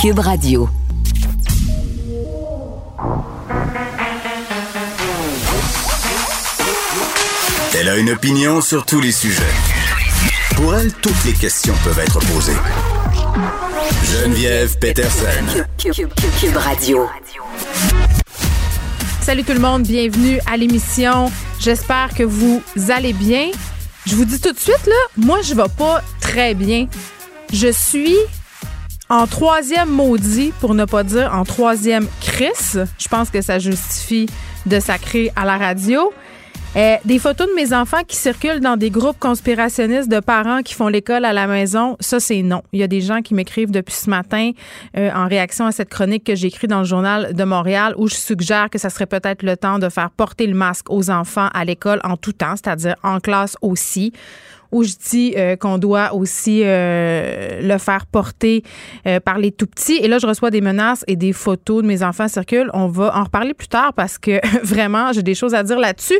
Cube Radio. Elle a une opinion sur tous les sujets. Pour elle, toutes les questions peuvent être posées. Geneviève Peterson. Cube, Radio. Salut tout le monde, bienvenue à l'émission. J'espère que vous allez bien. Je vous dis tout de suite, là, moi, je vais pas très bien. Je suis en troisième maudit, pour ne pas dire en troisième Chris. Je pense que ça justifie de sacrer à la radio. Euh, des photos de mes enfants qui circulent dans des groupes conspirationnistes de parents qui font l'école à la maison, ça c'est non. Il y a des gens qui m'écrivent depuis ce matin euh, en réaction à cette chronique que j'ai écrite dans le journal de Montréal où je suggère que ça serait peut-être le temps de faire porter le masque aux enfants à l'école en tout temps, c'est-à-dire en classe aussi où je dis euh, qu'on doit aussi euh, le faire porter euh, par les tout petits. Et là, je reçois des menaces et des photos de mes enfants circulent. On va en reparler plus tard parce que vraiment, j'ai des choses à dire là-dessus.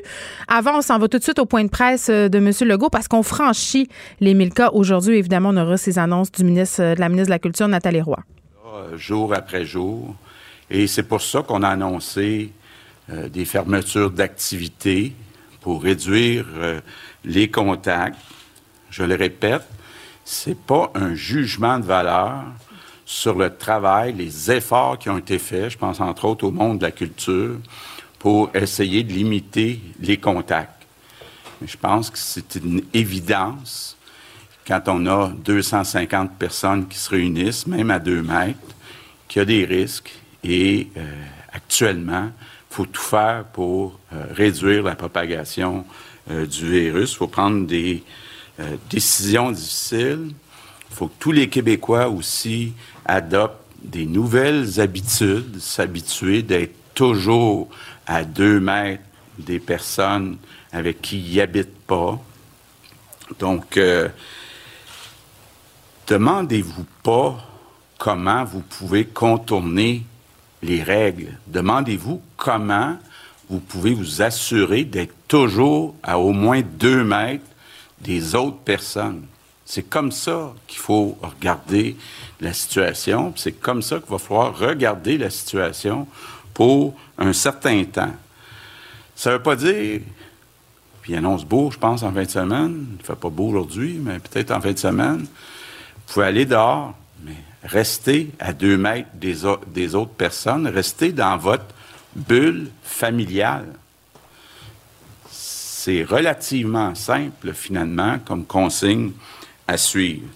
Avant, on s'en va tout de suite au point de presse de M. Legault parce qu'on franchit les 1000 cas. Aujourd'hui, évidemment, on aura ces annonces du ministre de la ministre de la Culture, Nathalie Roy. Jour après jour. Et c'est pour ça qu'on a annoncé des fermetures d'activités pour réduire les contacts je le répète, c'est pas un jugement de valeur sur le travail, les efforts qui ont été faits, je pense entre autres au monde de la culture, pour essayer de limiter les contacts. Mais je pense que c'est une évidence quand on a 250 personnes qui se réunissent, même à deux mètres, qu'il y a des risques et euh, actuellement, il faut tout faire pour euh, réduire la propagation euh, du virus. Il faut prendre des euh, décision difficile. Il faut que tous les Québécois aussi adoptent des nouvelles habitudes, s'habituer d'être toujours à deux mètres des personnes avec qui ils habitent pas. Donc, euh, demandez-vous pas comment vous pouvez contourner les règles. Demandez-vous comment vous pouvez vous assurer d'être toujours à au moins deux mètres des autres personnes. C'est comme ça qu'il faut regarder la situation. C'est comme ça qu'il va falloir regarder la situation pour un certain temps. Ça ne veut pas dire, puis il annonce beau, je pense, en fin de semaine. Il ne fait pas beau aujourd'hui, mais peut-être en fin de semaine. Vous pouvez aller dehors, mais restez à deux mètres des, des autres personnes. Restez dans votre bulle familiale c'est relativement simple, finalement, comme consigne à suivre.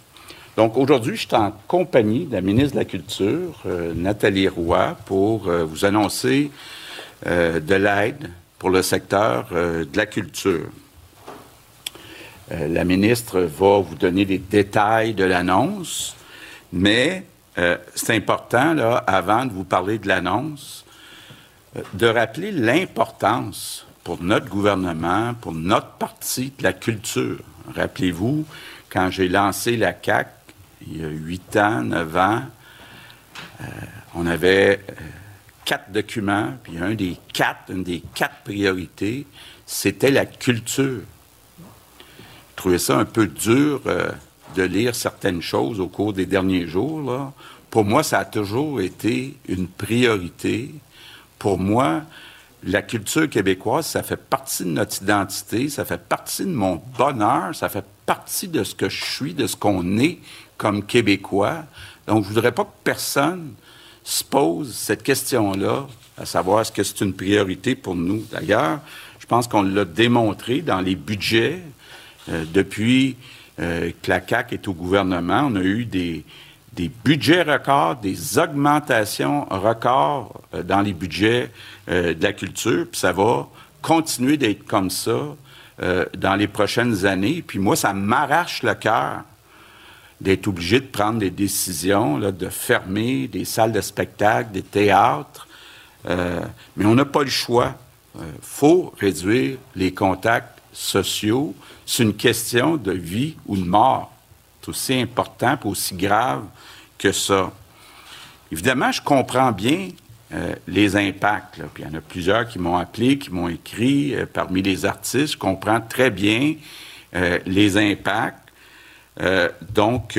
Donc, aujourd'hui, je suis en compagnie de la ministre de la Culture, euh, Nathalie Roy, pour euh, vous annoncer euh, de l'aide pour le secteur de la culture. la ministre va vous donner les détails de l'annonce, mais c'est important, avant de vous parler de l'annonce, de rappeler l'importance pour notre gouvernement, pour notre parti de la culture. Rappelez-vous, quand j'ai lancé la CAC il y a huit ans, neuf ans, euh, on avait euh, quatre documents, puis un des quatre, une des quatre priorités, c'était la culture. Je trouvais ça un peu dur euh, de lire certaines choses au cours des derniers jours. Là. Pour moi, ça a toujours été une priorité. Pour moi, la culture québécoise, ça fait partie de notre identité, ça fait partie de mon bonheur, ça fait partie de ce que je suis, de ce qu'on est comme Québécois. Donc, je voudrais pas que personne se pose cette question-là, à savoir est-ce que c'est une priorité pour nous? D'ailleurs, je pense qu'on l'a démontré dans les budgets euh, depuis euh, que la CAQ est au gouvernement. On a eu des, budgets records, des augmentations records euh, dans les budgets euh, de la culture, puis ça va continuer d'être comme ça euh, dans les prochaines années. Puis moi, ça m'arrache le cœur d'être obligé de prendre des décisions, là, de fermer des salles de spectacle, des théâtres. Euh, mais on n'a pas le choix. Il faut réduire les contacts sociaux. C'est une question de vie ou de mort. C'est aussi important aussi grave que ça. Évidemment, je comprends bien euh, les impacts. Puis il y en a plusieurs qui m'ont appelé, qui m'ont écrit euh, parmi les artistes. Je comprends très bien euh, les impacts. donc,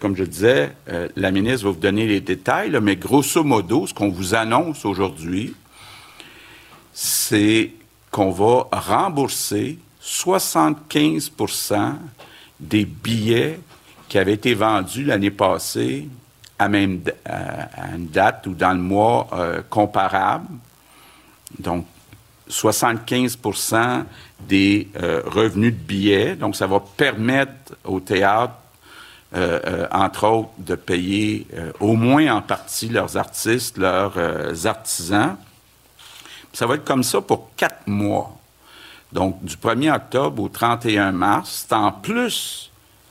comme je disais, la ministre va vous donner les détails, mais grosso modo, ce qu'on vous annonce aujourd'hui, c'est qu'on va rembourser 75% des billets qui avaient été vendus l'année passée à, même, une date ou dans le mois euh, comparable. Donc, 75% des euh, revenus de billets. Donc, ça va permettre au théâtre, euh, entre autres, de payer au moins en partie leurs artistes, leurs artisans. Ça va être comme ça pour quatre mois. Donc, du 1er octobre au 31 mars, c'est en plus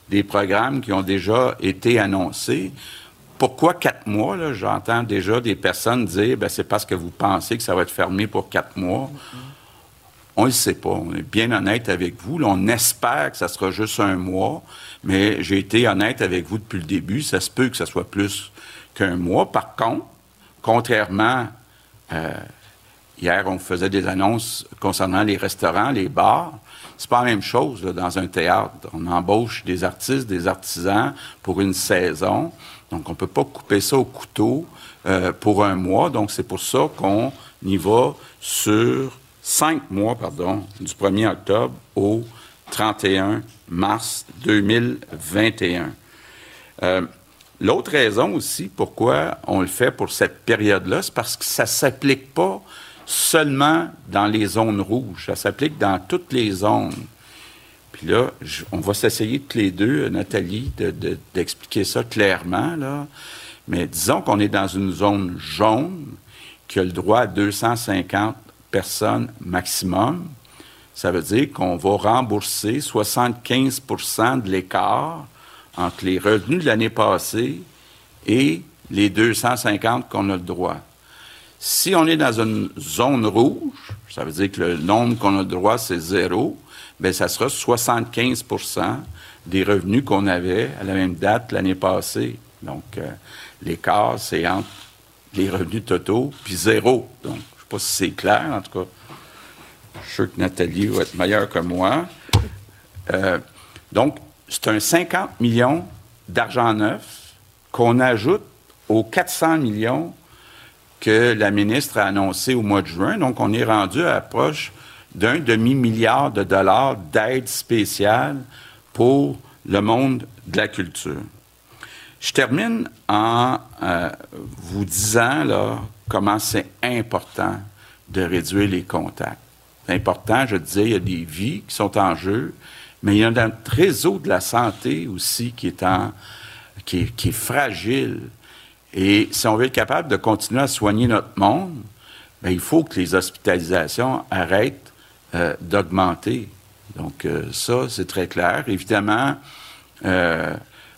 des programmes qui ont déjà été annoncés. Pourquoi quatre mois? J'entends déjà des personnes dire ben, c'est parce que vous pensez que ça va être fermé pour quatre mois. On ne le sait pas. On est bien honnête avec vous. on espère que ça sera juste un mois, mais j'ai été honnête avec vous depuis le début. Ça se peut que ça soit plus qu'un mois. Par contre, contrairement euh, Hier, on faisait des annonces concernant les restaurants, les bars. C'est pas la même chose dans un théâtre. On embauche des artistes, des artisans pour une saison. Donc, on peut pas couper ça au couteau euh, pour un mois. Donc, c'est pour ça qu'on y va sur cinq mois, pardon, du 1er octobre au 31 mars 2021. Euh, l'autre raison aussi pourquoi on le fait pour cette période-là, c'est parce que ça s'applique pas seulement dans les zones rouges. Ça s'applique dans toutes les zones. Là, on va s'essayer toutes les deux, Nathalie, d'expliquer ça clairement. Mais disons qu'on est dans une zone jaune qui a le droit à 250 personnes maximum. Ça veut dire qu'on va rembourser 75% de l'écart entre les revenus de l'année passée et les 250 qu'on a le droit. Si on est dans une zone rouge, ça veut dire que le nombre qu'on a le droit, c'est zéro, bien, ça sera 75% des revenus qu'on avait à la même date l'année passée. Donc, euh, l'écart, c'est entre les revenus totaux puis zéro. Donc, je ne sais pas si c'est clair, en tout cas. Je suis sûr que Nathalie va être meilleure que moi. Euh, donc, c'est un 50 millions d'argent neuf qu'on ajoute aux 400 millions que la ministre a annoncé au mois de juin. Donc, on est rendu à l'approche d'un demi-milliard de dollars d'aide spéciale pour le monde de la culture. Je termine en euh, vous disant là, comment c'est important de réduire les contacts. C'est important, je disais, il y a des vies qui sont en jeu, mais il y a un réseau de la santé aussi qui est, en, qui est fragile. Et si on veut être capable de continuer à soigner notre monde, bien, il faut que les hospitalisations arrêtent euh, d'augmenter. Donc, euh, ça, c'est très clair. Évidemment, euh,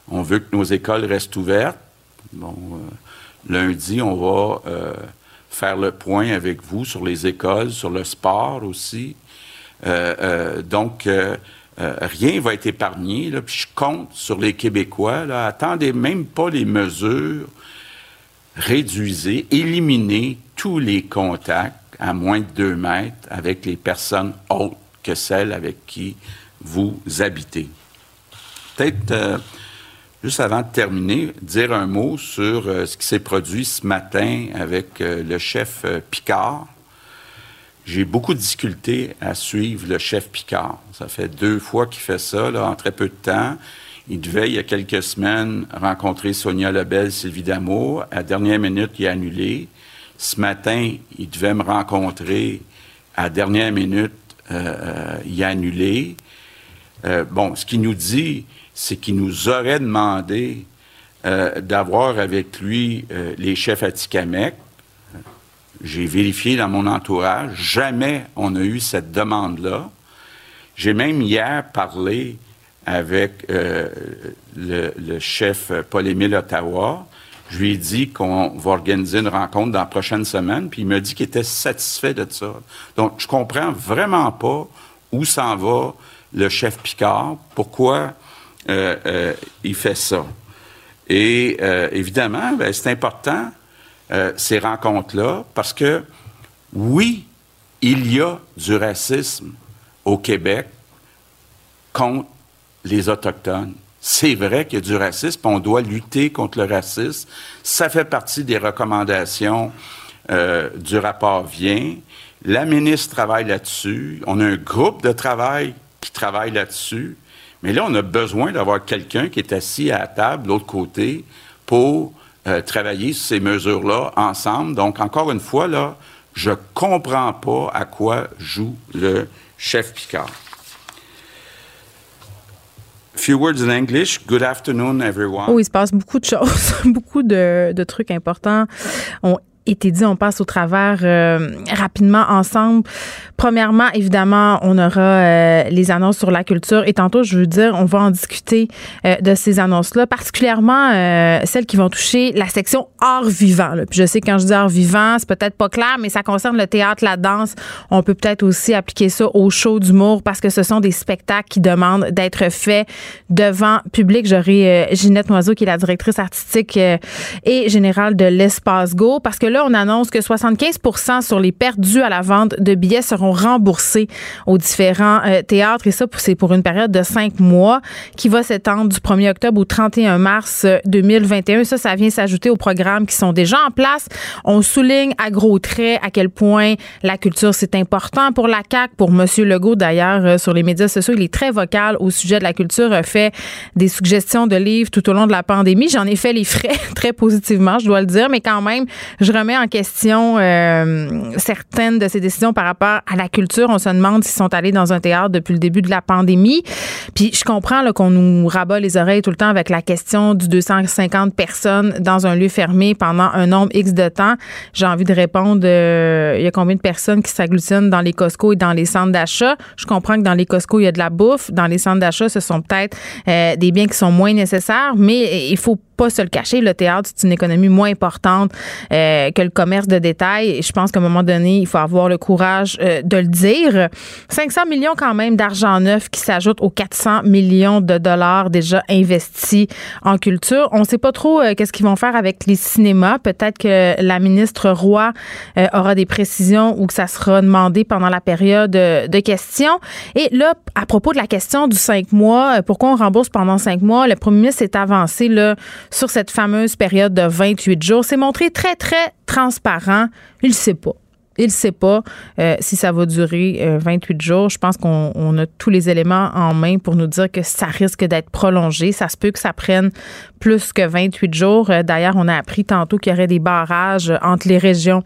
on veut que nos écoles restent ouvertes. Bon, lundi, on va faire le point avec vous sur les écoles, sur le sport aussi. donc, rien va être épargné. Là, puis je compte sur les Québécois. Là, attendez même pas les mesures réduisez, éliminez tous les contacts à moins de deux mètres avec les personnes autres que celles avec qui vous habitez. Peut-être, euh, juste avant de terminer, dire un mot sur euh, ce qui s'est produit ce matin avec euh, le chef Picard. J'ai beaucoup de difficultés à suivre le chef Picard. Ça fait deux fois qu'il fait ça en très peu de temps. Il devait, il y a quelques semaines, rencontrer Sonia Lebel, Sylvie Damour. À la dernière minute, il a annulé. Ce matin, il devait me rencontrer. À dernière minute, euh, euh, il a annulé. Euh, bon, ce qu'il nous dit, c'est qu'il nous aurait demandé d'avoir avec lui les chefs Atikamek. J'ai vérifié dans mon entourage. Jamais on a eu cette demande-là. J'ai même hier parlé avec le, le, chef Paul-Émile Ottawa. Je lui ai dit qu'on va organiser une rencontre dans la prochaine semaine, puis il m'a dit qu'il était satisfait de ça. Donc, je comprends vraiment pas où s'en va le chef Picard, pourquoi euh, euh, il fait ça. Et euh, évidemment, ben, c'est important, ces rencontres-là, parce que oui, il y a du racisme au Québec contre les Autochtones. C'est vrai qu'il y a du racisme, on doit lutter contre le racisme. Ça fait partie des recommandations euh, du rapport Vient. La ministre travaille là-dessus. On a un groupe de travail qui travaille là-dessus. Mais là, on a besoin d'avoir quelqu'un qui est assis à la table de l'autre côté pour euh, travailler sur ces mesures-là ensemble. Donc, encore une fois, là, je comprends pas à quoi joue le chef Picard. Few words in English. Good afternoon, everyone. Oh, il se passe beaucoup de choses, beaucoup de, de trucs importants ont été dit. On passe au travers euh, rapidement ensemble. Premièrement, évidemment, on aura euh, les annonces sur la culture et tantôt, je veux dire, on va en discuter euh, de ces annonces-là, particulièrement euh, celles qui vont toucher la section art vivant. Là. Puis je sais quand je dis art vivant, c'est peut-être pas clair, mais ça concerne le théâtre, la danse. On peut peut-être aussi appliquer ça au show d'humour parce que ce sont des spectacles qui demandent d'être faits devant public. J'aurai Ginette Noiseau qui est la directrice artistique et générale de l'Espace Go parce que là, on annonce que 75 sur les pertes dues à la vente de billets seront remboursés aux différents euh, théâtres et ça, c'est pour une période de cinq mois qui va s'étendre du 1er octobre au 31 mars 2021. Euh, ça, ça vient s'ajouter aux programmes qui sont déjà en place. On souligne à gros traits à quel point la culture, c'est important pour la CAQ, pour M. Legault d'ailleurs, euh, sur les médias sociaux. Il est très vocal au sujet de la culture, a fait des suggestions de livres tout au long de la pandémie. J'en ai fait les frais très positivement, je dois le dire, mais quand même, je remets en question euh, certaines de ces décisions par rapport à la culture. On se demande s'ils sont allés dans un théâtre depuis le début de la pandémie. Puis je comprends qu'on nous rabat les oreilles tout le temps avec la question du 250 personnes dans un lieu fermé pendant un nombre X de temps. J'ai envie de répondre, euh, il y a combien de personnes qui s'agglutinent dans les Costco et dans les centres d'achat? Je comprends que dans les Costco, il y a de la bouffe. Dans les centres d'achat, ce sont peut-être euh, des biens qui sont moins nécessaires, mais il faut pas se le cacher, le théâtre, c'est une économie moins importante euh, que le commerce de détail. Et je pense qu'à un moment donné, il faut avoir le courage euh, de le dire. 500 millions quand même d'argent neuf qui s'ajoute aux 400 millions de dollars déjà investis en culture. On ne sait pas trop euh, qu'est-ce qu'ils vont faire avec les cinémas. Peut-être que la ministre Roy aura des précisions ou que ça sera demandé pendant la période de questions. Et là, à propos de la question du 5 mois, pourquoi on rembourse pendant 5 mois, le premier ministre s'est avancé là, sur cette fameuse période de 28 jours. C'est montré très, très transparent. Il ne sait pas. Il ne sait pas euh, si ça va durer 28 euh, jours. Je pense qu'on a tous les éléments en main pour nous dire que ça risque d'être prolongé. Ça se peut que ça prenne plus que 28 jours. Euh, d'ailleurs, on a appris tantôt qu'il y aurait des barrages entre les régions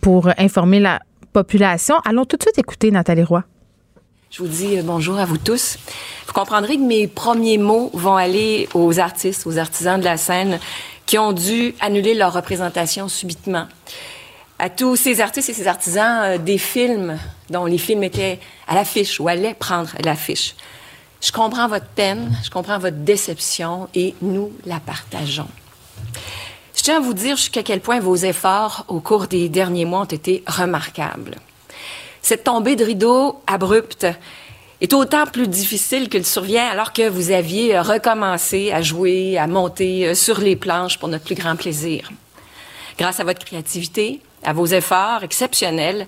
pour informer la population. Allons tout de suite écouter Nathalie Roy. Je vous dis bonjour à vous tous. Vous comprendrez que mes premiers mots vont aller aux artistes, aux artisans de la scène qui ont dû annuler leur représentation subitement. À tous ces artistes et ces artisans euh, des films dont les films étaient à l'affiche ou allaient prendre l'affiche. Je comprends votre peine, je comprends votre déception et nous la partageons. Je tiens à vous dire jusqu'à quel point vos efforts au cours des derniers mois ont été remarquables. Cette tombée de rideau abrupte est autant plus difficile qu'il survient alors que vous aviez recommencé à jouer, à monter euh, sur les planches pour notre plus grand plaisir. Grâce à votre créativité, à vos efforts exceptionnels,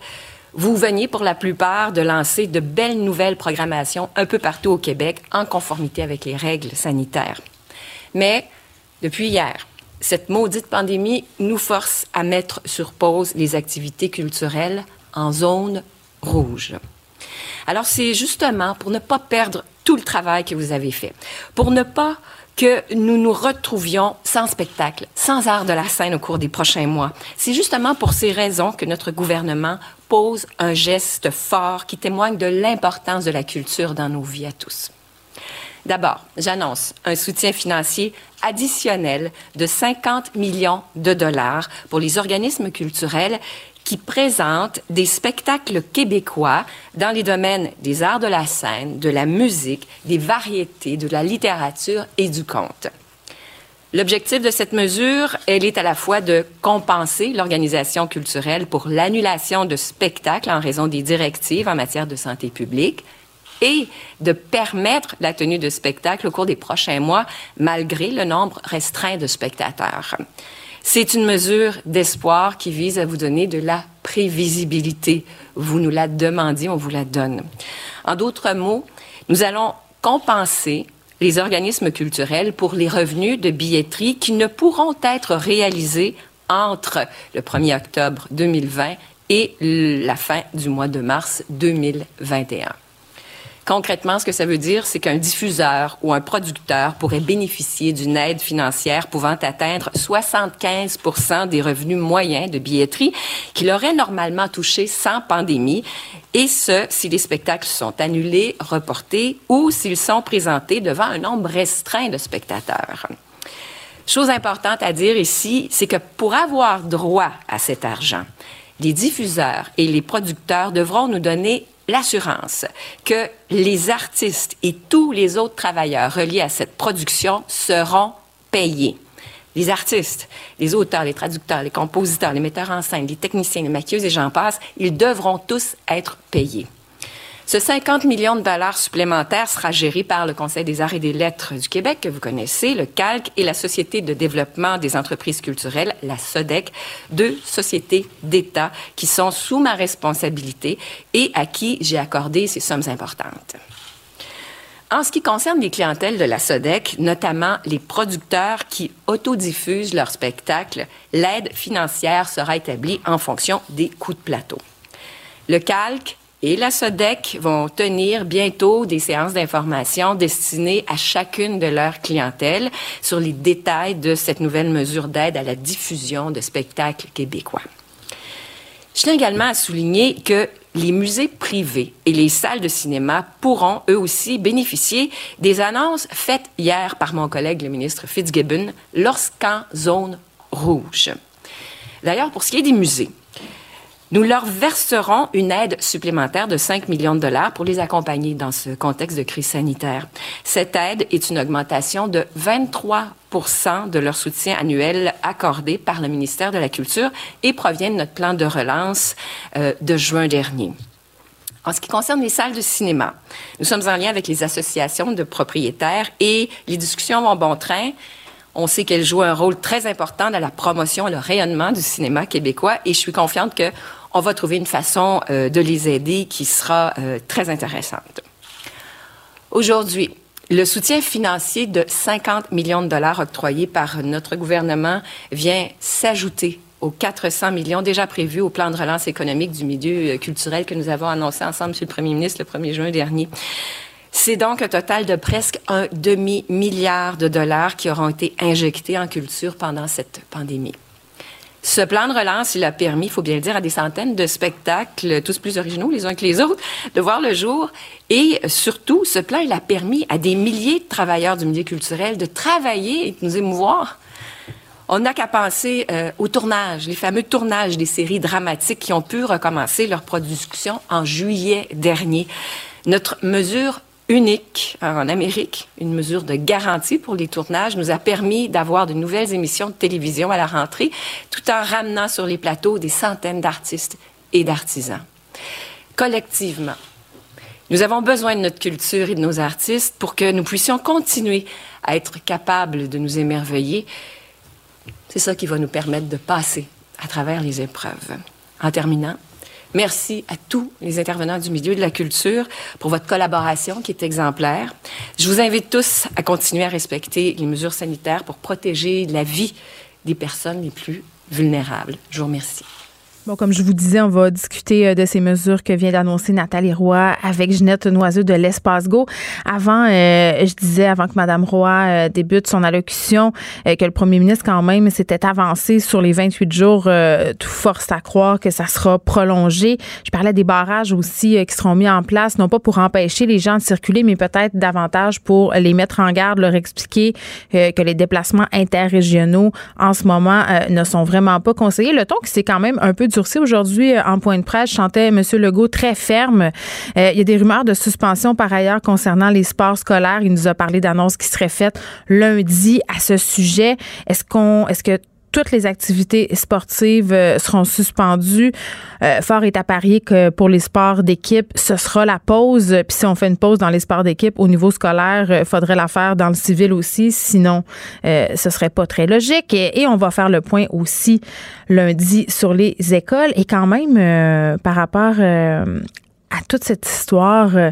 vous veniez pour la plupart de lancer de belles nouvelles programmations un peu partout au Québec en conformité avec les règles sanitaires. Mais depuis hier, cette maudite pandémie nous force à mettre sur pause les activités culturelles en zone rouge. Alors, c'est justement pour ne pas perdre tout le travail que vous avez fait, pour ne pas que nous nous retrouvions sans spectacle, sans art de la scène au cours des prochains mois. C'est justement pour ces raisons que notre gouvernement pose un geste fort qui témoigne de l'importance de la culture dans nos vies à tous. D'abord, j'annonce un soutien financier additionnel de 50 millions de dollars pour les organismes culturels qui présente des spectacles québécois dans les domaines des arts de la scène, de la musique, des variétés, de la littérature et du conte. L'objectif de cette mesure, elle est à la fois de compenser l'organisation culturelle pour l'annulation de spectacles en raison des directives en matière de santé publique et de permettre la tenue de spectacles au cours des prochains mois malgré le nombre restreint de spectateurs. C'est une mesure d'espoir qui vise à vous donner de la prévisibilité. Vous nous la demandiez, on vous la donne. En d'autres mots, nous allons compenser les organismes culturels pour les revenus de billetterie qui ne pourront être réalisés entre le 1er octobre 2020 et la fin du mois de mars 2021. Concrètement, ce que ça veut dire, c'est qu'un diffuseur ou un producteur pourrait bénéficier d'une aide financière pouvant atteindre 75 des revenus moyens de billetterie qu'il aurait normalement touché sans pandémie, et ce, si les spectacles sont annulés, reportés ou s'ils sont présentés devant un nombre restreint de spectateurs. Chose importante à dire ici, c'est que pour avoir droit à cet argent, les diffuseurs et les producteurs devront nous donner l'assurance que les artistes et tous les autres travailleurs reliés à cette production seront payés. Les artistes, les auteurs, les traducteurs, les compositeurs, les metteurs en scène, les techniciens, les maquilleuses et j'en passe, ils devront tous être payés. Ce 50 millions de dollars supplémentaires sera géré par le Conseil des arts et des lettres du Québec, que vous connaissez, le CALC et la Société de développement des entreprises culturelles, la SODEC, deux sociétés d'État qui sont sous ma responsabilité et à qui j'ai accordé ces sommes importantes. En ce qui concerne les clientèles de la SODEC, notamment les producteurs qui autodiffusent leurs spectacles, l'aide financière sera établie en fonction des coûts de plateau. Le calque et la SODEC vont tenir bientôt des séances d'information destinées à chacune de leurs clientèles sur les détails de cette nouvelle mesure d'aide à la diffusion de spectacles québécois. Je tiens également à souligner que les musées privés et les salles de cinéma pourront eux aussi bénéficier des annonces faites hier par mon collègue le ministre Fitzgibbon lorsqu'en zone rouge. D'ailleurs, pour ce qui est des musées, nous leur verserons une aide supplémentaire de 5 millions de dollars pour les accompagner dans ce contexte de crise sanitaire. Cette aide est une augmentation de 23% de leur soutien annuel accordé par le ministère de la Culture et provient de notre plan de relance euh, de juin dernier. En ce qui concerne les salles de cinéma, nous sommes en lien avec les associations de propriétaires et les discussions vont bon train. On sait qu'elles jouent un rôle très important dans la promotion et le rayonnement du cinéma québécois et je suis confiante que on va trouver une façon euh, de les aider qui sera euh, très intéressante. Aujourd'hui, le soutien financier de 50 millions de dollars octroyés par notre gouvernement vient s'ajouter aux 400 millions déjà prévus au plan de relance économique du milieu euh, culturel que nous avons annoncé ensemble, Monsieur le Premier ministre, le 1er juin dernier. C'est donc un total de presque un demi-milliard de dollars qui auront été injectés en culture pendant cette pandémie. Ce plan de relance, il a permis, il faut bien le dire, à des centaines de spectacles, tous plus originaux les uns que les autres, de voir le jour. Et surtout, ce plan, il a permis à des milliers de travailleurs du milieu culturel de travailler et de nous émouvoir. On n'a qu'à penser euh, au tournage, les fameux tournages des séries dramatiques qui ont pu recommencer leur production en juillet dernier. Notre mesure unique en Amérique, une mesure de garantie pour les tournages, nous a permis d'avoir de nouvelles émissions de télévision à la rentrée, tout en ramenant sur les plateaux des centaines d'artistes et d'artisans. Collectivement, nous avons besoin de notre culture et de nos artistes pour que nous puissions continuer à être capables de nous émerveiller. C'est ça qui va nous permettre de passer à travers les épreuves. En terminant, Merci à tous les intervenants du milieu de la culture pour votre collaboration qui est exemplaire. Je vous invite tous à continuer à respecter les mesures sanitaires pour protéger la vie des personnes les plus vulnérables. Je vous remercie. Bon, comme je vous disais, on va discuter euh, de ces mesures que vient d'annoncer Nathalie Roy avec Ginette Noiseux de l'Espace Go. Avant, euh, je disais, avant que Mme Roy euh, débute son allocution, que le premier ministre, quand même, s'était avancé sur les 28 jours. tout force à croire que ça sera prolongé. Je parlais des barrages aussi qui seront mis en place, non pas pour empêcher les gens de circuler, mais peut-être davantage pour les mettre en garde, leur expliquer que les déplacements interrégionaux en ce moment ne sont vraiment pas conseillés. Le ton qui s'est quand même un peu aujourd'hui en point de presse. chantais M. Legault très ferme. il y a des rumeurs de suspension par ailleurs concernant les sports scolaires. Il nous a parlé d'annonces qui seraient faites lundi à ce sujet. Est-ce qu'on, est-ce que toutes les activités sportives euh, seront suspendues. Euh, fort est à parier que pour les sports d'équipe, ce sera la pause. Puis si on fait une pause dans les sports d'équipe au niveau scolaire, il euh, faudrait la faire dans le civil aussi. Sinon, ce serait pas très logique. Et, on va faire le point aussi lundi sur les écoles. Et quand même, par rapport à toute cette histoire euh,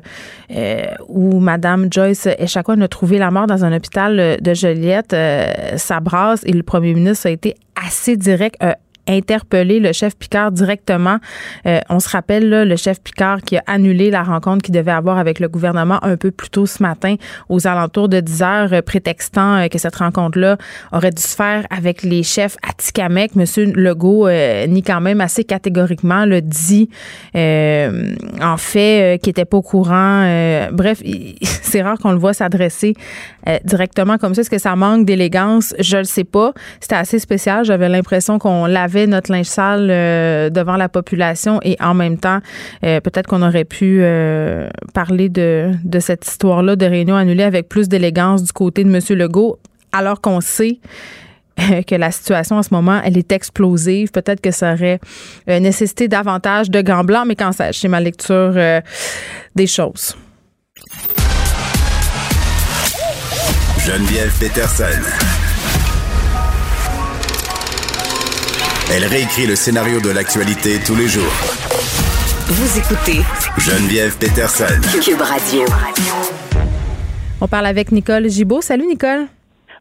euh, où Madame Joyce Echaquan a trouvé la mort dans un hôpital de Joliette, euh, brasse et le premier ministre a été assez direct, interpellé le chef Picard directement. Euh, on se rappelle le chef Picard qui a annulé la rencontre qu'il devait avoir avec le gouvernement un peu plus tôt ce matin aux alentours de 10 heures, euh, prétextant euh, que cette rencontre-là aurait dû se faire avec les chefs à Tikamek. Monsieur Legault nie quand même assez catégoriquement le dit en fait qu'il était pas au courant. bref, c'est rare qu'on le voit s'adresser directement comme ça. Est-ce que ça manque d'élégance? Je le sais pas. C'était assez spécial. J'avais l'impression qu'on l'avait notre linge sale euh, devant la population et en même temps, euh, peut-être qu'on aurait pu euh, parler de, de cette histoire-là de réunion annulée avec plus d'élégance du côté de M. Legault, alors qu'on sait que la situation en ce moment, elle est explosive. Peut-être que ça aurait nécessité davantage de gants blancs, mais quand ça, c'est ma lecture des choses. Geneviève Peterson. Elle réécrit le scénario de l'actualité tous les jours. Vous écoutez Geneviève Peterson. Cube Radio. On parle avec Nicole Gibault. Salut Nicole.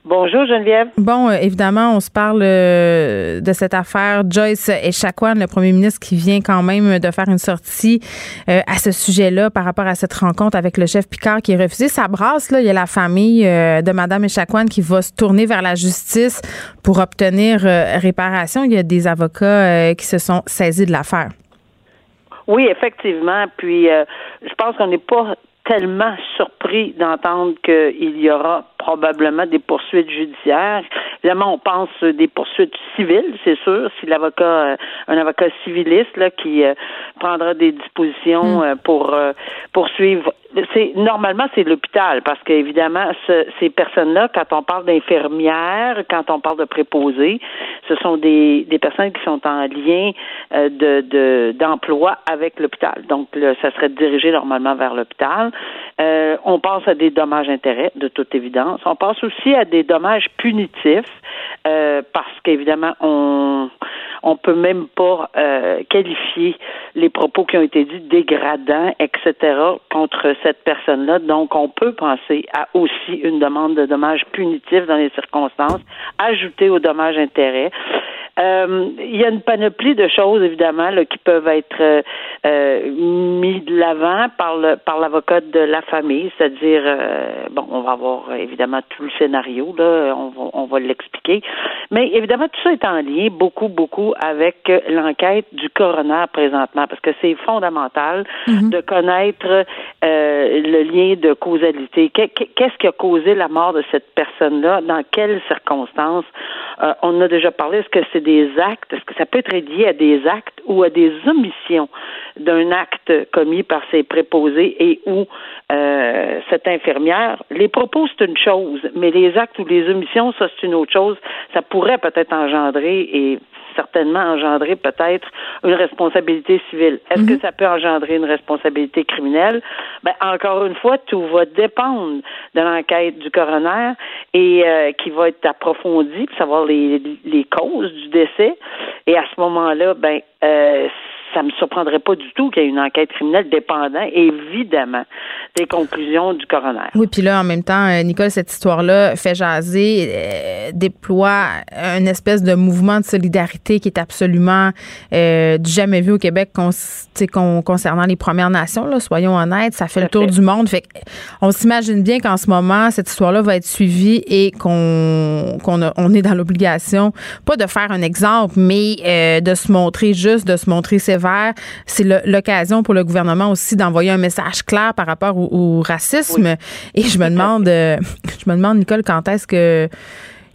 Bonjour Geneviève. Bon, euh, évidemment, on se parle euh, de cette affaire Joyce et Echaquan, le premier ministre qui vient quand même de faire une sortie euh, à ce sujet-là par rapport à cette rencontre avec le chef Picard qui est refusé. Ça brasse, là, il y a la famille de Madame Echaquan qui va se tourner vers la justice pour obtenir réparation. Il y a des avocats qui se sont saisis de l'affaire. Oui, effectivement. Puis, je pense qu'on n'est pas tellement surpris d'entendre qu'il y aura probablement des poursuites judiciaires. Évidemment, on pense des poursuites civiles, c'est sûr, si l'avocat, euh, un avocat civiliste là, qui euh, prendra des dispositions mm. euh, pour poursuivre. C'est normalement c'est l'hôpital parce qu'évidemment ces personnes-là, quand on parle d'infirmières, quand on parle de préposés, ce sont des, des personnes qui sont en lien de d'emploi avec l'hôpital. Donc ça serait dirigé normalement vers l'hôpital. On pense à des dommages-intérêts de toute évidence on passe aussi à des dommages punitifs euh, parce qu'évidemment, on on peut même pas euh, qualifier les propos qui ont été dits dégradants, etc. contre cette personne-là. Donc, on peut penser à aussi une demande de dommages punitifs dans les circonstances, ajouter aux dommages intérêts. Euh, il y a une panoplie de choses, évidemment, là, qui peuvent être euh, euh mis de l'avant par le par l'avocat de la famille, c'est-à-dire euh, bon, on va avoir évidemment tout le scénario, là, on va, on va l'expliquer. Mais évidemment, tout ça est en lien beaucoup, beaucoup avec l'enquête du coroner présentement, parce que c'est fondamental mhm. de connaître le lien de causalité. Qu'est-ce qui a causé la mort de cette personne-là? Dans quelles circonstances? on a déjà parlé, est-ce que c'est des actes, est-ce que ça peut être lié à des actes ou à des omissions d'un acte commis par ses préposés et ou euh, cette infirmière? Les propos, c'est une chose, mais les actes ou les omissions, ça, c'est une autre chose. Ça pourrait peut-être engendrer et certainement engendrer peut-être une responsabilité civile. Est-ce que mhm. ça peut engendrer une responsabilité criminelle? Ben, encore une fois, tout va dépendre de l'enquête du coroner et euh, qui va être approfondie pour savoir les, les causes du décès. Et à ce moment-là, ben, euh, ça me surprendrait pas du tout qu'il y ait une enquête criminelle dépendant, évidemment, des conclusions du coroner. Oui, puis là, en même temps, euh, Nicole, cette histoire-là fait jaser, euh, déploie une espèce de mouvement de solidarité qui est absolument euh, du jamais vu au Québec concernant les Premières Nations. Là, soyons honnêtes, ça fait le tour du monde. Fait on s'imagine bien qu'en ce moment, cette histoire-là va être suivie et qu'on qu'on on est dans l'obligation, pas de faire un exemple, mais de se montrer juste, de se montrer sévère c'est l'occasion pour le gouvernement aussi d'envoyer un message clair par rapport au, racisme. Et je me demande, euh, je me demande, Nicole, quand est-ce que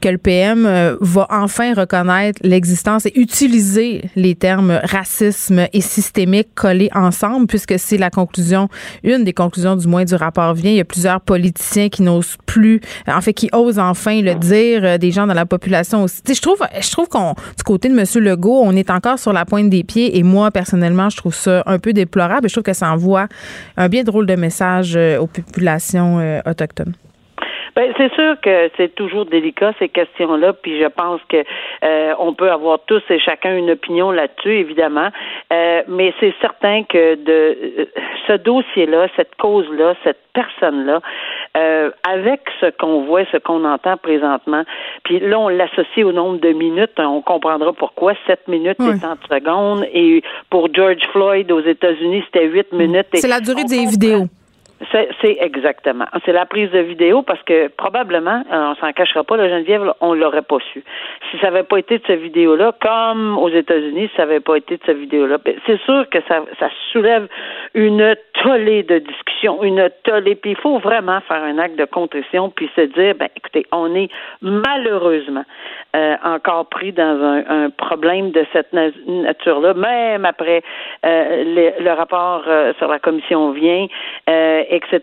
que le PM euh, va enfin reconnaître l'existence et utiliser les termes racisme et systémique collés ensemble, puisque c'est la conclusion, une des conclusions du moins du rapport vient. Il y a plusieurs politiciens qui n'osent plus, en fait, qui osent enfin le dire, euh, des gens dans la population aussi. je trouve, je trouve qu'on, du côté de M. Legault, on est encore sur la pointe des pieds et moi, personnellement, je trouve ça un peu déplorable et je trouve que ça envoie un bien drôle de message euh, aux populations autochtones. Ben, c'est sûr que c'est toujours délicat ces questions-là, puis je pense que euh, on peut avoir tous et chacun une opinion là-dessus, évidemment. Euh, mais c'est certain que de euh, ce dossier-là, cette cause-là, cette personne-là, avec ce qu'on voit, ce qu'on entend présentement, puis là on l'associe au nombre de minutes, on comprendra pourquoi. Sept minutes et 30 secondes, et pour George Floyd aux États-Unis, c'était huit minutes. C'est la durée des vidéos. C'est exactement. C'est la prise de vidéo parce que probablement, euh, on s'en cachera pas, la Geneviève, on l'aurait pas su. Si ça n'avait pas été de cette vidéo-là, comme aux États-Unis, si ça n'avait pas été de cette vidéo-là, ben, c'est sûr que ça, ça soulève une tollée de discussion, une tollée. Puis il faut vraiment faire un acte de contrition puis se dire, ben écoutez, on est malheureusement euh, encore pris dans un, un problème de cette nature-là, même après euh, le, le rapport sur la commission vient etc.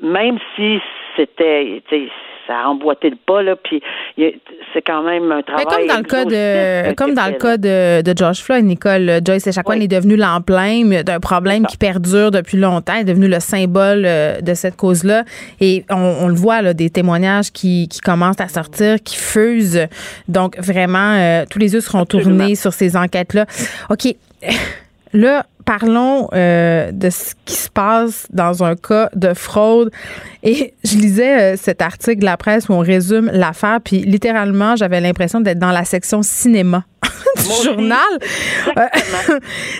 Même si c'était ça a emboîté le pas là puis c'est quand même un travail comme dans le cas de comme dans le cas de, de George Floyd Nicole Joyce Echaquan est devenu l'emblème d'un problème qui perdure depuis longtemps est devenu le symbole euh, de cette cause là et on, le voit là des témoignages qui, qui commencent à sortir qui fusent. Donc vraiment euh, tous les yeux seront tournés sur ces enquêtes là OK. Là, parlons euh, de ce qui se passe dans un cas de fraude. Et je lisais euh, cet article de la presse où on résume l'affaire, puis littéralement, j'avais l'impression d'être dans la section cinéma du journal.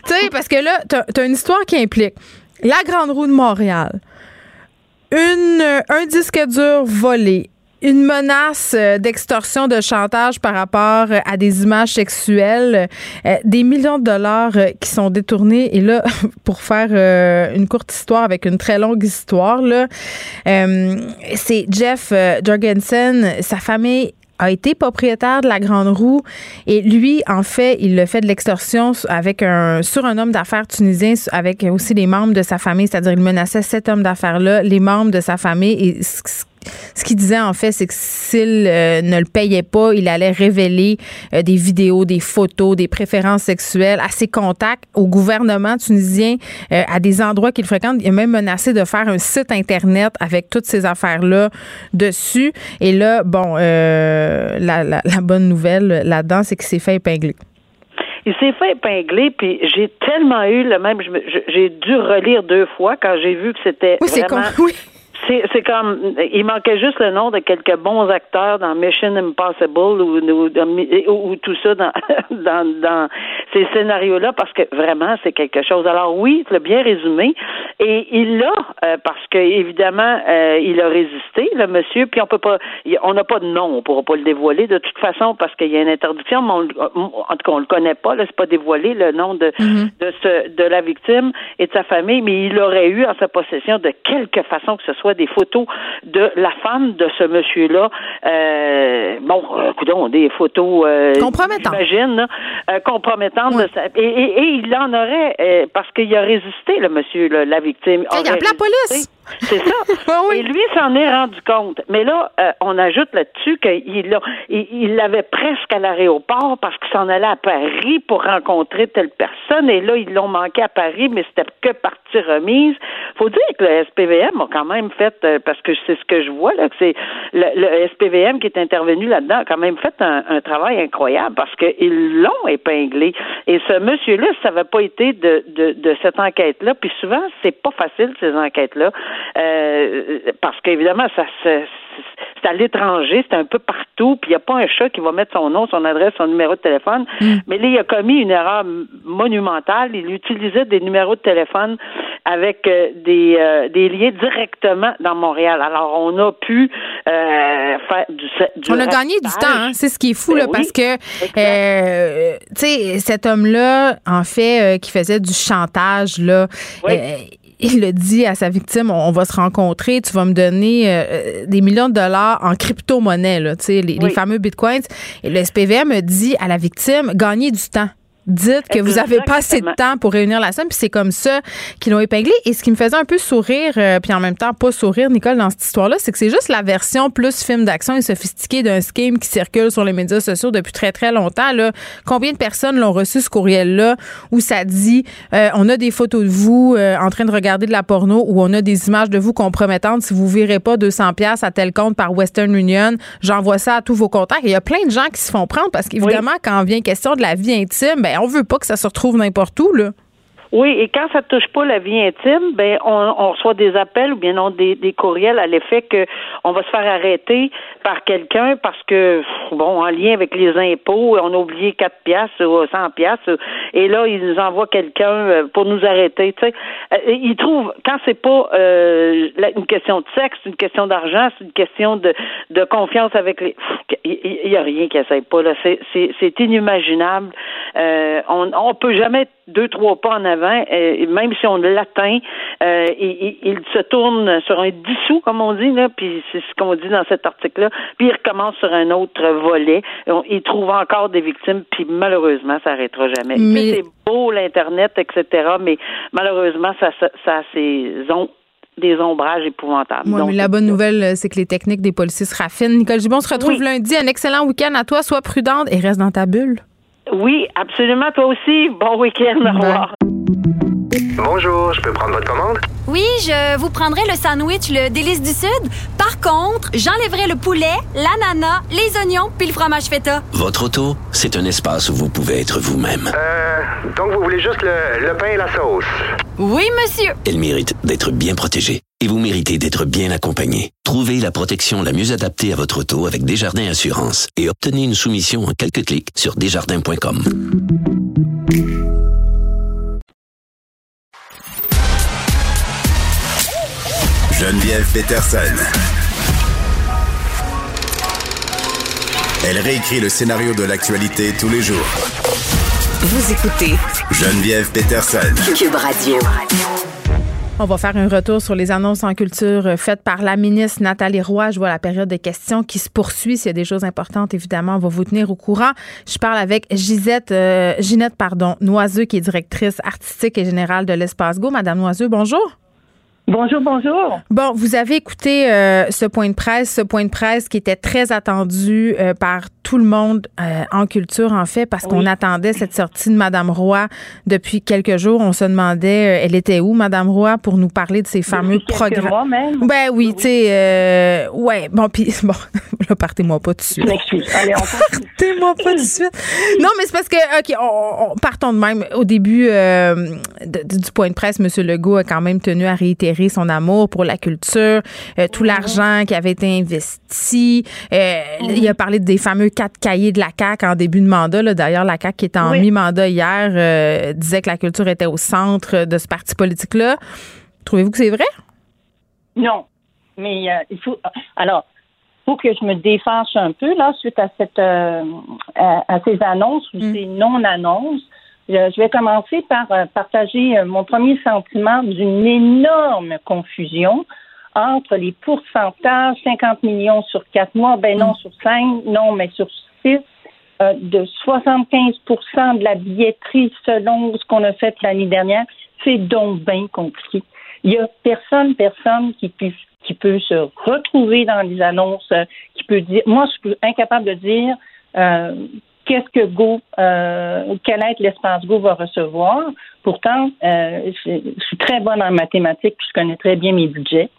Tu sais, parce que là, tu as, une histoire qui implique la Grande Roue de Montréal, une, un disque dur volé, une menace euh, d'extorsion, de chantage par rapport euh, à des images sexuelles, euh, des millions de dollars qui sont détournés. Et là, pour faire une courte histoire avec une très longue histoire, là, c'est Jeff Jorgensen, sa famille a été propriétaire de la Grande Roue. Et lui, en fait, il le fait de l'extorsion avec un sur un homme d'affaires tunisien avec aussi les membres de sa famille, c'est-à-dire il menaçait cet homme d'affaires-là, les membres de sa famille qu'il disait en fait, c'est que s'il euh, ne le payait pas, il allait révéler euh, des vidéos, des photos, des préférences sexuelles à ses contacts, au gouvernement tunisien, euh, à des endroits qu'il fréquente. Il a même menacé de faire un site internet avec toutes ces affaires-là dessus. Et là, bon, la, la, bonne nouvelle là-dedans, c'est qu'il s'est fait épingler. Il s'est fait épingler, puis j'ai tellement eu le même. J'ai dû relire deux fois quand j'ai vu que c'était. Oui, c'est con. Oui c'est comme il manquait juste le nom de quelques bons acteurs dans Mission Impossible ou, ou, tout ça dans, dans, dans ces scénarios-là parce que vraiment c'est quelque chose. Alors oui, tu l'as bien résumé et il l'a euh, parce que évidemment euh, il a résisté le monsieur puis on peut pas on n'a pas de nom on pourra pas le dévoiler de toute façon parce qu'il y a une interdiction mais en tout cas on le connaît pas là c'est pas dévoilé le nom de mm-hmm. de ce de la victime et de sa famille mais il aurait eu en sa possession de quelque façon que ce soit des photos de la femme de ce monsieur-là. Euh, bon, écoutez, des photos euh, compromettantes. J'imagine, euh, compromettantes. De sa, et, et, il en aurait euh, parce qu'il a résisté, le monsieur, la victime. Il a appelé la police. C'est ça. Et lui s'en est rendu compte. Mais là, euh, on ajoute là-dessus qu'il il l'avait presque à l'aéroport parce qu'il s'en allait à Paris pour rencontrer telle personne. Et là, ils l'ont manqué à Paris, mais c'était que partie remise. faut dire que le SPVM a quand même fait, euh, parce que c'est ce que je vois, là, que c'est le, SPVM qui est intervenu là-dedans a quand même fait un, travail incroyable parce qu'ils l'ont épinglé. Et ce monsieur-là, ça n'avait pas été de, de, de cette enquête-là. Puis souvent, c'est pas facile, ces enquêtes-là. Euh, parce qu'évidemment, ça c'est à l'étranger, c'est un peu partout, puis il n'y a pas un chat qui va mettre son nom, son adresse, son numéro de téléphone. Mm. Mais là, il a commis une erreur monumentale. Il utilisait des numéros de téléphone avec euh, des, euh, des liens directement dans Montréal. Alors, on a pu faire du, On a gagné du temps, hein? c'est ce qui est fou, là, ben parce que, tu sais, cet homme-là, en fait, qui faisait du chantage, là, il le dit à sa victime, on, va se rencontrer, tu vas me donner euh, des millions de dollars en crypto-monnaie, les, les fameux bitcoins. Et le SPVM dit à la victime, gagner du temps. Dites que vous n'avez pas assez de temps pour réunir la somme, puis c'est comme ça qu'ils l'ont épinglé. Et ce qui me faisait un peu sourire, euh, puis en même temps pas sourire, Nicole, dans cette histoire-là, c'est que c'est juste la version plus film d'action et sophistiqué d'un scheme qui circule sur les médias sociaux depuis très, très longtemps. Là. Combien de personnes l'ont reçu, ce courriel-là, où ça dit euh, on a des photos de vous euh, en train de regarder de la porno, ou on a des images de vous compromettantes. Si vous ne virez pas 200$ pièces à tel compte par Western Union, j'envoie ça à tous vos contacts. il y a plein de gens qui se font prendre parce qu'évidemment, quand vient question de la vie intime, ben, on veut pas que ça se retrouve n'importe où, là. Oui, et quand ça touche pas la vie intime, ben on, on reçoit des appels ou bien non des, des courriels à l'effet que on va se faire arrêter par quelqu'un parce que bon, en lien avec les impôts, on a oublié 4 piastres ou 100 piastres et là ils nous envoient quelqu'un euh, pour nous arrêter, tu sais. Euh, ils trouvent quand c'est pas euh, une question de sexe, une question d'argent, c'est une question de, de confiance avec les il y, a rien qui essaie pas là, c'est c'est inimaginable. Euh, on on peut jamais deux trois pas en avant, euh, même si on l'atteint, euh, il, il, se tourne sur un dissous, comme on dit, là, puis c'est ce qu'on dit dans cet article-là, puis il recommence sur un autre volet. il trouve encore des victimes, puis malheureusement, ça n'arrêtera jamais. Mais... C'est beau, l'Internet, etc., mais malheureusement, ça, ça, ça a ses des ombrages épouvantables. Mais la bonne nouvelle, c'est que les techniques des policiers se raffinent. Nicole Gibon se retrouve lundi. Un excellent week-end à toi. Sois prudente et reste dans ta bulle. Oui, absolument. Toi aussi. Bon week-end. Au revoir. Bonjour, je peux prendre votre commande? Oui, je vous prendrai le sandwich, le délice du Sud. Par contre, j'enlèverai le poulet, l'ananas, les oignons puis le fromage feta. Votre auto, c'est un espace où vous pouvez être vous-même. Euh, donc vous voulez juste le, le pain et la sauce? Oui, monsieur. Elle mérite d'être bien protégée et vous méritez d'être bien accompagné. Trouvez la protection la mieux adaptée à votre auto avec Desjardins Assurance et obtenez une soumission en quelques clics sur desjardins.com. Geneviève Peterson. Elle réécrit le scénario de l'actualité tous les jours. Vous écoutez Geneviève Peterson. Cube Radio. On va faire un retour sur les annonces en culture faites par la ministre Nathalie Roy. Je vois la période de questions qui se poursuit. S'il y a des choses importantes, évidemment, on va vous tenir au courant. Je parle avec Gisette, euh, Ginette pardon, Noiseux, qui est directrice artistique et générale de l'Espace Go. Madame Noiseux, bonjour. Bonjour, bonjour. Bon, vous avez écouté euh, ce point de presse, ce point de presse qui était très attendu euh, par tout le monde euh, en culture, en fait, parce qu'on attendait cette sortie de Madame Roy depuis quelques jours. On se demandait, elle était où, Madame Roy, pour nous parler de ces fameux programmes. Ben oui, tu sais, ouais. Bon, puis bon, là, partez-moi pas tout de suite. Allez, on Partez-moi pas tout de suite. Non, mais c'est parce que, ok, on, partons de même. Au début du point de presse, M. Legault a quand même tenu à réitérer son amour pour la culture, euh, tout l'argent qui avait été investi. Euh, il a parlé des fameux quatre cahiers de la CAQ en début de mandat. D'ailleurs, la CAQ qui était en mi-mandat hier euh, disait que la culture était au centre de ce parti politique-là. Trouvez-vous que c'est vrai? Non. Mais il faut. Alors, faut que je me défâche un peu là suite à cette à, ces annonces ou mm. ces non-annonces. Je vais commencer par euh, partager euh, mon premier sentiment d'une énorme confusion entre les pourcentages, 50 millions sur quatre mois, ben non sur cinq, non, mais sur six, euh, de 75% de la billetterie selon ce qu'on a fait l'année dernière. C'est donc bien compliqué. Il y a personne, personne qui peut, qui peut se retrouver dans les annonces, qui peut dire, moi, je suis incapable de dire qu'est-ce que Go, euh, quelle aide l'espace Go va recevoir. Pourtant, euh, je, suis très bonne en mathématiques, puis je connais très bien mes budgets,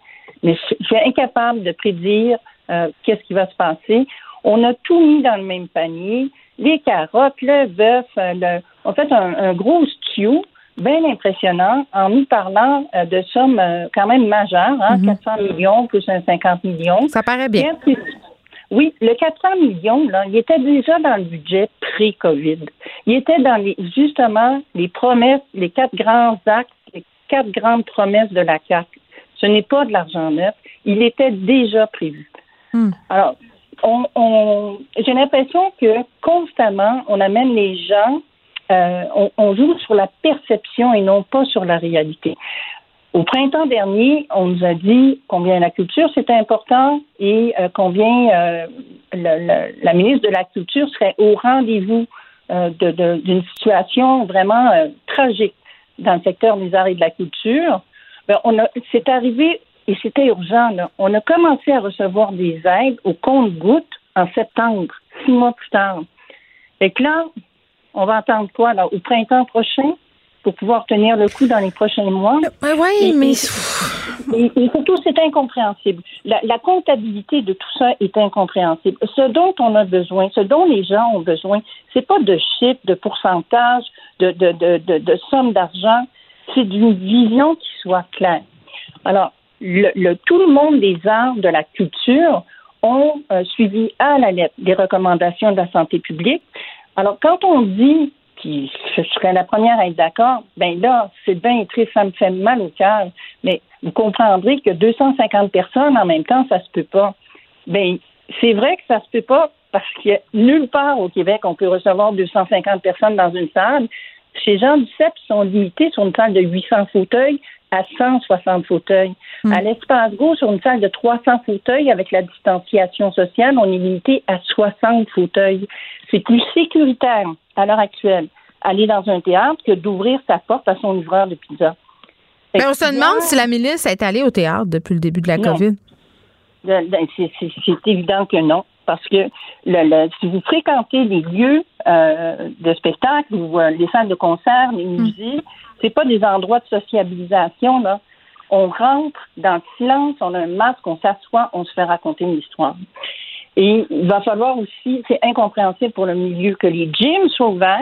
mais je, suis incapable de prédire euh, qu'est-ce qui va se passer. On a tout mis dans le même panier, les carottes, le bœuf, le, on fait un, gros stew bien impressionnant en nous parlant de sommes quand même majeures, hein, 400 mm-hmm. millions plus un 50 millions. Ça paraît bien. Oui, le 400 millions, là, il était déjà dans le budget pré-COVID. Il était dans les, justement les promesses, les quatre grands actes, les quatre grandes promesses de la CAC. Ce n'est pas de l'argent neuf. Il était déjà prévu. Hmm. Alors, on, j'ai l'impression que constamment, on amène les gens, euh, on, on joue sur la perception et non pas sur la réalité. Au printemps dernier, on nous a dit combien la culture c'était important et euh, combien euh, le- le- la ministre de la Culture serait au rendez-vous de- de- d'une situation vraiment tragique dans le secteur des arts et de la culture. Ben, on a, c'est arrivé et c'était urgent. Là. On a commencé à recevoir des aides au compte-gouttes en septembre, six mois plus tard. Fait que là, on va attendre quoi là, au printemps prochain pour pouvoir tenir le coup dans les prochains mois? oui, Et- mais. Et, et surtout, c'est incompréhensible. La, la comptabilité de tout ça est incompréhensible. Ce dont on a besoin, ce dont les gens ont besoin, c'est pas de chiffres, de pourcentage, de, de, de, de, de sommes d'argent, c'est d'une vision qui soit claire. Alors, le, tout le monde des arts, de la culture, ont euh, suivi à la lettre des recommandations de la santé publique. Alors, quand on dit, puis je serais la première à être d'accord, ben là, c'est bien triste, ça me fait mal au cœur, mais vous comprendrez que 250 personnes en même temps, ça se peut pas. Ben, c'est vrai que ça se peut pas parce que nulle part au Québec, on peut recevoir 250 personnes dans une salle. Chez Jean Duceppe, ils sont limités sur une salle de 800 fauteuils à 160 fauteuils. À l'espace Go, sur une salle de 300 fauteuils avec la distanciation sociale, on est limité à 60 fauteuils. C'est plus sécuritaire à l'heure actuelle aller dans un théâtre que d'ouvrir sa porte à son livreur de pizza. Ben, on se demande si la milice est allée au théâtre depuis le début de la Non. COVID. Ben, ben, c'est évident que non, parce que le, le- si vous fréquentez les lieux euh, de spectacle ou euh, les salles de concert, les musées, c'est pas des endroits de sociabilisation là. On rentre dans le silence, on a un masque, on s'assoit, on se fait raconter une histoire. Et il va falloir aussi, c'est incompréhensible pour le milieu que les gyms soient ouverts,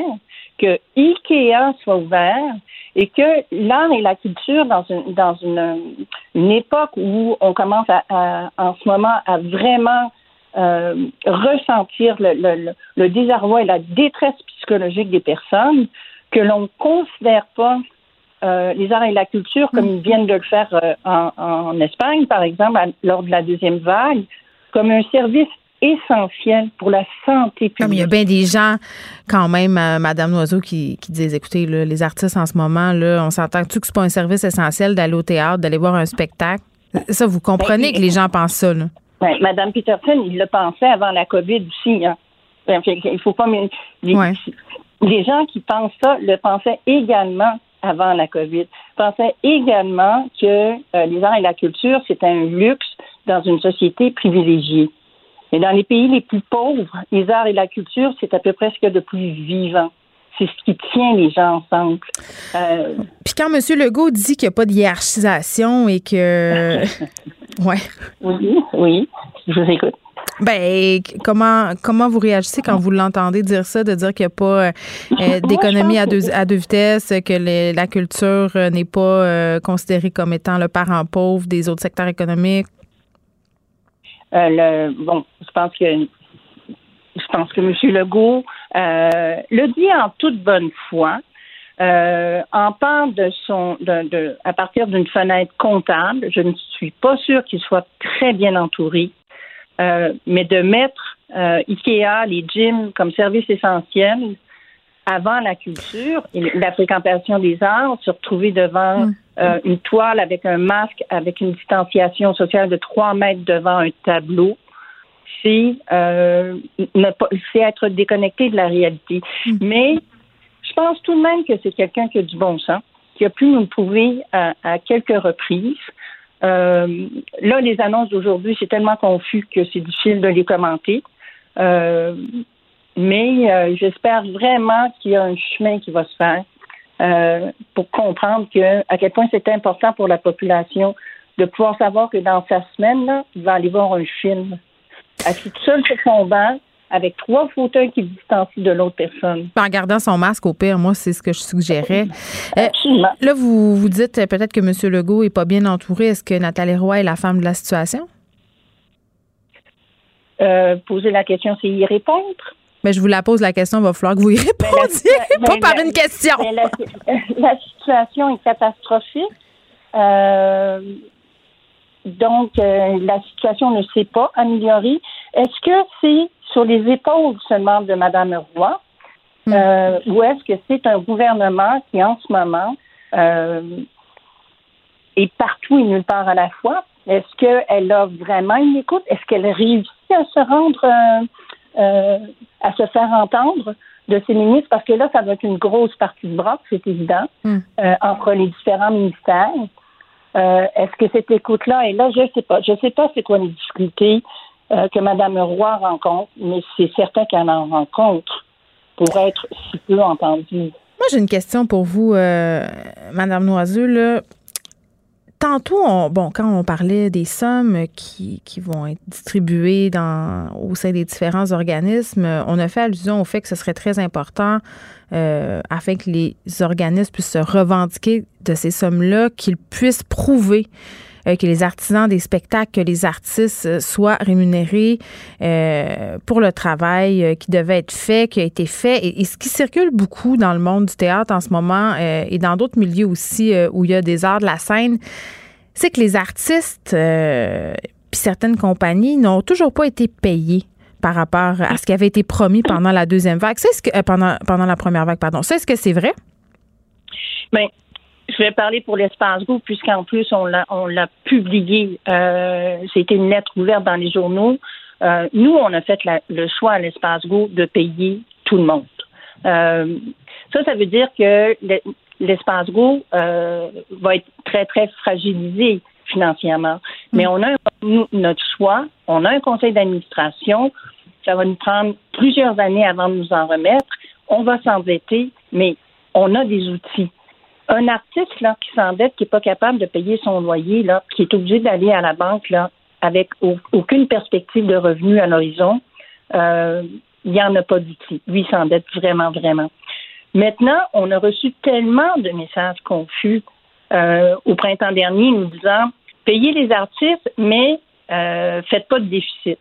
que Ikea soit ouvert et que l'art et la culture dans une dans une, une époque où on commence à, à- en ce moment à vraiment euh, ressentir le, le, le- le désarroi et la détresse psychologique des personnes, que l'on ne considère pas euh, les arts et la culture comme ils viennent de le faire euh, en, en Espagne, par exemple, à- lors de la deuxième vague, comme un service essentiel pour la santé publique. Comme il y a bien des gens, quand même, euh, Madame Noiseau, qui, qui disent écoutez, là, les artistes en ce moment, là, on s'entend-tu que c'est pas un service essentiel d'aller au théâtre, d'aller voir un spectacle? Ça, vous comprenez Ben, que les gens pensent ça, là? Ben, Madame Peterson, il le pensait avant la COVID aussi. Hein. Ben, que il faut pas. Les, Ouais. les gens qui pensent ça le pensaient également avant la COVID. Pensaient également que euh, les arts et la culture, c'est un luxe dans une société privilégiée. Mais dans les pays les plus pauvres, les arts et la culture, c'est à peu près ce qu'il y a de plus vivant. C'est ce qui tient les gens ensemble. Euh, Puis quand M. Legault dit qu'il n'y a pas de hiérarchisation et que. ouais. oui, oui, je vous écoute. Ben, comment comment vous réagissez quand vous l'entendez dire ça, de dire qu'il n'y a pas euh, d'économie à deux, à deux vitesses, que les- la culture euh, n'est pas euh, considérée comme étant le parent pauvre des autres secteurs économiques? Euh, le, bon, je pense que je pense que M. Legault le dit en toute bonne foi. Euh, en parle de son de, de- à partir d'une fenêtre comptable. Je ne suis pas sûre qu'il soit très bien entouré. Euh, mais de mettre euh, IKEA, les gyms comme service essentiel avant la culture et la fréquentation des arts, se retrouver devant euh, une toile avec un masque, avec une distanciation sociale de 3 mètres devant un tableau, c'est euh, être déconnecté de la réalité. Mais je pense tout de même que c'est quelqu'un qui a du bon sens, qui a pu nous le prouver à, à quelques reprises. Euh, là, les annonces d'aujourd'hui, c'est tellement confus que c'est difficile de les commenter. Euh, mais euh, j'espère vraiment qu'il y a un chemin qui va se faire pour comprendre que à quel point c'est important pour la population de pouvoir savoir que dans sa semaine, il va aller voir un film. Assis tout seul sur son banc, avec trois fauteuils qui le distancient de l'autre personne. En gardant son masque, au pire, moi, c'est ce que je suggérais. Euh, Absolument. là, vous, vous dites euh, peut-être que M. Legault n'est pas bien entouré. Est-ce que Nathalie Roy est la femme de la situation? Euh, poser la question, c'est y répondre. Ben, je vous la pose la question, il va falloir que vous y répondiez, pas Ben, par la- une question. ben, la, la situation est catastrophique. Euh, donc, euh, la situation ne s'est pas améliorée. Est-ce que c'est sur les épaules seulement de Mme Roy euh, ou est-ce que c'est un gouvernement qui, en ce moment, euh, est partout et nulle part à la fois? Est-ce qu'elle a vraiment une écoute? Est-ce qu'elle réussit à se rendre, euh, à se faire entendre de ses ministres? Parce que là, ça va être une grosse partie de bras, c'est évident, Hmm. entre les différents ministères. Euh, Est-ce que cette écoute-là est là? Je ne sais pas. Je ne sais pas c'est quoi les difficultés euh, que Mme Roy rencontre, mais c'est certain qu'elle en rencontre pour être si peu entendue. Moi, j'ai une question pour vous, euh, Madame Noiseux. Tantôt, on, bon, quand on parlait des sommes qui, qui vont être distribuées dans, au sein des différents organismes, on a fait allusion au fait que ce serait très important euh, afin que les organismes puissent se revendiquer de ces sommes-là, qu'ils puissent prouver que les artisans des spectacles, que les artistes euh, soient rémunérés euh, pour le travail euh, qui devait être fait, qui a été fait. Et, ce qui circule beaucoup dans le monde du théâtre en ce moment euh, et dans d'autres milieux aussi euh, où il y a des arts de la scène, c'est que les artistes euh, puis certaines compagnies n'ont toujours pas été payés par rapport à ce qui avait été promis pendant la deuxième vague. C'est ce que euh, pendant pendant la première vague, pardon. C'est ce que c'est vrai? Bien, je vais parler pour l'espace Go, puisqu'en plus, on l'a, on l'a publié. Euh, c'était une lettre ouverte dans les journaux. Euh, nous, on a fait la- le choix à l'espace Go de payer tout le monde. Euh, ça, ça veut dire que le- l'espace Go va être très, très fragilisé financièrement. Mais on a nous, notre choix, on a un conseil d'administration. Ça va nous prendre plusieurs années avant de nous en remettre. On va s'endetter, mais on a des outils un artiste là, qui s'endette, qui n'est pas capable de payer son loyer, là, qui est obligé d'aller à la banque là, avec au- aucune perspective de revenu à l'horizon, euh, il n'y en a pas d'outils. Lui, il s'endette vraiment, vraiment. Maintenant, on a reçu tellement de messages confus euh, au printemps dernier nous disant payez les artistes, mais euh, faites pas de déficit.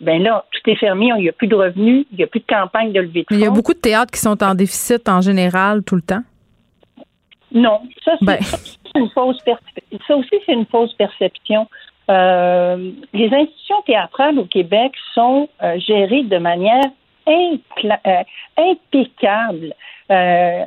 Ben là, tout est fermé, il n'y a plus de revenus, il n'y a plus de campagne de levée de Mais il y a beaucoup de théâtres qui sont en déficit en général tout le temps. Non, ça c'est Ben. ça, c'est une fausse perception. Ça aussi c'est une fausse perception. Euh, les institutions théâtrales au Québec sont euh, gérées de manière euh, impeccable. Euh,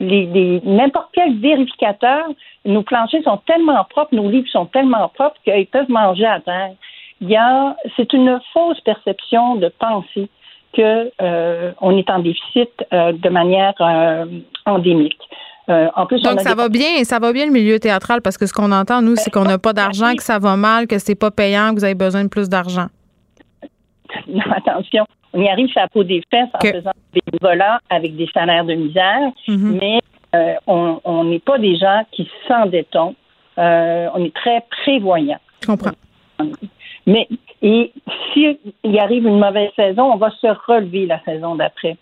les, les- n'importe quel vérificateur, nos planchers sont tellement propres, nos livres sont tellement propres qu'ils peuvent manger à terre. Il y a, c'est une fausse perception de penser que euh, on est en déficit euh, de manière euh, endémique. Euh, en plus, on Donc ça des- va bien, ça va bien le milieu théâtral parce que ce qu'on entend nous, c'est qu'on n'a pas d'argent, que ça va mal, que c'est pas payant, que vous avez besoin de plus d'argent. Non, attention, on y arrive sur la peau des fesses en faisant des volants avec des salaires de misère, Mhm. mais euh, on n'est pas des gens qui s'endettons. Euh, on est très prévoyants. Je comprends. Mais et s'il arrive une mauvaise saison, on va se relever la saison d'après.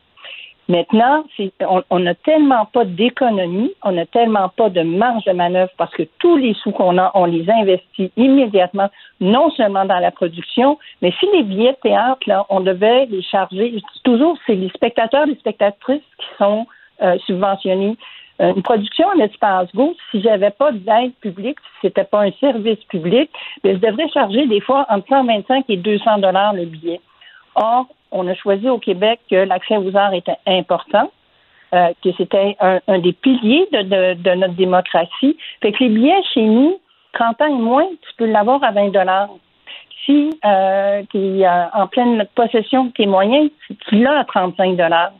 Maintenant, on on n'a tellement pas d'économie, on n'a tellement pas de marge de manœuvre parce que tous les sous qu'on a, on les investit immédiatement, non seulement dans la production, mais si les billets de théâtre, là, on devait les charger, toujours, c'est les spectateurs, les spectatrices qui sont euh, subventionnés. Euh, une production en espace go, si j'avais pas d'aide publique, si c'était pas un service public, ben, je devrais charger des fois entre 125 et 200 dollars le billet. Or, on a choisi au Québec que l'accès aux arts était important, euh, que c'était un, des piliers de, notre démocratie. Fait que les billets chez nous, 30 ans et moins, tu peux l'avoir à 20 dollars. Si euh, tu es en pleine possession de tes moyens, tu- l'as à 35 dollars.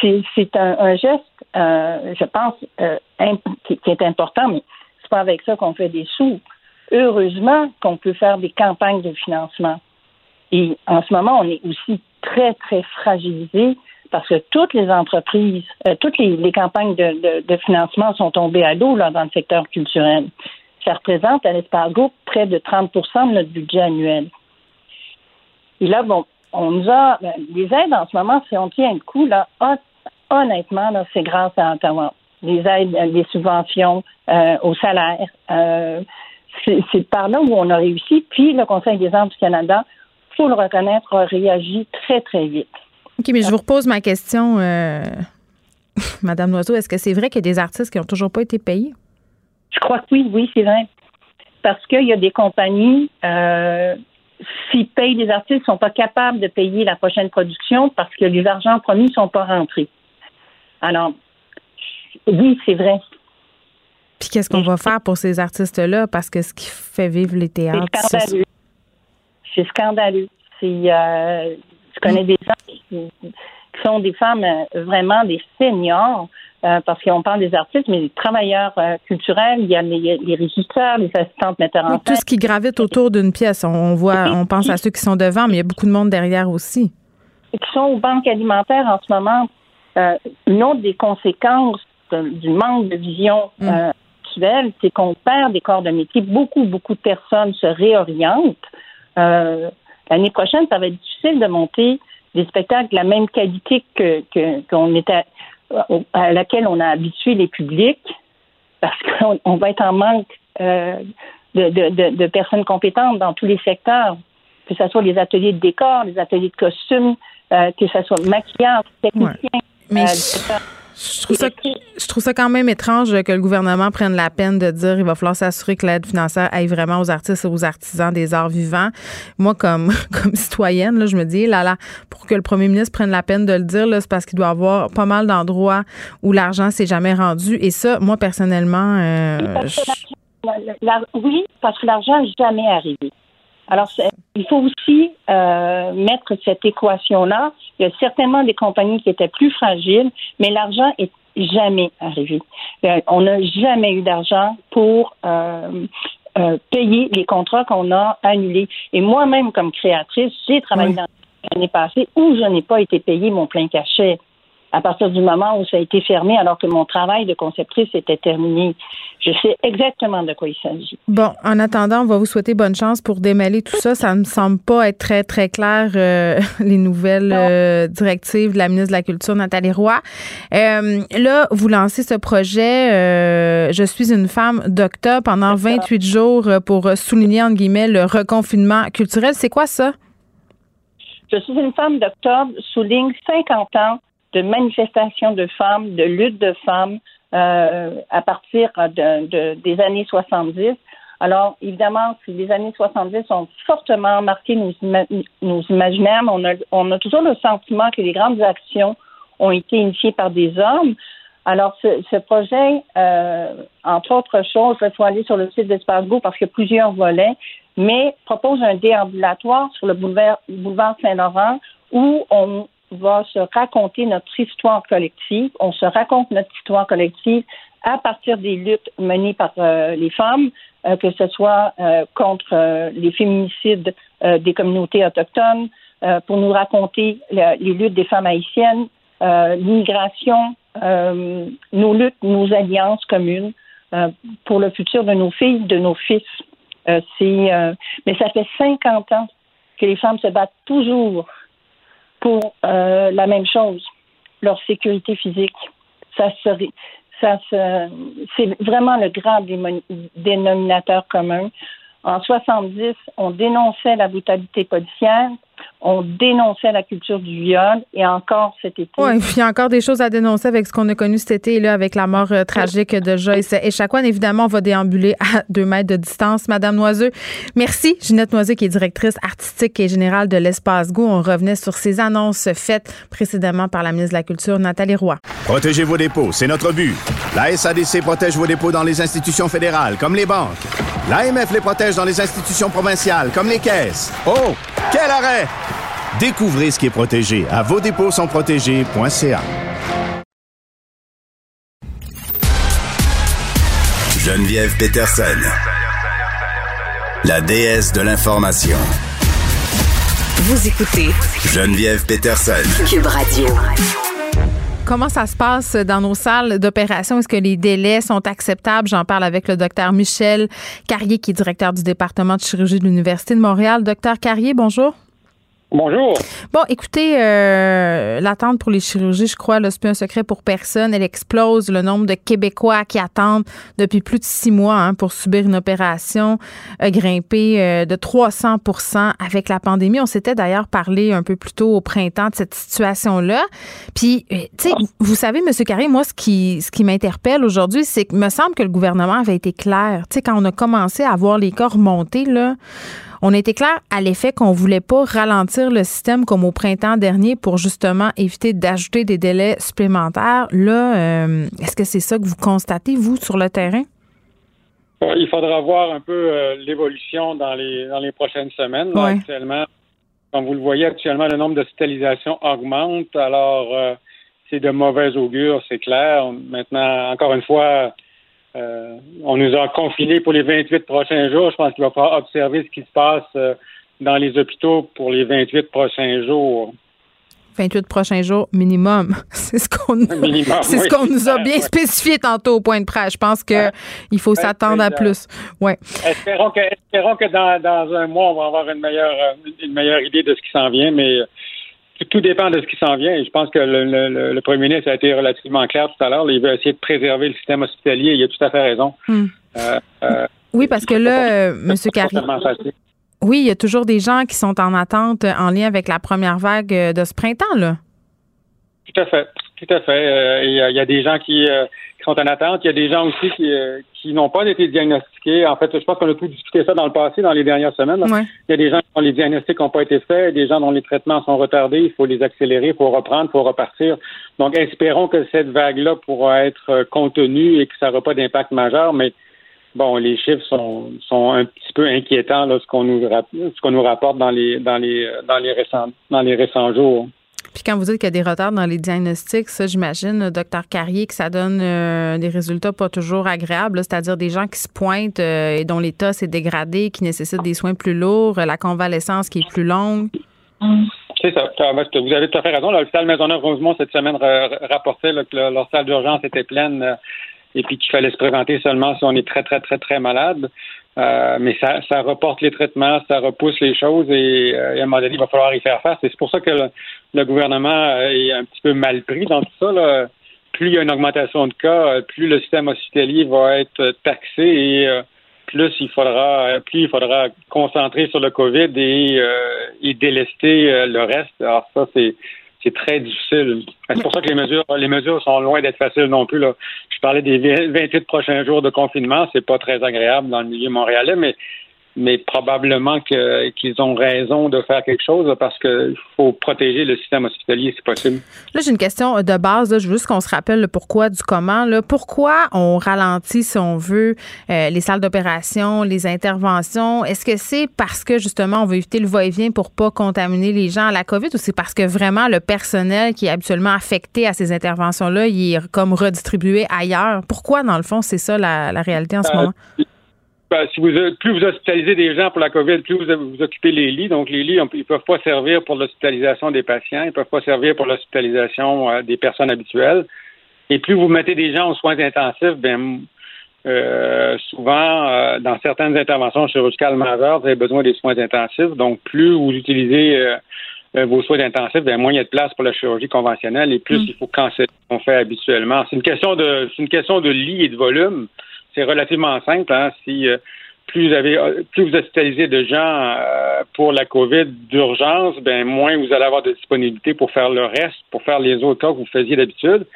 C'est, un, geste, euh, je pense, euh, imp- qui, qui est important, mais c'est pas avec ça qu'on fait des sous. Heureusement qu'on peut faire des campagnes de financement. Et en ce moment, on est aussi très, très fragilisé parce que toutes les entreprises, euh, toutes les, les campagnes de, de- de financement sont tombées à l'eau dans le secteur culturel. Ça représente à l'espace Groupe près de 30% de notre budget annuel. Et là, bon, on nous a ben, les aides en ce moment, si on tient le coup, là, hon- honnêtement, là, c'est grâce à Ottawa. Les aides, euh, les subventions euh, au salaire. euh, c'est par là où on a réussi. Puis le Conseil des arts du Canada, faut le reconnaître, a réagi très, très vite. OK, mais je vous repose ma question, euh, Madame Loiseau. Est-ce que c'est vrai qu'il y a des artistes qui n'ont toujours pas été payés? Je crois que oui, oui, c'est vrai. Parce qu'il y a des compagnies, euh, s'ils payent des artistes, ne sont pas capables de payer la prochaine production parce que les argents promis ne sont pas rentrés. Alors, oui, c'est vrai. Puis qu'est-ce qu'on va faire pour ces artistes-là? Parce que ce qui fait vivre les théâtres. C'est. C'est scandaleux. C'est, euh, je connais des gens qui, sont des femmes euh, vraiment des seniors, euh, parce qu'on parle des artistes, mais des travailleurs culturels, il y a les, les régisseurs, les assistantes metteurs en. Tout ce qui gravite autour d'une pièce. On voit, on pense à ceux qui sont devant, mais il y a beaucoup de monde derrière aussi. Qui sont aux banques alimentaires en ce moment. une autre des conséquences du manque de vision mm c'est qu'on perd des corps de métier. Beaucoup, beaucoup de personnes se réorientent. Euh, l'année prochaine, ça va être difficile de monter des spectacles de la même qualité que qu'on était à laquelle on a habitué les publics, parce qu'on va être en manque euh, de, personnes compétentes dans tous les secteurs, que ce soit les ateliers de décor, les ateliers de costumes, euh, que ce soit maquillage, technicien. Mais je trouve, ça, je trouve ça quand même étrange que le gouvernement prenne la peine de dire il va falloir s'assurer que l'aide financière aille vraiment aux artistes et aux artisans des arts vivants. Moi, comme, comme citoyenne, là, je me dis, là, là, pour que le premier ministre prenne la peine de le dire, c'est parce qu'il doit y avoir pas mal d'endroits où l'argent s'est jamais rendu. Et ça, moi, personnellement. Euh, oui, parce que l'argent n'est jamais arrivé. Alors, il faut aussi euh, mettre cette équation-là. Il y a certainement des compagnies qui étaient plus fragiles, mais l'argent est jamais arrivé. Euh, on n'a jamais eu d'argent pour euh, payer les contrats qu'on a annulés. Et moi-même, comme créatrice, j'ai travaillé dans l'année passée où je n'ai pas été payé mon plein cachet à partir du moment où ça a été fermé, alors que mon travail de conceptrice était terminé. Je sais exactement de quoi il s'agit. Bon, en attendant, on va vous souhaiter bonne chance pour démêler tout ça. Ça ne me semble pas être très, très clair, euh, les nouvelles euh, directives de la ministre de la Culture, Nathalie Roy. Euh, là, vous lancez ce projet Je suis une femme d'octobre pendant 28 jours pour souligner, entre guillemets, le reconfinement culturel. C'est quoi ça? Je suis une femme d'octobre souligne 50 ans de manifestations de femmes, de luttes de femmes euh, à partir de, des années 70. Alors, évidemment, les années 70 ont fortement marqué nos, nos imaginaires, mais on a, on a toujours le sentiment que les grandes actions ont été initiées par des hommes. Alors, ce, ce projet, euh, entre autres choses, il faut aller sur le site d'Espace Go parce qu'il y a plusieurs volets, mais propose un déambulatoire sur le boulevard, boulevard Saint-Laurent où on va se raconter notre histoire collective. On se raconte notre histoire collective à partir des luttes menées par euh, les femmes, euh, que ce soit euh, contre les féminicides des communautés autochtones, pour nous raconter les luttes des femmes haïtiennes, l'immigration, nos luttes, nos alliances communes pour le futur de nos filles, de nos fils. mais ça fait 50 ans que les femmes se battent toujours pour euh, la même chose, leur sécurité physique. Ça serait, ça c'est vraiment le grand dénominateur commun. En 70, on dénonçait la brutalité policière on dénonçait la culture du viol et encore cet été. Oui, puis il y a encore des choses à dénoncer avec ce qu'on a connu cet été là, avec la mort euh, tragique de Joyce et Chacun, Évidemment, on va déambuler à deux mètres de distance. Madame Noiseux, merci. Ginette Noiseux, qui est directrice artistique et générale de l'Espace Go. On revenait sur ces annonces faites précédemment par la ministre de la Culture, Nathalie Roy. Protégez vos dépôts, c'est notre but. La SADC protège vos dépôts dans les institutions fédérales, comme les banques. L'AMF les protège dans les institutions provinciales, comme les caisses. Oh, quel arrêt! Découvrez ce qui est protégé à vos dépôts sont protégés.ca. Geneviève Peterson, la déesse de l'information. Vous écoutez Geneviève Peterson, Cube Radio. Comment ça se passe dans nos salles d'opération? Est-ce que les délais sont acceptables? J'en parle avec le docteur Michel Carrier, qui est directeur du département de chirurgie de l'Université de Montréal. Docteur Carrier, bonjour. Bonjour. Bon, écoutez, euh, l'attente pour les chirurgies, je crois, c'est plus un secret pour personne. Elle explose le nombre de Québécois qui attendent depuis plus de six mois hein, pour subir une opération a grimpé euh, de 300% avec la pandémie. On s'était d'ailleurs parlé un peu plus tôt au printemps de cette situation-là. Puis, euh, tu sais, vous savez, M. Carré, moi, ce qui, ce qui m'interpelle aujourd'hui, c'est que me semble que le gouvernement avait été clair. Tu sais, quand on a commencé à voir les corps monter, là, on était clair à l'effet qu'on voulait pas ralentir le système comme au printemps dernier pour justement éviter d'ajouter des délais supplémentaires. Là, euh, est-ce que c'est ça que vous constatez, vous, sur le terrain? Il faudra voir un peu euh, l'évolution dans les dans les prochaines semaines. Là, Ouais. Actuellement, comme vous le voyez, actuellement, le nombre d'hospitalisations augmente. Alors, euh, c'est de mauvais augure, c'est clair. Maintenant, encore une fois, euh, on nous a confinés pour les 28 prochains jours. Je pense qu'il va falloir observer ce qui se passe euh, dans les hôpitaux pour les 28 prochains jours. 28 prochains jours minimum. C'est ce qu'on ce qu'on nous a Ouais, bien ouais. spécifié tantôt au point de presse. Je pense que il faut s'attendre à plus. Ouais. Espérons que, espérons que dans, dans un mois, on va avoir une meilleure, euh, une meilleure idée de ce qui s'en vient, mais tout, dépend de ce qui s'en vient. Et je pense que le, le- le- le premier ministre a été relativement clair tout à l'heure. Il veut essayer de préserver le système hospitalier. Il a tout à fait raison. Hmm. Euh, euh, Oui, parce que là, euh, M. facile. oui, il y a toujours des gens qui sont en attente en lien avec la première vague de ce printemps, là. Tout à fait. Tout à fait. Euh, Il y, a- il y a des gens qui, euh, qui sont en attente. Il y a des gens aussi qui, euh, qui n'ont pas été diagnostiqués. En fait, je pense qu'on a tout discuté ça dans le passé, dans les dernières semaines. Ouais. Il y a des gens dont les diagnostics n'ont pas été faits, des gens dont les traitements sont retardés. Il faut les accélérer, il faut reprendre, il faut repartir. Donc, espérons que cette vague-là pourra être contenue et que ça n'aura pas d'impact majeur. Mais bon, les chiffres sont, sont un petit peu inquiétants, là, ce qu'on nous, rap- ce qu'on nous rapporte dans les, dans les, dans les récents, dans les récents jours. Puis quand vous dites qu'il y a des retards dans les diagnostics, ça, j'imagine, docteur Carrier, que ça donne euh, des résultats pas toujours agréables, c'est-à-dire des gens qui se pointent euh, et dont l'état s'est dégradé, qui nécessitent des soins plus lourds, euh, la convalescence qui est plus longue. Vous avez tout à fait raison. L'hôpital Maisonneuve-Rosemont, cette semaine, ra- rapportait que le- leur salle d'urgence était pleine et puis qu'il fallait se présenter seulement si on est très, très, très, très malade. Euh, mais ça, ça reporte les traitements, ça repousse les choses et, euh, à un moment donné, il va falloir y faire face. C'est pour ça que le, gouvernement euh, est un petit peu mal pris dans tout ça. Là. Plus il y a une augmentation de cas, euh, plus le système hospitalier va être taxé et plus il faudra plus il faudra concentrer sur le COVID et, et délester le reste. Alors ça, c'est c'est très difficile. C'est pour ça que les mesures les mesures sont loin d'être faciles non plus. Là. Je parlais des 28 prochains jours de confinement, c'est pas très agréable dans le milieu montréalais, mais mais probablement que- qu'ils ont raison de faire quelque chose parce qu'il faut protéger le système hospitalier si possible. Là, j'ai une question de base. Là. Je veux juste qu'on se rappelle le pourquoi du comment. Là. Pourquoi on ralentit, si on veut, euh, les salles d'opération, les interventions? Est-ce que c'est parce que, justement, on veut éviter le va-et-vient pour pas contaminer les gens à la COVID ou c'est parce que vraiment le personnel qui est habituellement affecté à ces interventions-là, il est comme redistribué ailleurs? Pourquoi, dans le fond, c'est ça la, la réalité en ce Euh, moment? Ben, si vous, plus vous hospitalisez des gens pour la COVID, plus vous, vous occupez les lits. Donc, les lits, on- ils peuvent pas servir pour l'hospitalisation des patients, ils peuvent pas servir pour l'hospitalisation euh, des personnes habituelles. Et plus vous mettez des gens aux soins intensifs, ben euh, souvent, euh, dans certaines interventions chirurgicales majeures, vous avez besoin des soins intensifs. Donc, plus vous utilisez vos soins intensifs, ben, moins il y a de place pour la chirurgie conventionnelle et plus il faut canceller ce qu'on fait habituellement. C'est une question de c'est une question de lit et de volume. C'est relativement simple. Hein? Si euh, plus vous avez euh, plus vous hospitalisez de gens euh, pour la COVID d'urgence, ben moins vous allez avoir de disponibilité pour faire le reste, pour faire les autres cas que vous faisiez d'habitude.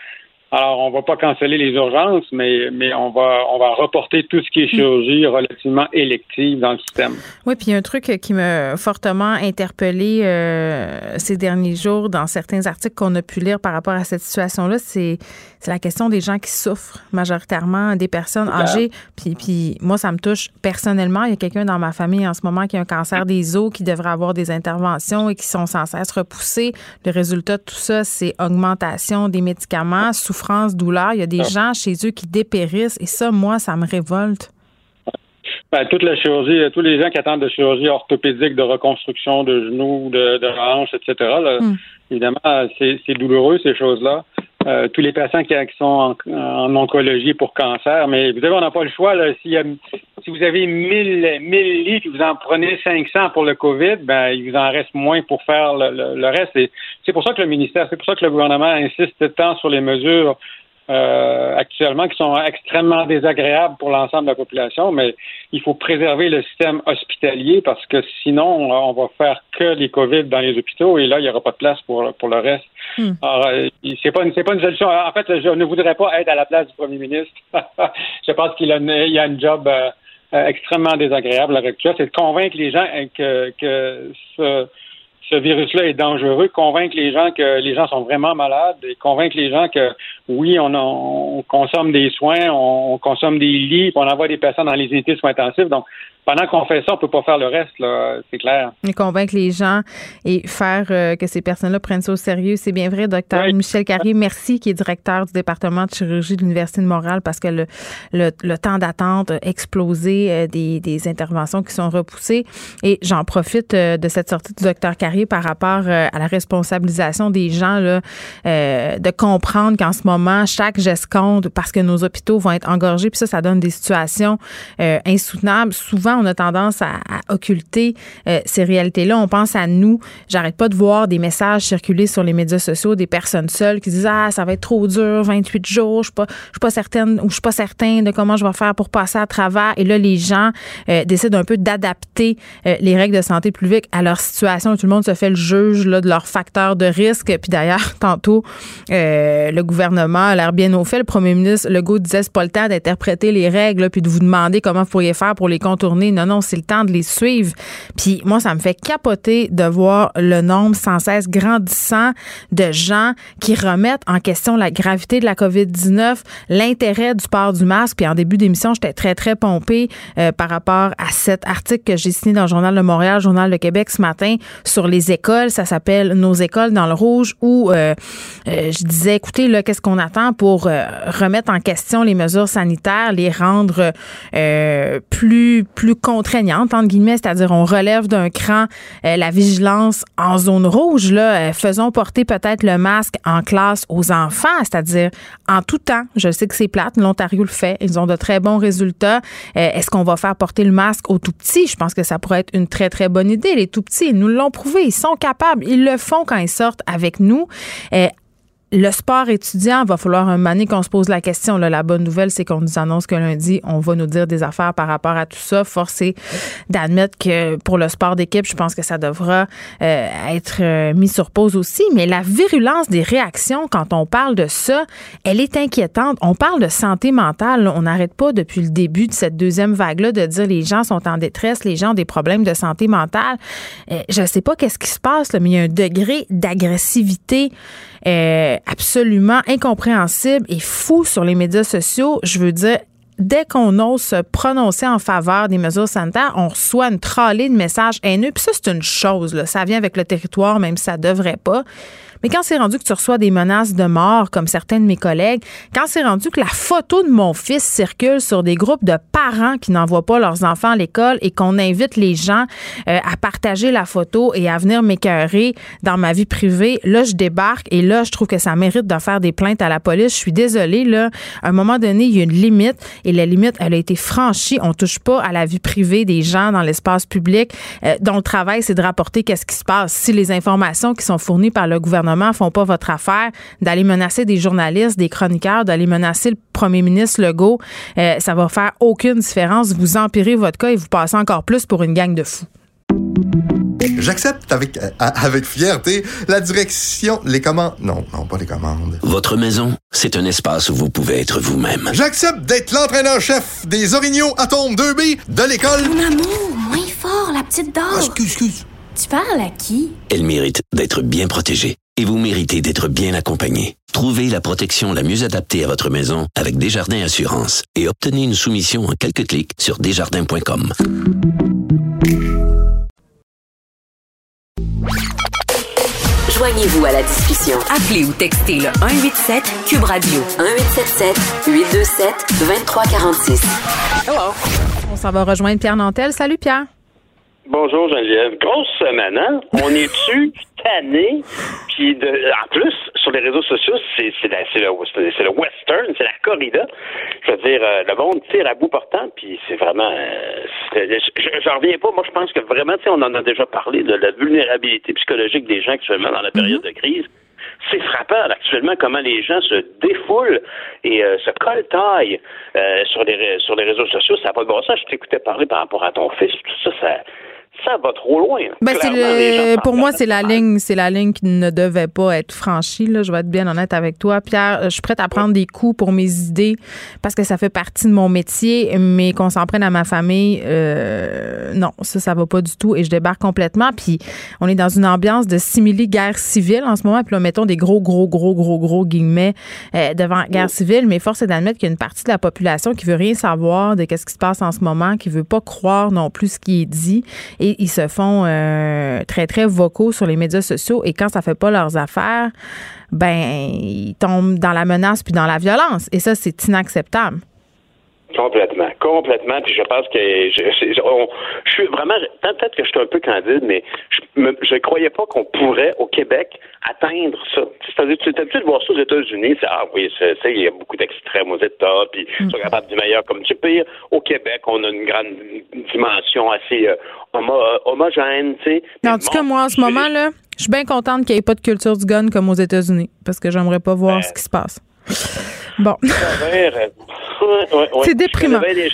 Alors, on va pas canceller les urgences, mais, mais on va on va reporter tout ce qui est chirurgie relativement élective dans le système. Oui, puis il y a un truc qui m'a fortement interpellé ces derniers jours dans certains articles qu'on a pu lire par rapport à cette situation-là, c'est c'est la question des gens qui souffrent, majoritairement des personnes âgées. Puis, puis moi, ça me touche personnellement. Il y a quelqu'un dans ma famille en ce moment qui a un cancer des os, qui devrait avoir des interventions et qui sont sans cesse repoussées. Le résultat de tout ça, c'est augmentation des médicaments, souffrance, douleur. Il y a des gens chez eux qui dépérissent et ça, moi, ça me révolte. Ben, toute la chirurgie, euh, tous les gens qui attendent de chirurgie orthopédique, de reconstruction de genoux, de, de hanches, etc. là, Évidemment, c'est douloureux ces choses-là. Euh, tous les patients qui, sont en, en oncologie pour cancer, mais vous savez, on n'a pas le choix. Là, a- si vous avez 1000, 1000 lits et vous en prenez 500 pour le COVID, ben, il vous en reste moins pour faire le, le- le reste. C'est pour ça que le ministère, c'est pour ça que le gouvernement insiste tant sur les mesures euh, actuellement qui sont extrêmement désagréables pour l'ensemble de la population, mais il faut préserver le système hospitalier parce que sinon, on va faire que les COVID dans les hôpitaux et là, il n'y aura pas de place pour, pour le reste. Alors, euh, c'est pas, une- c'est pas une solution. En fait, je ne voudrais pas être à la place du premier ministre. je pense qu'il a, il a une job euh, euh, extrêmement désagréable à l'heure actuelle. C'est de convaincre les gens euh, que, que ce, ce virus-là est dangereux, convaincre les gens que les gens sont vraiment malades et convaincre les gens que oui, on, on consomme des soins, on, consomme des lits, on envoie des personnes dans les unités soins intensifs. Donc, pendant qu'on fait ça, on peut pas faire le reste, là, c'est clair. Et convaincre les gens et faire euh, que ces personnes-là prennent ça au sérieux, c'est bien vrai, docteur Michel Carrier. Merci, qui est directeur du département de chirurgie de l'Université de Montréal, parce que le, le, temps d'attente a explosé, euh, des, des, interventions qui sont repoussées. Et j'en profite euh, de cette sortie du docteur Carrier par rapport à la responsabilisation des gens, là, de comprendre qu'en ce moment, chaque geste compte parce que nos hôpitaux vont être engorgés, puis ça, ça donne des situations insoutenables. Souvent, on a tendance à, occulter euh, ces réalités-là. On pense à nous. J'arrête pas de voir des messages circuler sur les médias sociaux des personnes seules qui disent ah ça va être trop dur, 28 jours, je suis pas, pas certaine ou je suis pas certain de comment je vais faire pour passer à travers. Et là, les gens euh, décident un peu d'adapter euh, les règles de santé publique à leur situation. Tout le monde se fait le juge là, de leurs facteurs de risque. Puis d'ailleurs, tantôt, le gouvernement a l'air bien au fait. Le premier ministre Legault disait c'est pas le temps d'interpréter les règles puis de vous demander comment vous pourriez faire pour les contourner non, non, c'est le temps de les suivre. Puis moi, ça me fait capoter de voir le nombre sans cesse grandissant de gens qui remettent en question la gravité de la COVID-19, l'intérêt du port du masque. Puis en début d'émission, j'étais très, très pompée euh, par rapport à cet article que j'ai signé dans le Journal de Montréal, Journal de Québec ce matin sur les écoles. Ça s'appelle Nos écoles dans le rouge où euh, euh, je disais, écoutez, là, qu'est-ce qu'on attend pour remettre en question les mesures sanitaires, les rendre plus, plus contraignante, guillemets, c'est-à-dire on relève d'un cran euh, la vigilance en zone rouge. Là, euh, faisons porter peut-être le masque en classe aux enfants, c'est-à-dire en tout temps. Je sais que c'est plate, l'Ontario le fait, ils ont de très bons résultats. Euh, est-ce qu'on va faire porter le masque aux tout petits? Je pense que ça pourrait être une très, très bonne idée. Les tout petits, nous l'ont prouvé, ils sont capables, ils le font quand ils sortent avec nous le sport étudiant, va falloir un moment qu'on se pose la question. Là, la bonne nouvelle, c'est qu'on nous annonce que lundi, on va nous dire des affaires par rapport à tout ça. Force est d'admettre que pour le sport d'équipe, je pense que ça devra euh, être euh, mis sur pause aussi. Mais la virulence des réactions quand on parle de ça, elle est inquiétante. On parle de santé mentale. On n'arrête pas depuis le début de cette deuxième vague-là de dire les gens sont en détresse, les gens ont des problèmes de santé mentale. Euh, je ne sais pas qu'est-ce qui se passe, là, mais il y a un degré d'agressivité euh, absolument incompréhensible et fou sur les médias sociaux. Je veux dire, dès qu'on ose se prononcer en faveur des mesures sanitaires, on reçoit une tralée de messages haineux. Puis ça, c'est une chose. Là. Ça vient avec le territoire, même si ça devrait pas. Mais quand c'est rendu que tu reçois des menaces de mort, comme certains de mes collègues, quand c'est rendu que la photo de mon fils circule sur des groupes de parents qui n'envoient pas leurs enfants à l'école et qu'on invite les gens euh, à partager la photo et à venir m'écœurer dans ma vie privée, là, je débarque et là, je trouve que ça mérite de faire des plaintes à la police. Je suis désolée, là. À un moment donné, il y a une limite et la limite, elle a été franchie. On touche pas à la vie privée des gens dans l'espace public euh, dont le travail, c'est de rapporter qu'est-ce qui se passe. Si les informations qui sont fournies par le gouvernement font pas votre affaire, d'aller menacer des journalistes, des chroniqueurs, d'aller menacer le premier ministre Legault, euh, ça va faire aucune différence. Vous empirez votre cas et vous passez encore plus pour une gang de fous. J'accepte avec, euh, avec fierté la direction, les commandes. Non, non, pas les commandes. Votre maison, c'est un espace où vous pouvez être vous-même. J'accepte d'être l'entraîneur-chef des Orignaux Atomes 2B de l'école. Mon amour, moins fort, la petite dame. Ah, excuse, excuse. Tu parles à qui? Elle mérite d'être bien protégée et vous méritez d'être bien accompagné. Trouvez la protection la mieux adaptée à votre maison avec Desjardins Assurance et obtenez une soumission en quelques clics sur desjardins.com. Joignez-vous à la discussion. Appelez ou textez le 187 Cube Radio 1877 827 2346. Hello. On s'en va rejoindre Pierre Nantel. Salut Pierre. Bonjour Geneviève. Grosse semaine, hein? On est tu tanné? Puis de, en plus, sur les réseaux sociaux, c'est, c'est, c'est, le, c'est le western, c'est la corrida. Je veux dire, euh, le monde tire à bout portant, puis c'est vraiment... Euh, j'en reviens pas. Moi, je pense que vraiment, tu sais, on en a déjà parlé de la vulnérabilité psychologique des gens actuellement dans la période de crise c'est frappant actuellement comment les gens se défoulent et euh, se collent taille sur les sur les réseaux sociaux. Ça n'a pas de bon sens. Je t'écoutais parler par rapport à ton fils, tout ça, ça ça va trop loin. Ben, c'est le, pour moi, c'est la ligne, c'est la ligne qui ne devait pas être franchie. Là. Je vais être bien honnête avec toi, Pierre. Je suis prête à prendre des coups pour mes idées parce que ça fait partie de mon métier, mais qu'on s'en prenne à ma famille, euh, non, ça, ça va pas du tout. Et je débarque complètement. Puis on est dans une ambiance de simili guerre civile en ce moment. Puis là, mettons des gros, gros, gros, gros, gros guillemets euh, devant guerre civile. Mais force est d'admettre qu'il y a une partie de la population qui veut rien savoir de qu'est-ce qui se passe en ce moment, qui veut pas croire non plus ce qui est dit. Et ils se font euh, très, très vocaux sur les médias sociaux. Et quand ça fait pas leurs affaires, ben, ils tombent dans la menace puis dans la violence. Et ça, c'est inacceptable. Complètement, complètement. Puis je pense que je, je suis vraiment peut-être que je suis un peu candide, mais je ne croyais pas qu'on pourrait au Québec atteindre ça. C'est-à-dire, tu es habitué de voir ça aux États-Unis, c'est ah oui, c'est, il y a beaucoup d'extrêmes aux États, puis ils sont capables du meilleur comme du pire. Au Québec, on a une grande dimension assez euh, homogène, tu sais. En tout cas, moi, en ce moment là, je suis bien contente qu'il n'y ait pas de culture du gun comme aux États-Unis, parce que j'aimerais pas voir ce qui se passe. Bon. c'est déprimant. Oui,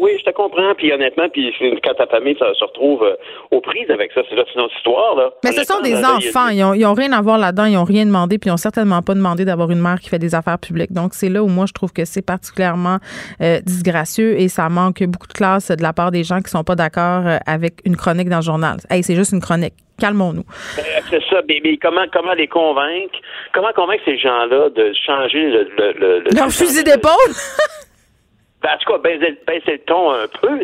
oui, je te comprends. Puis honnêtement, puis quand ta famille ça, se retrouve euh, aux prises avec ça, c'est là, une autre histoire. Là. Mais ce sont des enfants. Ils n'ont ont rien à voir là-dedans. Ils n'ont rien demandé. Puis ils n'ont certainement pas demandé d'avoir une mère qui fait des affaires publiques. Donc, c'est là où moi, je trouve que c'est particulièrement euh, disgracieux et ça manque beaucoup de classe de la part des gens qui sont pas d'accord euh, avec une chronique dans le journal. Hey, c'est juste une chronique calmons-nous. Ben, c'est ça, mais, comment, comment les convaincre? Comment convaincre ces gens-là de changer le. le, le Leur fusil d'épaule? Ben, en tout cas, baisser, le ton un peu.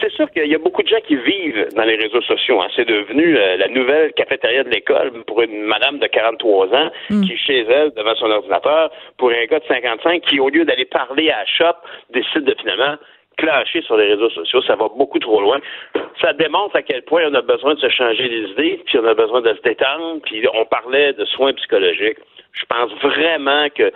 C'est sûr qu'il y a beaucoup de gens qui vivent dans les réseaux sociaux. Hein. C'est devenu euh, la nouvelle cafétéria de l'école pour une madame de 43 ans mm. qui est chez elle devant son ordinateur, pour un gars de 55 qui, au lieu d'aller parler à la shop, décide de finalement clasher sur les réseaux sociaux. Ça va beaucoup trop loin. Ça démontre à quel point on a besoin de se changer les idées, puis on a besoin de se détendre, puis on parlait de soins psychologiques. Je pense vraiment que,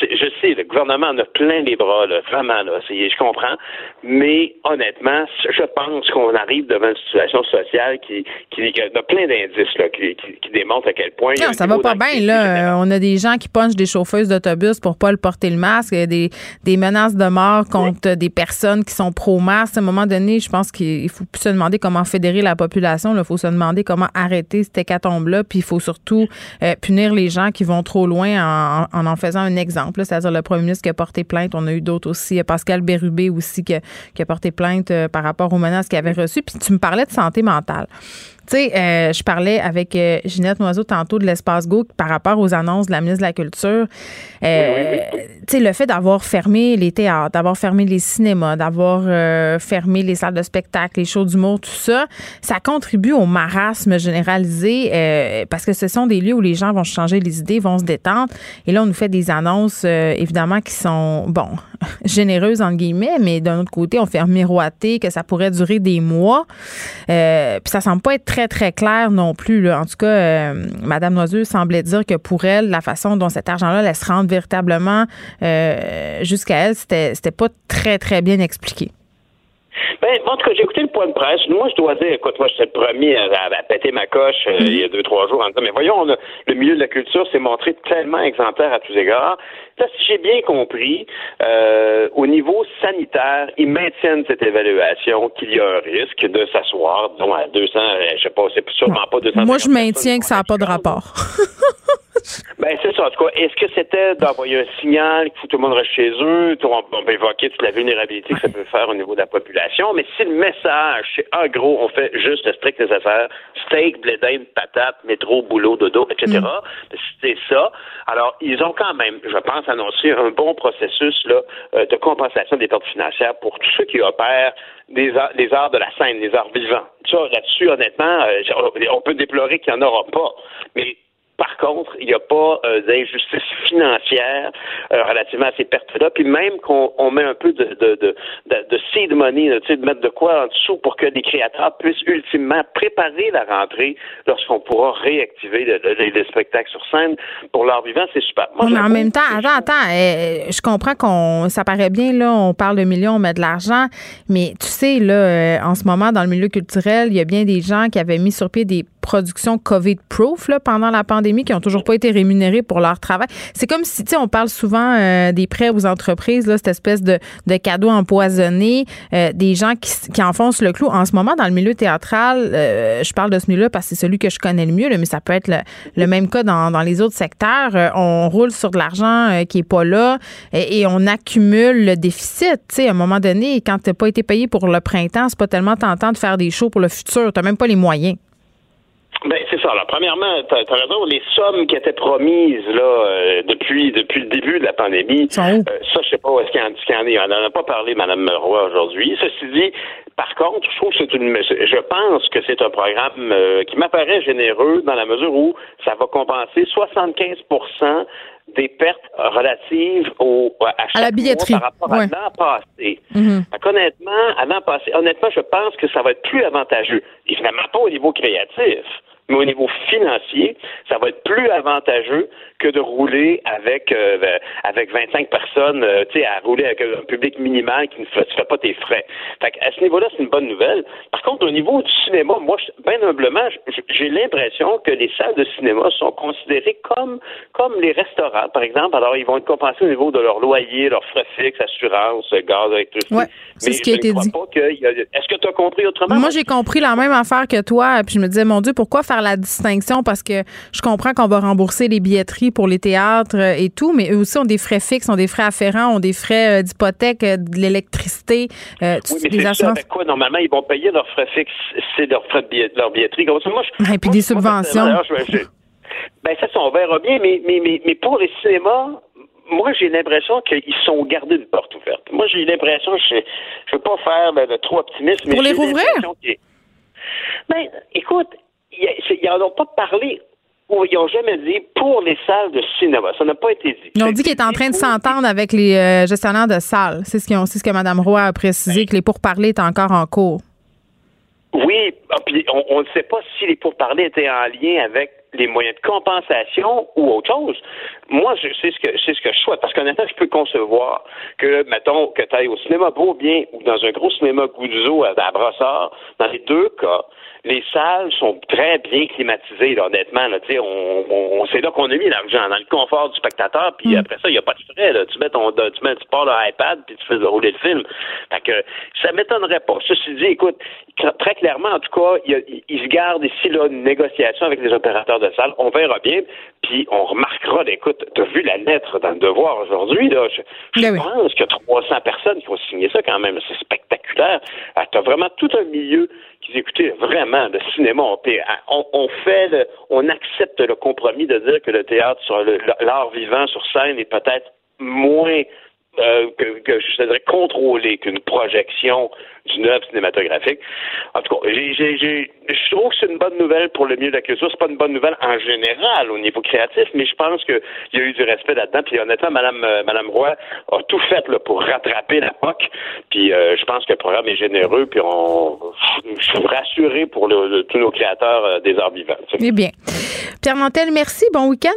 je sais, le gouvernement en a plein les bras, là, vraiment, là, je comprends, mais honnêtement, je pense qu'on arrive devant une situation sociale qui, qui, a plein d'indices là, qui, qui, démontrent à quel point. Non, ça va pas bien, là. On a des gens qui punchent des chauffeuses d'autobus pour pas le porter le masque, il y a des, des menaces de mort contre des personnes qui sont pro-masque. À un moment donné, je pense qu'il faut plus se demander comment fédérer la population, il faut se demander comment arrêter cette hécatombe-là, puis il faut surtout euh, punir les gens qui vont trop loin en en, faisant un exemple, c'est-à-dire le premier ministre qui a porté plainte. On a eu d'autres aussi. Pascal Bérubé aussi qui a, porté plainte euh, par rapport aux menaces qu'il avait reçues. Puis tu me parlais de santé mentale. Tu sais, euh, je parlais avec euh, Ginette Noiseau tantôt de l'espace Go par rapport aux annonces de la ministre de la Culture. Euh, tu sais, le fait d'avoir fermé les théâtres, d'avoir fermé les cinémas, d'avoir fermé les salles de spectacle, les shows d'humour, tout ça, ça contribue au marasme généralisé parce que ce sont des lieux où les gens vont changer les idées, vont se détendre. Et là, on nous fait des annonces, évidemment, qui sont, bon, généreuses, entre guillemets, mais d'un autre côté, on fait miroiter que ça pourrait durer des mois. puis ça semble pas être très très, clair non plus. En tout cas, euh, Mme Noiseux semblait dire que pour elle, la façon dont cet argent-là allait se véritablement euh, jusqu'à elle, c'était pas très, très bien expliqué. Ben, en tout cas, j'ai écouté le point de presse. Moi, je dois dire, écoute, moi, je suis le premier à, péter ma coche euh, il y a deux, trois jours en disant, mais voyons, le milieu de la culture s'est montré tellement exemplaire à tous égards. Là, si j'ai bien compris, euh, au niveau sanitaire, ils maintiennent cette évaluation qu'il y a un risque de s'asseoir, donc à 200, euh, je sais pas, c'est sûrement pas 200. Moi, je maintiens que ça n'a pas de rapport. Ben, c'est ça. En tout cas, est-ce que c'était d'envoyer un signal qu'il faut que tout le monde reste chez eux? On, peut évoquer toute la vulnérabilité que ça peut faire au niveau de la population. Mais si le message, c'est en gros, on fait juste le strict nécessaire, steak, blé patate, métro, boulot, dodo, etc., mm. ben, c'est ça. Alors, ils ont quand même, je pense, annoncé un bon processus là, euh, de compensation des pertes financières pour tous ceux qui opèrent des arts, les arts de la scène, les arts vivants. Ça, là-dessus, honnêtement, euh, on peut déplorer qu'il n'y en aura pas. Mais par contre, il n'y a pas euh, d'injustice financière euh, relativement à ces pertes-là. Puis même qu'on on met un peu de, de, de, de, seed money, de mettre de quoi en dessous pour que les créateurs puissent ultimement préparer la rentrée lorsqu'on pourra réactiver les spectacles sur scène pour leur vivant, c'est super. mais en même temps, attends, attends, eh, je comprends qu'on, ça paraît bien, là, on parle de millions, on met de l'argent, mais tu sais, là, euh, en ce moment, dans le milieu culturel, il y a bien des gens qui avaient mis sur pied des productions COVID-proof, là, pendant la pandémie qui ont toujours pas été rémunérés pour leur travail. C'est comme si, tu sais, on parle souvent euh, des prêts aux entreprises, là, cette espèce de, de cadeau empoisonné, euh, des gens qui, qui, enfoncent le clou. En ce moment, dans le milieu théâtral, euh, je parle de ce milieu-là parce que c'est celui que je connais le mieux, mais ça peut être le, même cas dans, dans, les autres secteurs. on roule sur de l'argent qui est pas là et, on accumule le déficit. Tu sais, à un moment donné, quand t'as pas été payé pour le printemps, c'est pas tellement tentant de faire des shows pour le futur. T'as même pas les moyens. Ben, c'est ça. Alors, premièrement, tu as, raison, les sommes qui étaient promises là euh, depuis depuis le début de la pandémie, euh, ça, je sais pas où est-ce qu'il y, en est. On n'en a pas parlé, Mme Roy, aujourd'hui. Ceci dit, par contre, je trouve que c'est une je pense que c'est un programme euh, qui m'apparaît généreux dans la mesure où ça va compenser 75% des pertes relatives au, à, à la billetterie par rapport à l'an passé. Mhm. Honnêtement, à l'an passé, honnêtement, je pense que ça va être plus avantageux. Évidemment pas au niveau créatif, mais au niveau financier, ça va être plus avantageux que de rouler avec euh, avec 25 personnes, euh, tu sais, à rouler avec un public minimal qui ne fait, pas tes frais. Fait à ce niveau-là, c'est une bonne nouvelle. Par contre, au niveau du cinéma, moi, bien humblement, j'ai l'impression que les salles de cinéma sont considérées comme comme les restaurants, par exemple. Alors, ils vont être compensés au niveau de leur loyer, leurs frais fixes, assurance, gaz, électricité. Ouais, c'est ce qui a été dit. Est-ce que tu as compris autrement? Moi, j'ai compris la même affaire que toi, puis je me disais, mon Dieu, pourquoi faire la distinction parce que je comprends qu'on va rembourser les billetteries pour les théâtres euh, et tout, mais eux aussi ont des frais fixes, ont des frais afférents, ont des frais euh, d'hypothèque, euh, de l'électricité, oui, mais des assurances. Ça, quoi, normalement, ils vont payer leurs frais fixes, c'est leur frais de leur billetterie. Moi, et puis des subventions. ben ça, on verra bien, mais, mais, mais, mais pour les cinémas, moi, j'ai l'impression qu'ils sont gardés une porte ouverte. Moi, j'ai l'impression, je ne veux pas faire de, trop optimiste, mais. Pour les rouvrir? Ben, écoute, ils n'en ont pas parlé ou ils n'ont jamais dit pour les salles de cinéma. Ça n'a pas été dit. Ils ont dit qu'il est en train de s'entendre avec les euh, gestionnaires de salles. C'est ce, qu'ils ont, ce que Mme Roy a précisé, que les pourparlers étaient encore en cours. Oui, ah, puis on ne sait pas si les pourparlers étaient en lien avec les moyens de compensation ou autre chose. Moi, je sais ce que c'est ce que je souhaite, parce qu'honnêtement, je peux concevoir que, mettons, que tu ailles au cinéma beau bien ou dans un gros cinéma Goudzo à, à Brossard, dans les deux cas, les salles sont très bien climatisées, là, honnêtement. Là, on, on, c'est là qu'on a mis l'argent, dans le confort du spectateur, puis mm. après ça, il n'y a pas de frais. Là. Tu mets ton tu mets tu pars iPad puis tu fais rouler le film. Fait que ça m'étonnerait pas. Ceci dit, écoute, très clairement, en tout cas, il, il se garde ici là, une négociation avec les opérateurs de salles. On verra bien, puis on remarquera, écoute, tu as vu la lettre dans le devoir aujourd'hui, là. Je, ben pense qu'il y a 300 personnes qui ont signé ça quand même. C'est spectaculaire. Ah, tu as vraiment tout un milieu qui dit, écoutez, vraiment, le cinéma, on, on, fait, on accepte le compromis de dire que le théâtre, sur l'art vivant sur scène est peut-être moins euh, que, que, je dirais contrôler qu'une projection d'une œuvre cinématographique. En tout cas, je trouve que c'est une bonne nouvelle pour le milieu de la culture. C'est pas une bonne nouvelle en général au niveau créatif, mais je pense qu'il y a eu du respect là-dedans. Puis honnêtement, Madame, euh, Madame Roy a tout fait là, pour rattraper la POC. Puis euh, je pense que le programme est généreux. Puis on, je suis rassuré pour le, tous nos créateurs des arts vivants. Eh bien. Pierre Mantel, merci. Bon week-end.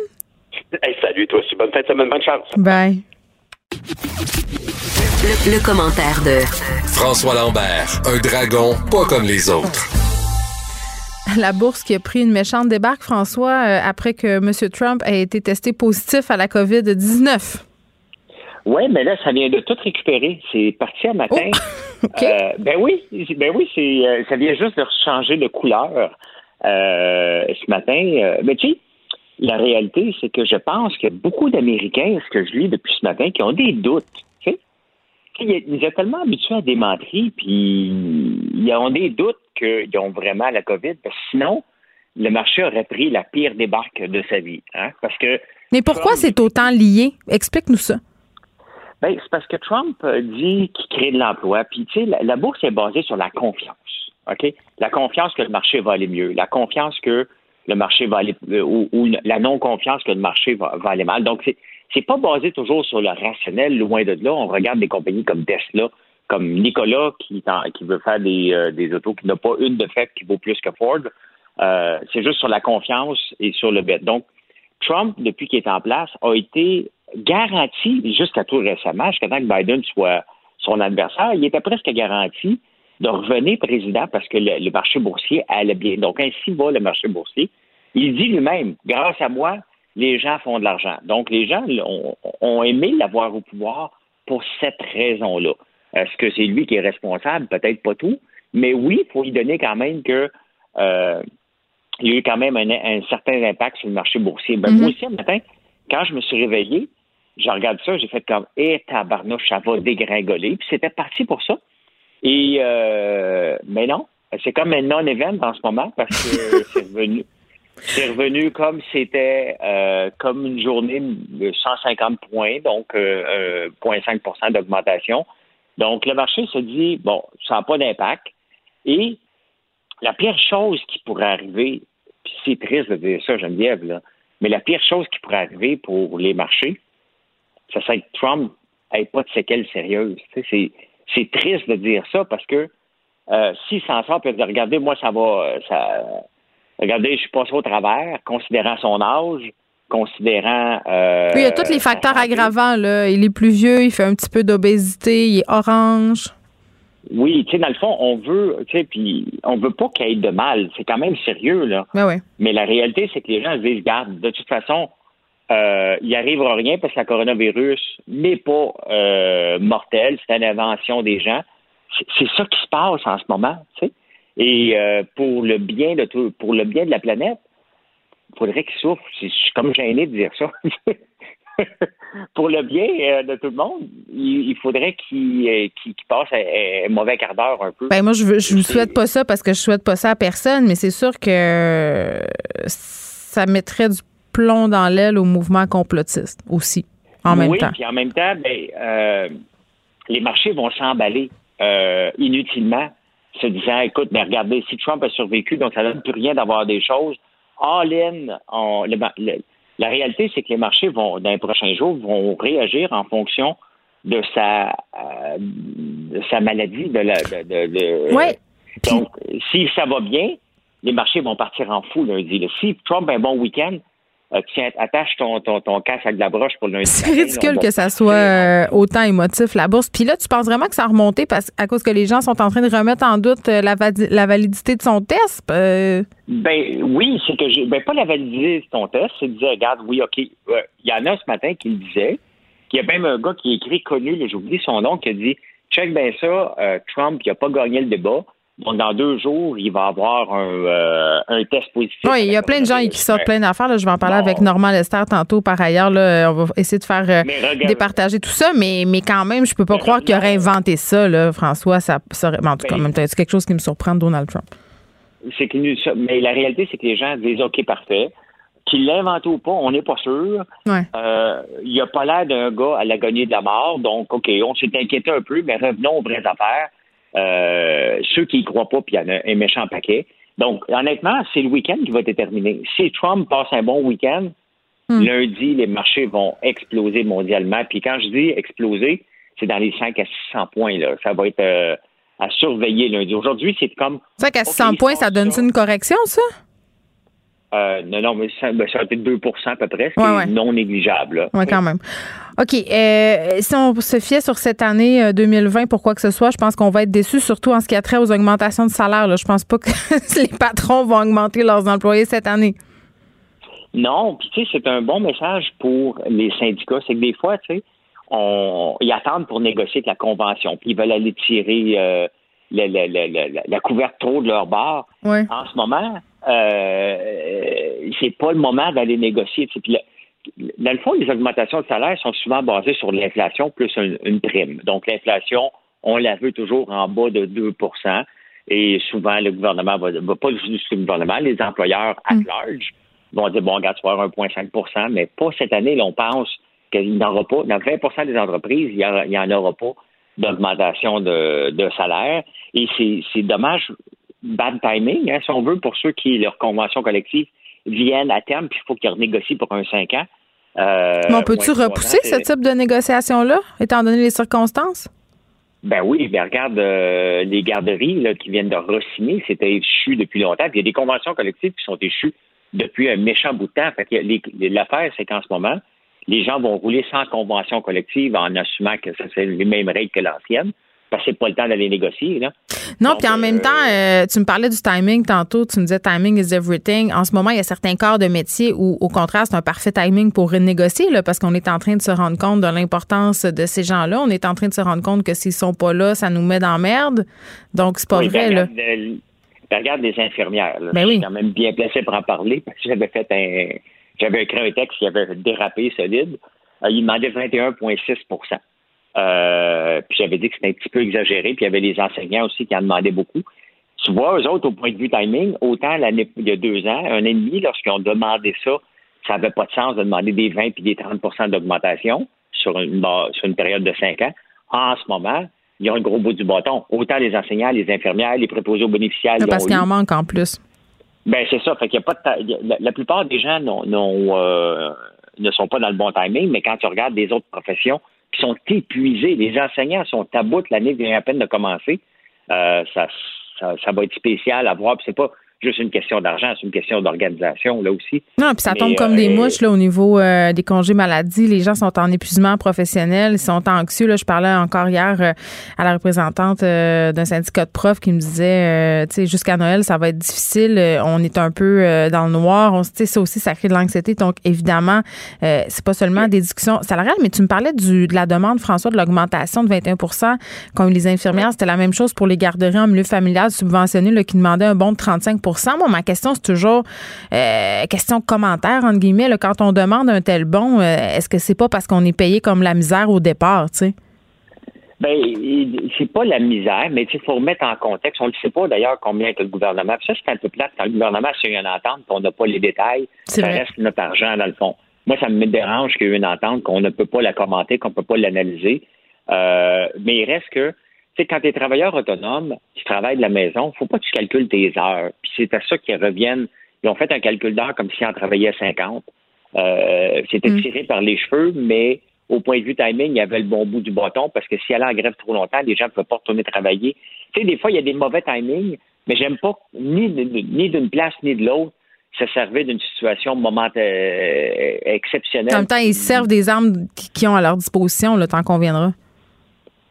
salut, toi aussi. Bonne fin de semaine. Bonne chance. Bye. Le, commentaire de François Lambert, un dragon pas comme les autres. La bourse qui a pris une méchante débarque, François, euh, après que M. Trump ait été testé positif à la COVID-19. Oui, mais là, ça vient de tout récupérer. C'est parti un matin. Oh! Euh, ben oui, ben oui, c'est euh, ça vient juste de changer de couleur ce matin. mais tu sais, la réalité, c'est que je pense que beaucoup d'Américains, ce que je lis depuis ce matin, qui ont des doutes. Ils sont tellement habitués à des menteries, puis ils ont des doutes qu'ils ont vraiment la COVID, parce que sinon, le marché aurait pris la pire débarque de sa vie. Hein? Parce que Mais pourquoi c'est autant lié? Explique-nous ça. Ben, c'est parce que Trump dit qu'il crée de l'emploi, puis tu sais, la, la bourse est basée sur la confiance. OK? La confiance que le marché va aller mieux, la confiance que le marché va aller euh, ou, la non-confiance que le marché va, aller mal. Donc, c'est c'est pas basé toujours sur le rationnel, loin de là. On regarde des compagnies comme Tesla, comme Nicolas qui, qui veut faire des, euh, des autos qui n'a pas une de fait qui vaut plus que Ford. Euh, c'est juste sur la confiance et sur le bet. Donc, Trump, depuis qu'il est en place, a été garanti, jusqu'à tout récemment, jusqu'à temps que Biden soit son adversaire, il était presque garanti de revenir président parce que le, marché boursier allait bien. Donc, ainsi va le marché boursier. Il dit lui-même, grâce à moi, les gens font de l'argent. Donc, les gens ont, ont aimé l'avoir au pouvoir pour cette raison-là. Est-ce que c'est lui qui est responsable? Peut-être pas tout. Mais oui, il faut lui donner quand même que euh, il y a eu quand même un, certain impact sur le marché boursier. Ben, Moi aussi, un matin, quand je me suis réveillé, je regarde ça, j'ai fait comme Eh tabarnouche, ça va dégringoler. Puis c'était parti pour ça. Et euh, mais non, c'est comme un non-event en ce moment parce que c'est revenu. C'est revenu comme c'était euh, comme une journée de 150 points, donc euh, 0,5% d'augmentation. Donc le marché se dit bon, ça n'a pas d'impact. Et la pire chose qui pourrait arriver, puis c'est triste de dire ça, Geneviève, là, mais la pire chose qui pourrait arriver pour les marchés, ça serait que Trump n'ait pas de séquelles sérieuses. C'est triste de dire ça parce que euh, s'il s'en sort, puis dire regardez, moi, ça va. Ça, regardez, je suis passé au travers, considérant son âge, considérant. Euh, oui, il y a tous les facteurs aggravants. Là. Il est plus vieux, il fait un petit peu d'obésité, il est orange. Oui, tu sais, dans le fond, on veut, tu sais, puis on veut pas qu'il y ait de mal. C'est quand même sérieux, là. Ben Mais la réalité, c'est que les gens se disent, garde, de toute façon, euh, il arrivera rien parce que la coronavirus n'est pas euh, mortel, c'est une invention des gens. C'est ça qui se passe en ce moment, tu sais. Et euh, pour le bien de tout, pour le bien de la planète, il faudrait qu'il souffre. Je suis comme gêné de dire ça. pour le bien euh, de tout le monde, il, faudrait qu'il passe un, mauvais quart d'heure un peu. Ben moi, je ne vous souhaite pas ça parce que je souhaite pas ça à personne, mais c'est sûr que ça mettrait du plomb dans l'aile au mouvement complotiste aussi, en même temps. Oui, puis en même temps, ben, euh, les marchés vont s'emballer inutilement, se disant, écoute, mais regardez, si Trump a survécu, donc ça ne donne plus rien d'avoir des choses. All-in, le, la réalité, c'est que les marchés vont, dans les prochains jours, vont réagir en fonction de sa, euh, sa maladie, de la. De, oui. Donc, si ça va bien, les marchés vont partir en fou lundi. Si Trump a un bon week-end, euh, tiens, attache ton, ton, ton casque avec de la broche pour lundi. C'est ridicule que ça soit euh, autant émotif, la bourse. Puis là, tu penses vraiment que ça a remonté parce, à cause que les gens sont en train de remettre en doute euh, la, la validité de son test? Ben oui, c'est que j'ai. Ben pas la validité de son test, c'est de dire, regarde, oui, OK. Il y en a ce matin qui le disait. Il y a même un gars qui écrit connu, j'oublie son nom, qui a dit check bien ça, Trump, il n'a pas gagné le débat. Donc, dans deux jours, il va avoir un, euh, un test positif. Oui, il y a plein de gens qui sortent plein d'affaires. Je vais en parler avec Normand Lester tantôt. Par ailleurs, là, on va essayer de faire euh, départager tout ça, mais, mais quand même, je peux pas croire qu'il aurait inventé ça, là, François. Ça, en tout cas, même c'est quelque chose qui me surprend de Donald Trump. C'est que, mais la réalité, c'est que les gens disent OK, parfait. Qu'il l'a inventé ou pas, on n'est pas sûr. Euh, il n'a pas l'air d'un gars à la de la mort. Donc, OK, on s'est inquiété un peu, mais revenons aux vraies affaires. Euh, ceux qui y croient pas, puis il y en a un méchant paquet. Donc, honnêtement, c'est le week-end qui va déterminer. Si Trump passe un bon week-end, hmm. lundi, les marchés vont exploser mondialement. Puis quand je dis exploser, c'est dans les 5 à 600 points. Là. Ça va être euh, à surveiller lundi. Aujourd'hui, c'est comme... 5 à 600 points, ça donne une correction, ça? Euh, non, non, mais ça, ben, ça 2% à peu près, c'est non négligeable. Oui, quand même. OK. Euh, si on se fiait sur cette année 2020 euh, pour quoi que ce soit, je pense qu'on va être déçus, surtout en ce qui a trait aux augmentations de salaire. Là. Je pense pas que les patrons vont augmenter leurs employés cette année. Non, puis tu sais, c'est un bon message pour les syndicats. C'est que des fois, tu sais, on, ils attendent pour négocier avec la convention, puis ils veulent aller tirer la, la, la, la, couverte trop de leur bar. En ce moment, euh, c'est pas le moment d'aller négocier. Puis dans le fond, les augmentations de salaire sont souvent basées sur l'inflation plus une, prime. Donc, l'inflation, on la veut toujours en bas de 2% et souvent, le gouvernement va, va pas juste le gouvernement, les employeurs à mm. large vont dire, bon, regarde, tu vas avoir 1,5% mais pas cette année. Là, on pense qu'il n'y en aura pas. Dans 20% des entreprises, il n'y en, aura pas d'augmentation de, de salaire. Et c'est dommage bad timing, hein, si on veut, pour ceux qui, leur convention collective, viennent à terme, puis il faut qu'ils renégocient pour un cinq ans. Euh, Mais on peut-tu repousser ce type de négociation-là, étant donné les circonstances? Ben oui, ben regarde euh, les garderies là, qui viennent de re-signer, c'était échu depuis longtemps. Puis il y a des conventions collectives qui sont échues depuis un méchant bout de temps. Fait que l'affaire, c'est qu'en ce moment, les gens vont rouler sans convention collective en assumant que c'est les mêmes règles que l'ancienne. Passez pas le temps d'aller négocier. Là. Non, puis en même temps, euh, tu me parlais du timing tantôt. Tu me disais timing is everything. En ce moment, il y a certains corps de métier où, au contraire, c'est un parfait timing pour renégocier, là, parce qu'on est en train de se rendre compte de l'importance de ces gens-là. On est en train de se rendre compte que s'ils sont pas là, ça nous met dans merde. Donc, c'est pas Oui, vrai, ben, là. regarde, euh, ben, regarde les infirmières. Là. Ben je oui. suis quand même bien placé pour en parler parce que j'avais fait un. J'avais écrit un texte qui avait dérapé solide. Euh, il demandait 21,6 euh, Puis j'avais dit que c'était un petit peu exagéré. Puis il y avait les enseignants aussi qui en demandaient beaucoup. Tu vois, eux autres, au point de vue timing, autant l'année il y a deux ans, un an et demi, lorsqu'ils ont demandé ça, ça n'avait pas de sens de demander des 20 puis des 30% d'augmentation sur une, sur une période de cinq ans. En ce moment, ils ont le gros bout du bâton. Autant les enseignants, les infirmières, les préposés aux bénéficiaires. ils Parce ont qu'il en manque en plus. Ben c'est ça. Fait qu'il y a pas de ta- la, la plupart des gens n'ont- n'ont, euh, ne sont pas dans le bon timing, mais quand tu regardes des autres professions qui sont épuisées, les enseignants sont à bout, l'année vient à peine de commencer. Euh, ça, ça, ça va être spécial à voir. C'est pas juste une question d'argent, c'est une question d'organisation là aussi. Non, puis ça Mais, tombe comme euh, des mouches là, au niveau euh, des congés maladie. Les gens sont en épuisement professionnel, ils sont anxieux. Là. Je parlais encore hier euh, à la représentante euh, d'un syndicat de profs qui me disait, euh, tu sais, jusqu'à Noël, ça va être difficile. Euh, on est un peu euh, dans le noir. On, tu sais, ça aussi, ça crée de l'anxiété. Donc, évidemment, euh, c'est pas seulement des discussions salariales, mais tu me parlais du, de la demande, François, de l'augmentation de 21 comme les infirmières. C'était la même chose pour les garderies en milieu familial subventionnées là, qui demandaient un bon de 35 Moi, ma question, c'est toujours euh, question commentaire, entre guillemets. là. quand on demande un tel bon, euh, est-ce que c'est pas parce qu'on est payé comme la misère au départ, tu sais? Ben, c'est pas la misère, mais il faut remettre en contexte. On ne sait pas d'ailleurs combien que le gouvernement. Puis ça, c'est un peu plate quand le gouvernement a une entente, puis on n'a pas les détails. Ça vrai. reste notre argent dans le fond. Moi, ça me dérange qu'il y ait une entente, qu'on ne peut pas la commenter, qu'on ne peut pas l'analyser. Euh, mais il reste que, sais, quand tu es travailleur autonome, tu travailles de la maison, il faut pas que tu calcules tes heures. Puis c'est à ça qu'ils reviennent. Ils ont fait un calcul d'heures comme s'ils en travaillaient 50. Euh, C'était Mm. tiré par les cheveux, mais au point de vue timing, il y avait le bon bout du bâton parce que si elle en grève trop longtemps, les gens ne peuvent pas retourner travailler. Tu sais, des fois, il y a des mauvais timings, mais j'aime pas ni, ni d'une place ni de l'autre se servir d'une situation moment euh, exceptionnelle. En même temps, ils se servent des armes qui, qui ont à leur disposition, le temps qu'on viendra.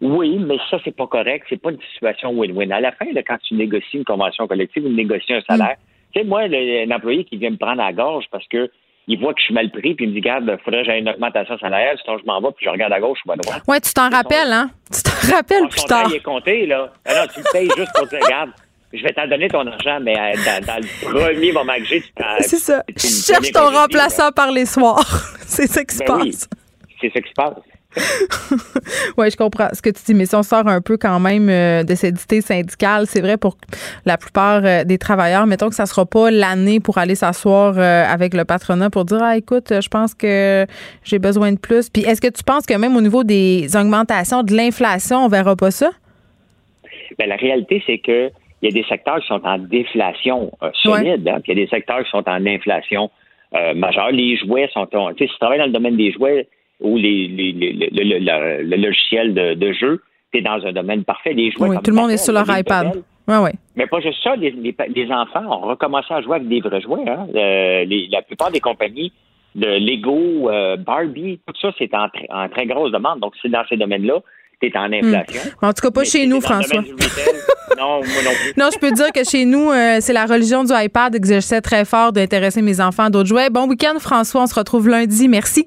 Oui, mais ça, c'est pas correct. C'est pas une situation win-win. À la fin, là, quand tu négocies une convention collective ou négocies un salaire, tu sais, moi, le- l'employé qui vient me prendre à la gorge parce que il voit que je suis mal pris, puis il me dit, garde, faudrait que j'aie une augmentation salariale, sinon je m'en vais, puis je regarde à gauche ou à droite. Ouais, tu t'en rappelles, hein? Tu t'en rappelles plus tard. temps, il est compté, là. Ah non, tu le payes juste pour dire, regarde, je vais t'en donner ton argent, mais euh, dans, dans le premier moment que j'ai, tu t'en- C'est ça. me Cherche ton remplaçant par les soirs. C'est ça qui se Ben oui. passe. C'est ça qui se passe. Oui, je comprends ce que tu dis, mais si on sort un peu quand même euh, de cette idée syndicale, c'est vrai pour la plupart euh, des travailleurs, mettons que ça sera pas l'année pour aller s'asseoir euh, avec le patronat pour dire ah écoute, je pense que j'ai besoin de plus. Puis est-ce que tu penses que même au niveau des augmentations de l'inflation, on verra pas ça? Ben, la réalité, c'est que il y a des secteurs qui sont en déflation euh, solide, hein, puis il y a des secteurs qui sont en inflation euh, majeure. Les jouets sont, en- tu sais, si tu travailles dans le domaine des jouets ou les, les- les- le, le- le- le logiciel de, de jeu, tu es dans un domaine parfait. Les jouets, Oui, tout le monde est sur leur iPad. Ouais, ouais. mais pas juste ça, les, les, les enfants ont recommencé à jouer avec des vrais jouets. Hein. Euh, les- la plupart des compagnies de Lego, euh, Barbie, tout ça, c'est en, en très grosse demande. Donc, c'est dans ces domaines-là, tu es en inflation. Hmm. En tout cas, pas Mais chez nous, t'es François. non, moi non plus. Non, je peux dire que chez nous, euh, c'est la religion du iPad que j'essaie très fort d'intéresser mes enfants à d'autres jouets. Bon week-end, François. On se retrouve lundi. Merci.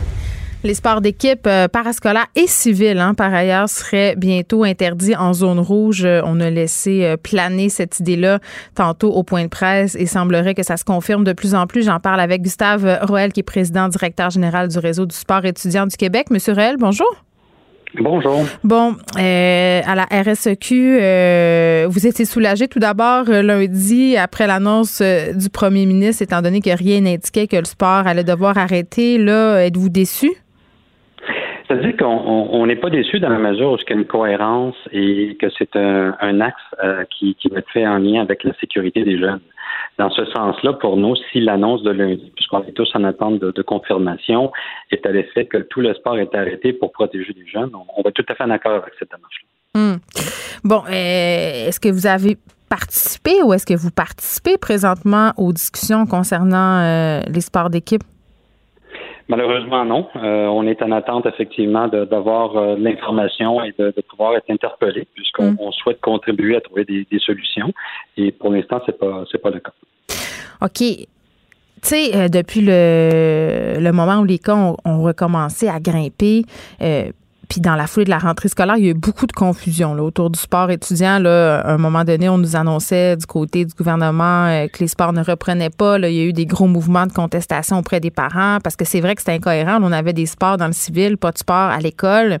Les sports d'équipe euh, parascolaires et civils, hein, par ailleurs, seraient bientôt interdits en zone rouge. Euh, On a laissé euh, planer cette idée-là tantôt au point de presse et semblerait que ça se confirme de plus en plus. J'en parle avec Gustave Roel, qui est président directeur général du réseau du sport étudiant du Québec. Monsieur Roel, bonjour. Bonjour. Bon, euh, à la RSEQ, euh, vous étiez soulagé tout d'abord lundi après l'annonce du premier ministre, étant donné que rien n'indiquait que le sport allait devoir arrêter. Là, êtes-vous déçu? C'est-à-dire qu'on on- on n'est pas déçu dans la mesure où il y a une cohérence et que c'est un, axe euh, qui, va être fait en lien avec la sécurité des jeunes. dans ce sens-là, pour nous, si l'annonce de lundi, puisqu'on est tous en attente de, confirmation, est à l'effet que tout le sport est arrêté pour protéger les jeunes, on, va être tout à fait en accord avec cette démarche-là. Hmm. Bon, euh, est-ce que vous avez participé ou est-ce que vous participez présentement aux discussions concernant euh, les sports d'équipe? Malheureusement, non. Euh, on est en attente, effectivement, d'avoir euh, l'information et de, pouvoir être interpellé, puisqu'on mm. souhaite contribuer à trouver des, solutions. Et pour l'instant, c'est pas c'est pas le cas. OK. Tu sais, depuis le, le, moment où les cas ont, ont recommencé à grimper, puis dans la foulée de la rentrée scolaire, il y a eu beaucoup de confusion là, autour du sport étudiant. Là, à un moment donné, on nous annonçait du côté du gouvernement euh, que les sports ne reprenaient pas. Là, il y a eu des gros mouvements de contestation auprès des parents parce que c'est vrai que c'était incohérent. on avait des sports dans le civil, pas de sport à l'école.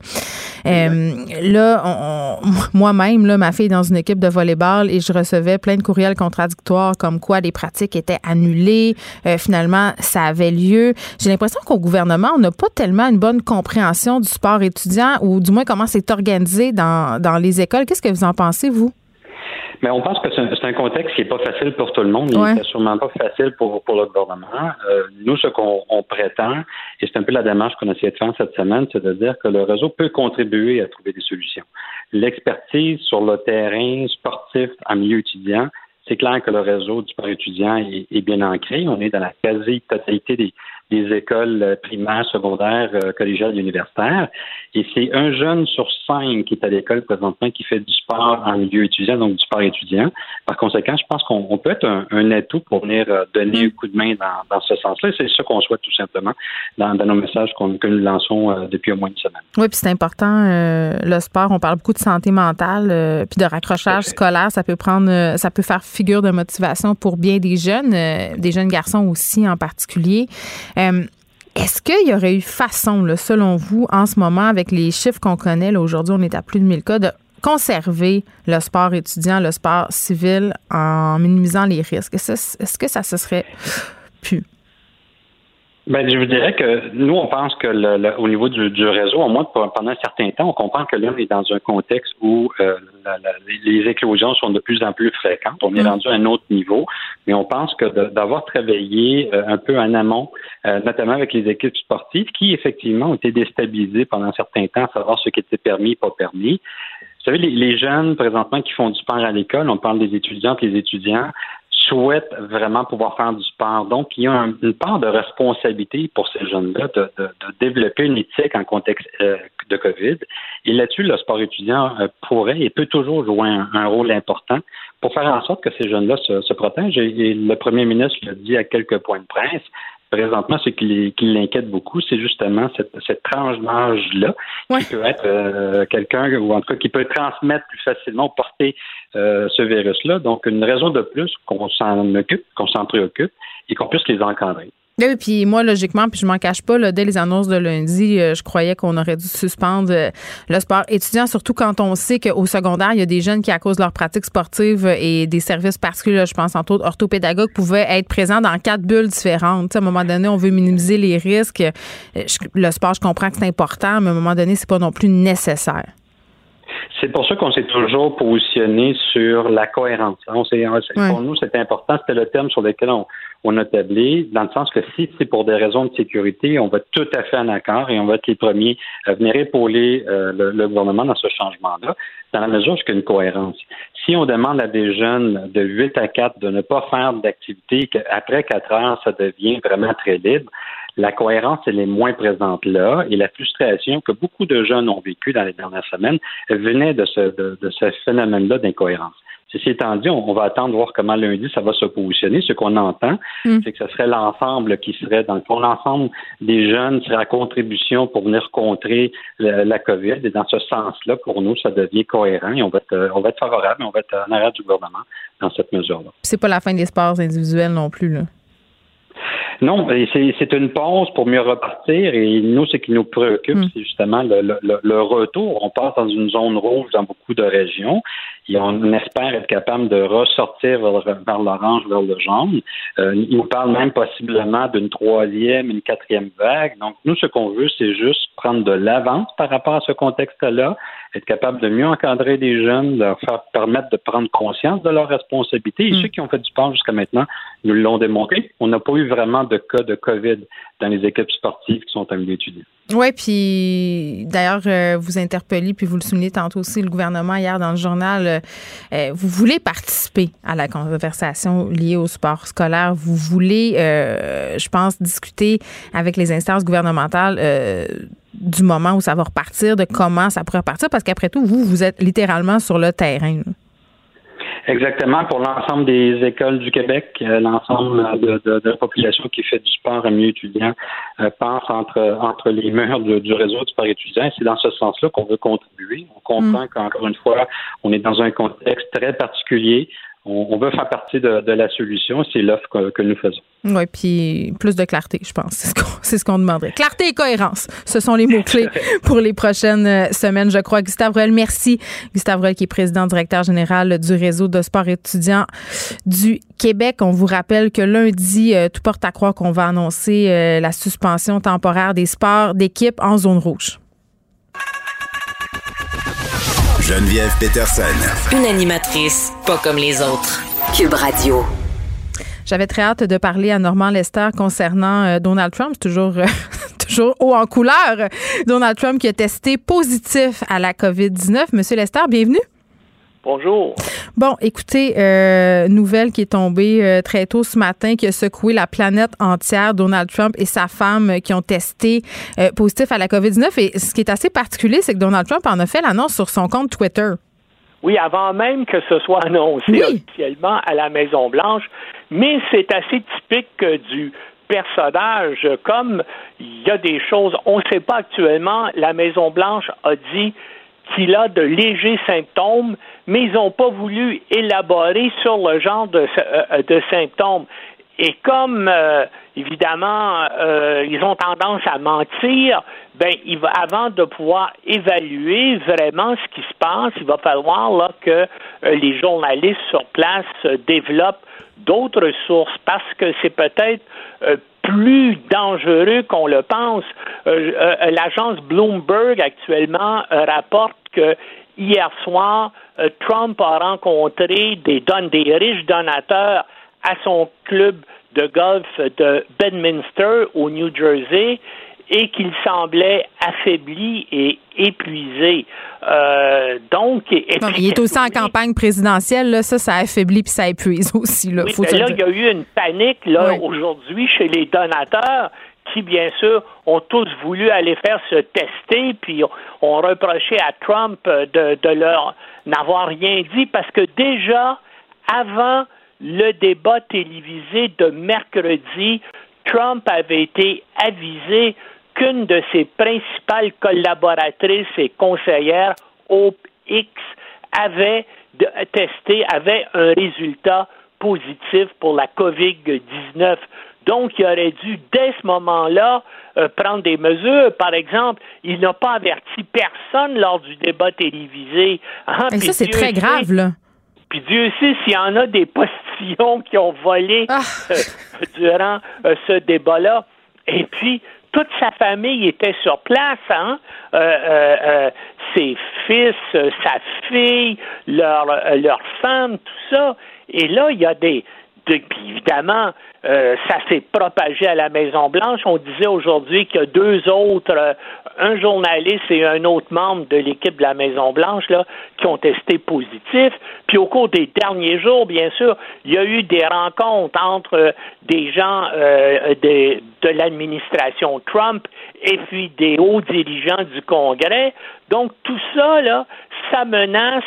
Euh, là, moi-même, là, ma fille est dans une équipe de volleyball et je recevais plein de courriels contradictoires comme quoi les pratiques étaient annulées. Euh, finalement, ça avait lieu. J'ai l'impression qu'au gouvernement, on n'a pas tellement une bonne compréhension du sport étudiant ou du moins comment c'est organisé dans, dans les écoles. Qu'est-ce que vous en pensez, vous? Mais on pense que c'est un, contexte qui n'est pas facile pour tout le monde, mais n'est sûrement pas facile pour, pour le gouvernement. Euh, nous, ce qu'on prétend, et c'est un peu la démarche qu'on a essayé de faire cette semaine, c'est de dire que le réseau peut contribuer à trouver des solutions. L'expertise sur le terrain sportif en milieu étudiant, c'est clair que le réseau du sport étudiant est, est, bien ancré. On est dans la quasi-totalité des, des écoles euh, primaires, secondaires, euh, collégiales et universitaires. Et c'est un jeune sur cinq qui est à l'école présentement qui fait du sport en milieu étudiant, donc du sport étudiant. Par conséquent, je pense qu'on peut être un, atout pour venir euh, donner un coup de main dans, ce sens-là. C'est ça qu'on souhaite tout simplement dans, nos messages que nous lançons depuis au moins une semaine. Oui, puis c'est important, le sport. On parle beaucoup de santé mentale, puis de raccrochage scolaire. Ça peut prendre, ça peut faire figure de motivation pour bien des jeunes, des jeunes garçons aussi en particulier. Est-ce qu'il y aurait eu façon, selon vous, en ce moment, avec les chiffres qu'on connaît, aujourd'hui, on est à plus de 1000 cas, de conserver le sport étudiant, le sport civil en minimisant les risques? Est-ce que ça se serait pu? Ben, je vous dirais que nous, on pense que le, au niveau du, du, réseau, au moins pendant un certain temps, on comprend que là, on est dans un contexte où euh, les éclosions sont de plus en plus fréquentes. On est mm. rendu à un autre niveau, mais on pense que d'avoir travaillé euh, un peu en amont, euh, notamment avec les équipes sportives, qui effectivement ont été déstabilisées pendant un certain temps, à savoir ce qui était permis et pas permis. Vous savez, les, les, jeunes présentement qui font du sport à l'école, on parle des étudiantes des étudiants, souhaitent vraiment pouvoir faire du sport. Donc, il y a une part de responsabilité pour ces jeunes-là de, développer une éthique en contexte euh, de COVID. Et là-dessus, le sport étudiant euh, pourrait et peut toujours jouer un, rôle important pour faire en sorte que ces jeunes-là se, protègent. Et, le premier ministre l'a dit à quelques points de presse présentement, ce qui, l'inquiète beaucoup, c'est justement cette, cette tranche d'âge-là, qui peut être euh, quelqu'un, ou en tout cas qui peut transmettre plus facilement, porter euh, ce virus-là. Donc, une raison de plus qu'on s'en occupe, qu'on s'en préoccupe et qu'on puisse les encadrer. Oui, puis moi, logiquement, puis je m'en cache pas, dès les annonces de lundi, euh, je croyais qu'on aurait dû suspendre euh, le sport étudiant, surtout quand on sait qu'au secondaire, il y a des jeunes qui, à cause de leur pratique sportive et des services particuliers, je pense entre autres orthopédagogues, pouvaient être présents dans quatre bulles différentes. à un moment donné, on veut minimiser les risques. Euh, le sport, je comprends que c'est important, mais à un moment donné, c'est pas non plus nécessaire. C'est pour ça qu'on s'est toujours positionné sur la cohérence. On Pour nous, c'était important. C'était le thème sur lequel on, on a tablé, dans le sens que si c'est pour des raisons de sécurité, on va tout à fait en accord et on va être les premiers à venir épauler euh, le, gouvernement dans ce changement-là, dans la mesure où il y a une cohérence. Si on demande à des jeunes de 8 à 4 de ne pas faire d'activité, qu'après 4 heures, ça devient vraiment très libre, la cohérence, elle est moins présente là et la frustration que beaucoup de jeunes ont vécu dans les dernières semaines venait de ce, de ce phénomène-là d'incohérence. Ceci étant dit, on, va attendre voir comment lundi ça va se positionner. Ce qu'on entend, mm. c'est que ce serait l'ensemble qui serait, dans le fond, l'ensemble des jeunes serait à contribution pour venir contrer la, COVID. Et dans ce sens-là, pour nous, ça devient cohérent et on va être, on va être favorable, on va être en arrière du gouvernement dans cette mesure-là. C'est pas la fin des sports individuels non plus, là. Non, c'est une pause pour mieux repartir et nous, ce qui nous préoccupe, mm. c'est justement le, le, retour. On passe dans une zone rouge dans beaucoup de régions et on espère être capable de ressortir vers, l'orange, vers le jaune. Euh, il nous parle même possiblement d'une troisième, une quatrième vague. Donc, nous, ce qu'on veut, c'est juste prendre de l'avance par rapport à ce contexte-là, être capable de mieux encadrer les jeunes, leur faire permettre de prendre conscience de leurs responsabilités. Et mm. ceux qui ont fait du sport jusqu'à maintenant nous l'ont démontré. On n'a pas eu vraiment de cas de COVID dans les équipes sportives qui sont à milieu étudiant. Oui, puis d'ailleurs, euh, vous interpellez, puis vous le soulignez tantôt aussi, le gouvernement hier dans le journal, euh, euh, vous voulez participer à la conversation liée au sport scolaire. Vous voulez, je pense, discuter avec les instances gouvernementales du moment où ça va repartir, de comment ça pourrait repartir, parce qu'après tout, vous, vous êtes littéralement sur le terrain. Exactement, pour l'ensemble des écoles du Québec, euh, l'ensemble de, la population qui fait du sport à milieu étudiant euh, pense entre, entre les murs du réseau du sport étudiant. C'est dans ce sens-là qu'on veut contribuer. On comprend mm. qu'encore une fois, on est dans un contexte très particulier on, veut faire partie de, la solution. C'est l'offre que, nous faisons. Oui, puis plus de clarté, je pense. C'est ce qu'on demanderait. Clarté et cohérence, ce sont les mots-clés pour les prochaines euh, semaines, je crois. Gustave Roel, merci. Gustave Roel, qui est président directeur général du réseau de sport étudiant du Québec. On vous rappelle que lundi, euh, tout porte à croire qu'on va annoncer euh, la suspension temporaire des sports d'équipe en zone rouge. Geneviève Peterson. Une animatrice pas comme les autres. Cube Radio. J'avais très hâte de parler à Normand Lester concernant euh, Donald Trump, toujours euh, toujours haut en couleur. Donald Trump qui a testé positif à la COVID-19. Monsieur Lester, bienvenue. Bonjour. Bon, écoutez, euh, nouvelle qui est tombée euh, très tôt ce matin, qui a secoué la planète entière. Donald Trump et sa femme qui ont testé euh, positif à la COVID-19. Et ce qui est assez particulier, c'est que Donald Trump en a fait l'annonce sur son compte Twitter. Oui, avant même que ce soit annoncé officiellement à la Maison-Blanche. Mais c'est assez typique du personnage. Comme il y a des choses, on ne sait pas actuellement, la Maison-Blanche a dit qu'il a de légers symptômes, mais ils n'ont pas voulu élaborer sur le genre de, euh, de symptômes. Et comme euh, évidemment euh, ils ont tendance à mentir, ben il va, avant de pouvoir évaluer vraiment ce qui se passe, il va falloir là que les journalistes sur place développent d'autres sources parce que c'est peut-être plus dangereux qu'on le pense. L'agence Bloomberg actuellement rapporte que hier soir, euh, Trump a rencontré des, des riches donateurs à son club de golf de Bedminster au New Jersey et qu'il semblait affaibli et épuisé. Euh, donc, il est aussi en campagne présidentielle, là, ça, ça affaiblit puis ça épuise aussi. Là, là il y a eu une panique là aujourd'hui chez les donateurs qui, bien sûr, ont tous voulu aller faire se tester, puis ont reproché à Trump de, de leur n'avoir rien dit, parce que déjà, avant le débat télévisé de mercredi, Trump avait été avisé qu'une de ses principales collaboratrices et conseillères, Hope X, avait testé, avait un résultat positif pour la COVID-19. Donc, il aurait dû, dès ce moment-là, euh, prendre des mesures. Par exemple, il n'a pas averti personne lors du débat télévisé. Hein, Et ça, c'est très grave, là. Puis Dieu sait s'il y en a des postillons qui ont volé ah. euh, durant euh, ce débat-là. Et puis, toute sa famille était sur place, hein? ses fils, sa fille, leur, leur femme, tout ça. Et là, il y a des, puis évidemment, euh, ça s'est propagé à la Maison Blanche. On disait aujourd'hui qu'il y a deux autres, euh, un journaliste et un autre membre de l'équipe de la Maison Blanche là, qui ont testé positif. Puis au cours des derniers jours, bien sûr, il y a eu des rencontres entre euh, des gens de, de l'administration Trump et puis des hauts dirigeants du Congrès. Donc tout ça là, ça menace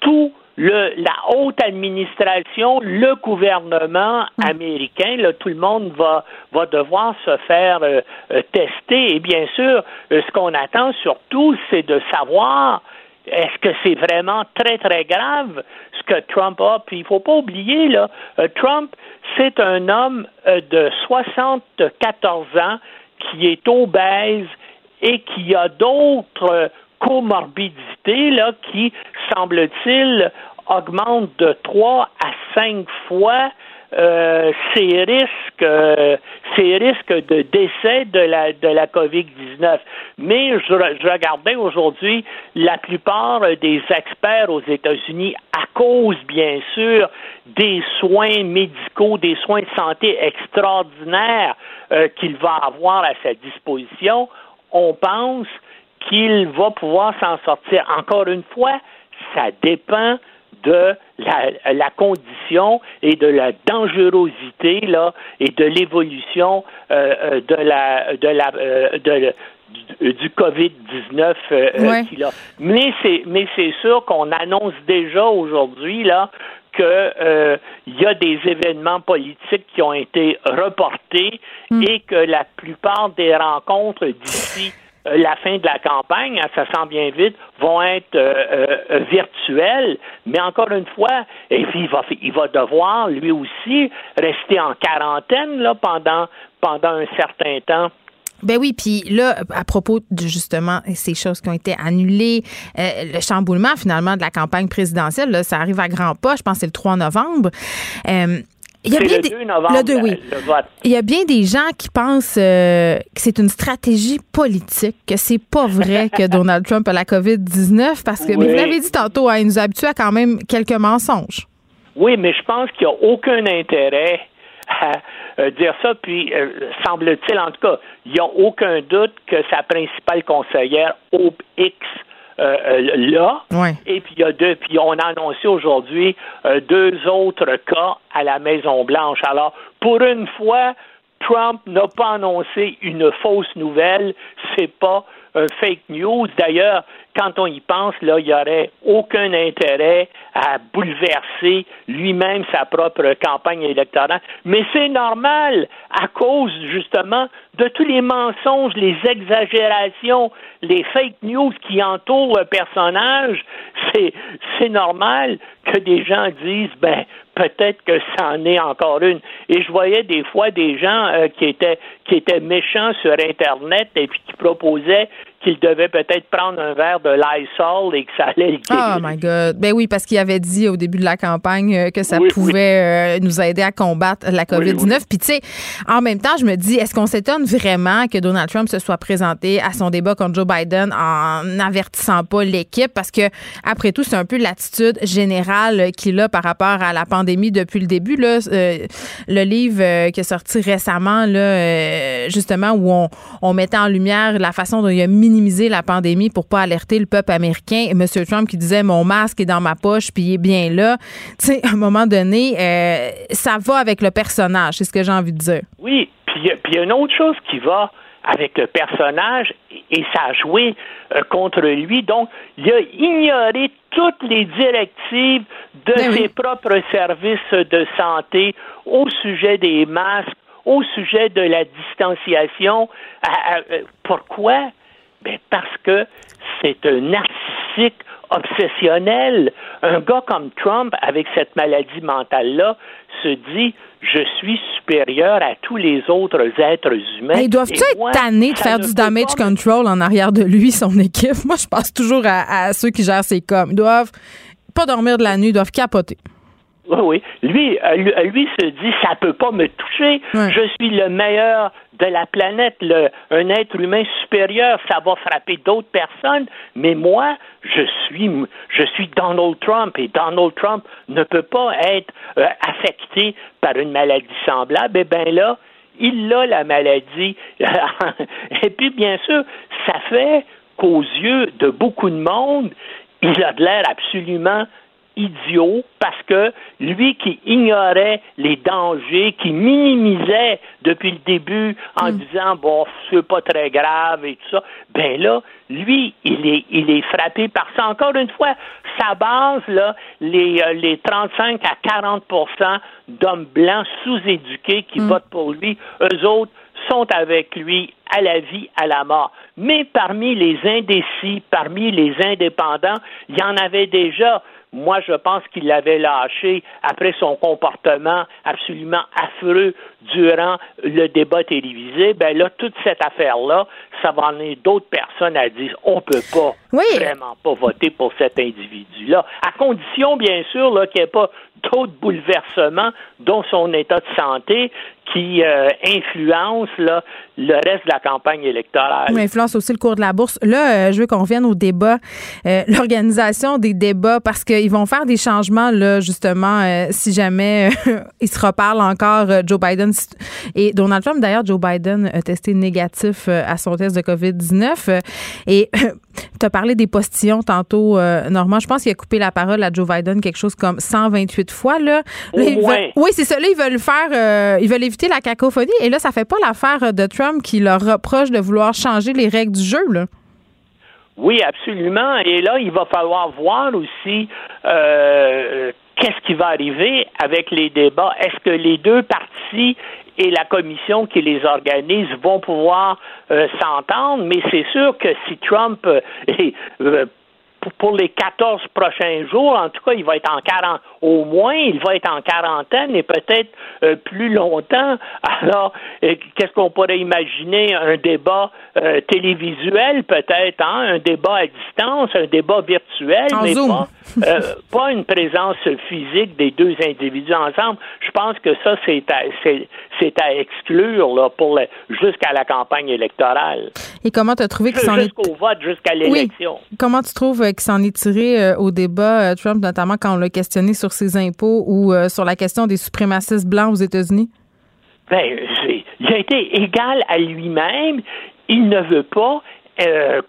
tout le, la haute administration, le gouvernement mm. américain, là, tout le monde va, va devoir se faire euh, euh, tester. Et bien sûr, euh, ce qu'on attend surtout, c'est de savoir est-ce que c'est vraiment très, très grave ce que Trump a? Puis il faut pas oublier, là, Trump, c'est un homme de 74 ans qui est obèse et qui a d'autres comorbidité là, qui, semble-t-il, augmente de 3 à 5 fois euh, ces risques, euh, ces risques de décès de la de la COVID-19. Mais je, je regardais aujourd'hui la plupart des experts aux États-Unis, à cause bien sûr des soins médicaux, des soins de santé extraordinaires euh, qu'il va avoir à sa disposition, on pense qu'il va pouvoir s'en sortir. Encore une fois, ça dépend de la, la, condition et de la dangerosité là et de l'évolution euh, euh de la de la euh, de, du, du Covid-19 euh, Ouais. qu'il a. Mais c'est mais c'est sûr qu'on annonce déjà aujourd'hui là que euh, il y a des événements politiques qui ont été reportés et que la plupart des rencontres d'ici euh, la fin de la campagne, hein, ça sent bien vite, vont être euh, euh, virtuelles. Mais encore une fois, et puis il va, il va devoir lui aussi rester en quarantaine là pendant pendant un certain temps. Ben oui, puis là, à propos de justement ces choses qui ont été annulées, euh, le chamboulement finalement de la campagne présidentielle, là, ça arrive à grands pas, je pense que c'est le 3 novembre. Euh, il y a bien le des- 2 novembre, le 2, oui. le vote. Il y a bien des gens qui pensent euh, que c'est une stratégie politique, que c'est pas vrai que Donald Trump a la COVID-19 parce que, mais vous l'avez dit tantôt, hein, il nous a habitués à quand même quelques mensonges. Oui, mais je pense qu'il n'y a aucun intérêt à euh, dire ça. Puis, euh, semble-t-il, en tout cas, il n'y a aucun doute que sa principale conseillère, Hope X, là. Ouais. Et puis, il y a deux, puis on a annoncé aujourd'hui euh, deux autres cas à la Maison-Blanche. Alors, pour une fois, Trump n'a pas annoncé une fausse nouvelle. C'est pas un fake news. D'ailleurs, quand on y pense, là, il n'y aurait aucun intérêt à bouleverser lui-même sa propre campagne électorale. Mais c'est normal à cause, justement, de tous les mensonges, les exagérations, les fake news qui entourent le personnage. C'est, c'est normal que des gens disent, ben, peut-être que ça en est encore une. Et je voyais des fois des gens euh, qui étaient qui étaient méchants sur Internet et puis qui proposaient qu'ils devaient peut-être prendre un verre de Lysol et que ça allait le Oh my God. Ben oui, parce qu'il avait dit au début de la campagne euh, que ça pouvait euh, nous aider à combattre la COVID-19. Puis tu sais, en même temps, je me dis, est-ce qu'on s'étonne vraiment que Donald Trump se soit présenté à son débat contre Joe Biden en n'avertissant pas l'équipe? Parce que, après tout, c'est un peu l'attitude générale qu'il a par rapport à la pandémie depuis le début. Là, Euh, le livre euh, qui est sorti récemment, là, justement, où on, on mettait en lumière la façon dont il a minimisé la pandémie pour pas alerter le peuple américain. Et M. Trump qui disait mon masque est dans ma poche puis il est bien là. Tu sais, à un moment donné, euh, ça va avec le personnage, c'est ce que j'ai envie de dire. Oui, puis il y a- puis il y a une autre chose qui va avec le personnage et ça a joué euh, contre lui. Donc, il a ignoré toutes les directives de ses propres services de santé au sujet des masques, au sujet de la distanciation. À- à- euh, pourquoi? Ben parce que c'est un narcissique obsessionnel. Un gars comme Trump, avec cette maladie mentale-là, se dit je suis supérieur à tous les autres êtres humains. Hey, Doivent-tu Et être moi, tannés de faire du damage pas control en arrière de lui, son équipe? Moi, je pense toujours à, à ceux qui gèrent ses coms. Ils doivent pas dormir de la nuit, ils doivent capoter. Oui, oui. Lui, euh, lui, euh, lui se dit, ça peut pas me toucher. Je suis le meilleur de la planète, le, un être humain supérieur. Ça va frapper d'autres personnes, mais moi, je suis, je suis Donald Trump et Donald Trump ne peut pas être euh, affecté par une maladie semblable. Eh bien là, il a la maladie. et puis, bien sûr, ça fait qu'aux yeux de beaucoup de monde, il a de l'air absolument idiot parce que lui qui ignorait les dangers, qui minimisait depuis le début en disant bon c'est pas très grave et tout ça, ben là lui il est il est frappé par ça. Encore une fois, sa base là, les euh, les 35 à 40% d'hommes blancs sous-éduqués qui votent pour lui, eux autres sont avec lui à la vie, à la mort. Mais parmi les indécis, parmi les indépendants, il y en avait déjà moi, je pense qu'il l'avait lâché après son comportement absolument affreux durant le débat télévisé. Ben là, toute cette affaire-là, ça va amener d'autres personnes à dire on peut pas vraiment pas voter pour cet individu-là, à condition, bien sûr, qu'il n'y ait pas d'autres bouleversements dont son état de santé qui euh, influence là, le reste de la campagne électorale. Oui, influence aussi le cours de la bourse. Là, euh, je veux qu'on revienne au débat, euh, l'organisation des débats, parce qu'ils vont faire des changements, là, justement, si jamais ils se reparlent encore, Joe Biden et Donald Trump. D'ailleurs, Joe Biden a testé négatif à son test de COVID-19. et tu as parlé des postillons tantôt, Normand. Je pense qu'il a coupé la parole à Joe Biden quelque chose comme 128 fois. Là. oui, c'est ça. Là, ils veulent faire, ils veulent éviter la cacophonie. Et là, ça fait pas l'affaire de Trump qui leur reproche de vouloir changer les règles du jeu, là. Oui, absolument. Et là, il va falloir voir aussi euh, qu'est-ce qui va arriver avec les débats. Est-ce que les deux partis et la commission qui les organise vont pouvoir euh, s'entendre? Mais c'est sûr que si Trump euh, pour les 14 prochains jours. En tout cas, il va être en quarantaine. Au moins, il va être en quarantaine et peut-être euh, plus longtemps. Alors, euh, qu'est-ce qu'on pourrait imaginer? Un débat euh, télévisuel, peut-être, hein? un débat à distance, un débat virtuel, mais pas, pas, une présence physique des deux individus ensemble. Je pense que ça, c'est c'est, à exclure là, pour jusqu'à la campagne électorale. Et comment tu as trouvé que ça Jusqu'au vote, jusqu'à l'élection. Comment tu trouves qui s'en est tiré euh, au débat, euh, Trump, notamment quand on l'a questionné sur ses impôts ou euh, sur la question des suprémacistes blancs aux États-Unis? Ben, il a été égal à lui-même. Il ne veut pas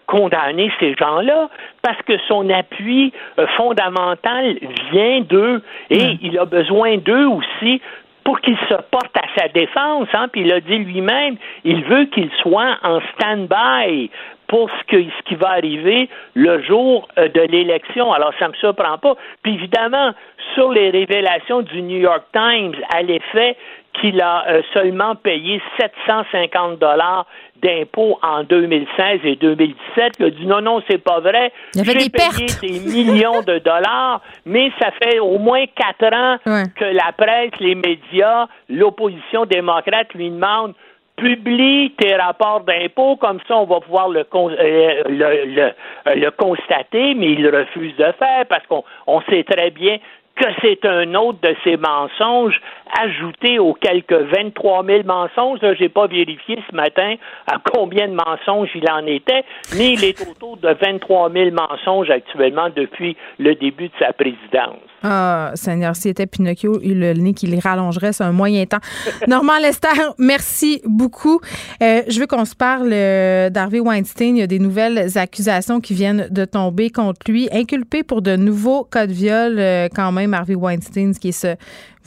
condamner ces gens-là parce que son appui fondamental vient d'eux et il a besoin d'eux aussi pour qu'il se porte à sa défense. Hein, puis il a dit lui-même, il veut qu'il soit en stand-by pour ce, que, ce qui va arriver le jour euh, de l'élection. Alors, ça ne me surprend pas. Puis évidemment, sur les révélations du New York Times à l'effet qu'il a euh, seulement payé 750 dollars d'impôts en 2016 et 2017. Il a dit non, non, c'est pas vrai. J'ai payé des millions de dollars, mais ça fait au moins quatre ans que la presse, les médias, l'opposition démocrate lui demandent publie tes rapports d'impôts, comme ça on va pouvoir le, euh, le, le, constater, mais il refuse de faire parce qu'on on sait très bien que c'est un autre de ces mensonges ajoutés aux quelques 23 000 mensonges. Je n'ai pas vérifié ce matin à combien de mensonges il en était, mais il est autour de 23 000 mensonges actuellement depuis le début de sa présidence. Ah, Seigneur, s'il était Pinocchio, le nez qu'il rallongerait, c'est un moyen temps. Normand Lester, merci beaucoup. Euh, je veux qu'on se parle euh, d'Harvey Weinstein. Il y a des nouvelles accusations qui viennent de tomber contre lui, inculpé pour de nouveaux cas de viol euh, quand même, Harvey Weinstein, qui est ce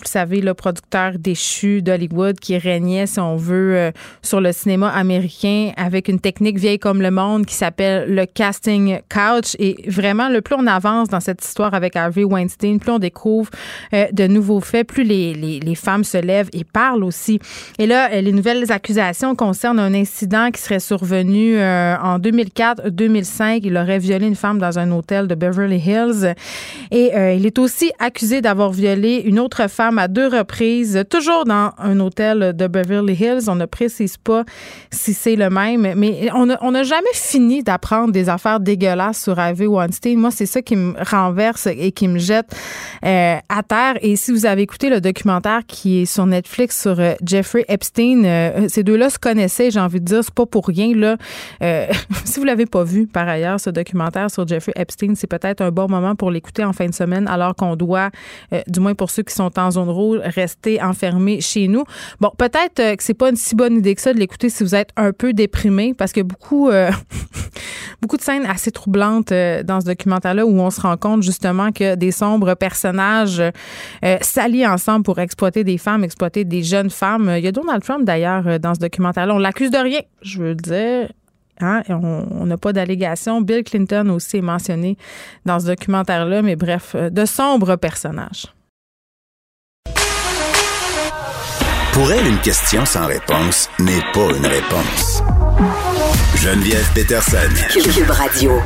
vous savez, le producteur déchu d'Hollywood qui régnait, si on veut, euh, sur le cinéma américain avec une technique vieille comme le monde qui s'appelle le casting couch. Et vraiment, le plus on avance dans cette histoire avec Harvey Weinstein, plus on découvre euh, de nouveaux faits, plus les, les, femmes se lèvent et parlent aussi. Et là, euh, les nouvelles accusations concernent un incident qui serait survenu en 2004-2005. Il aurait violé une femme dans un hôtel de Beverly Hills. Et il est aussi accusé d'avoir violé une autre femme à deux reprises, toujours dans un hôtel de Beverly Hills. On ne précise pas si c'est le même, mais on n'a jamais fini d'apprendre des affaires dégueulasses sur Harvey Weinstein. Moi, c'est ça qui me renverse et qui me jette euh, à terre. Et si vous avez écouté le documentaire qui est sur Netflix sur euh, Jeffrey Epstein, euh, ces deux-là se connaissaient, j'ai envie de dire, c'est pas pour rien. Là. si vous l'avez pas vu, par ailleurs, ce documentaire sur Jeffrey Epstein, c'est peut-être un bon moment pour l'écouter en fin de semaine, alors qu'on doit, du moins pour ceux qui sont en zone rouge, rester enfermés chez nous. Bon, peut-être euh, que c'est pas une si bonne idée que ça de l'écouter si vous êtes un peu déprimé, parce que beaucoup, euh, beaucoup de scènes assez troublantes euh, dans ce documentaire-là où on se rend compte justement que des sombres personnages s'allient ensemble pour exploiter des femmes, exploiter des jeunes femmes. Il y a Donald Trump d'ailleurs dans ce documentaire-là. On l'accuse de rien, je veux dire. Hein, on n'a pas d'allégation. Bill Clinton aussi est mentionné dans ce documentaire-là, mais bref, de sombres personnages. Pour elle, une question sans réponse n'est pas une réponse. Geneviève Peterson. Cube Radio.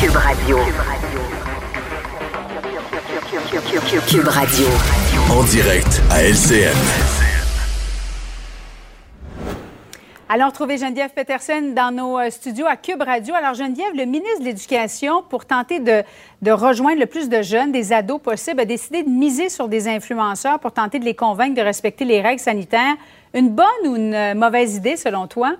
Cube Radio. Cube Radio. En direct à LCN. Allons retrouver Geneviève Peterson dans nos euh, studios à Cube Radio. Alors, Geneviève, le ministre de l'Éducation, pour tenter de, de, rejoindre le plus de jeunes, des ados possibles, a décidé de miser sur des influenceurs pour tenter de les convaincre de respecter les règles sanitaires. Une bonne ou une euh, mauvaise idée, selon toi?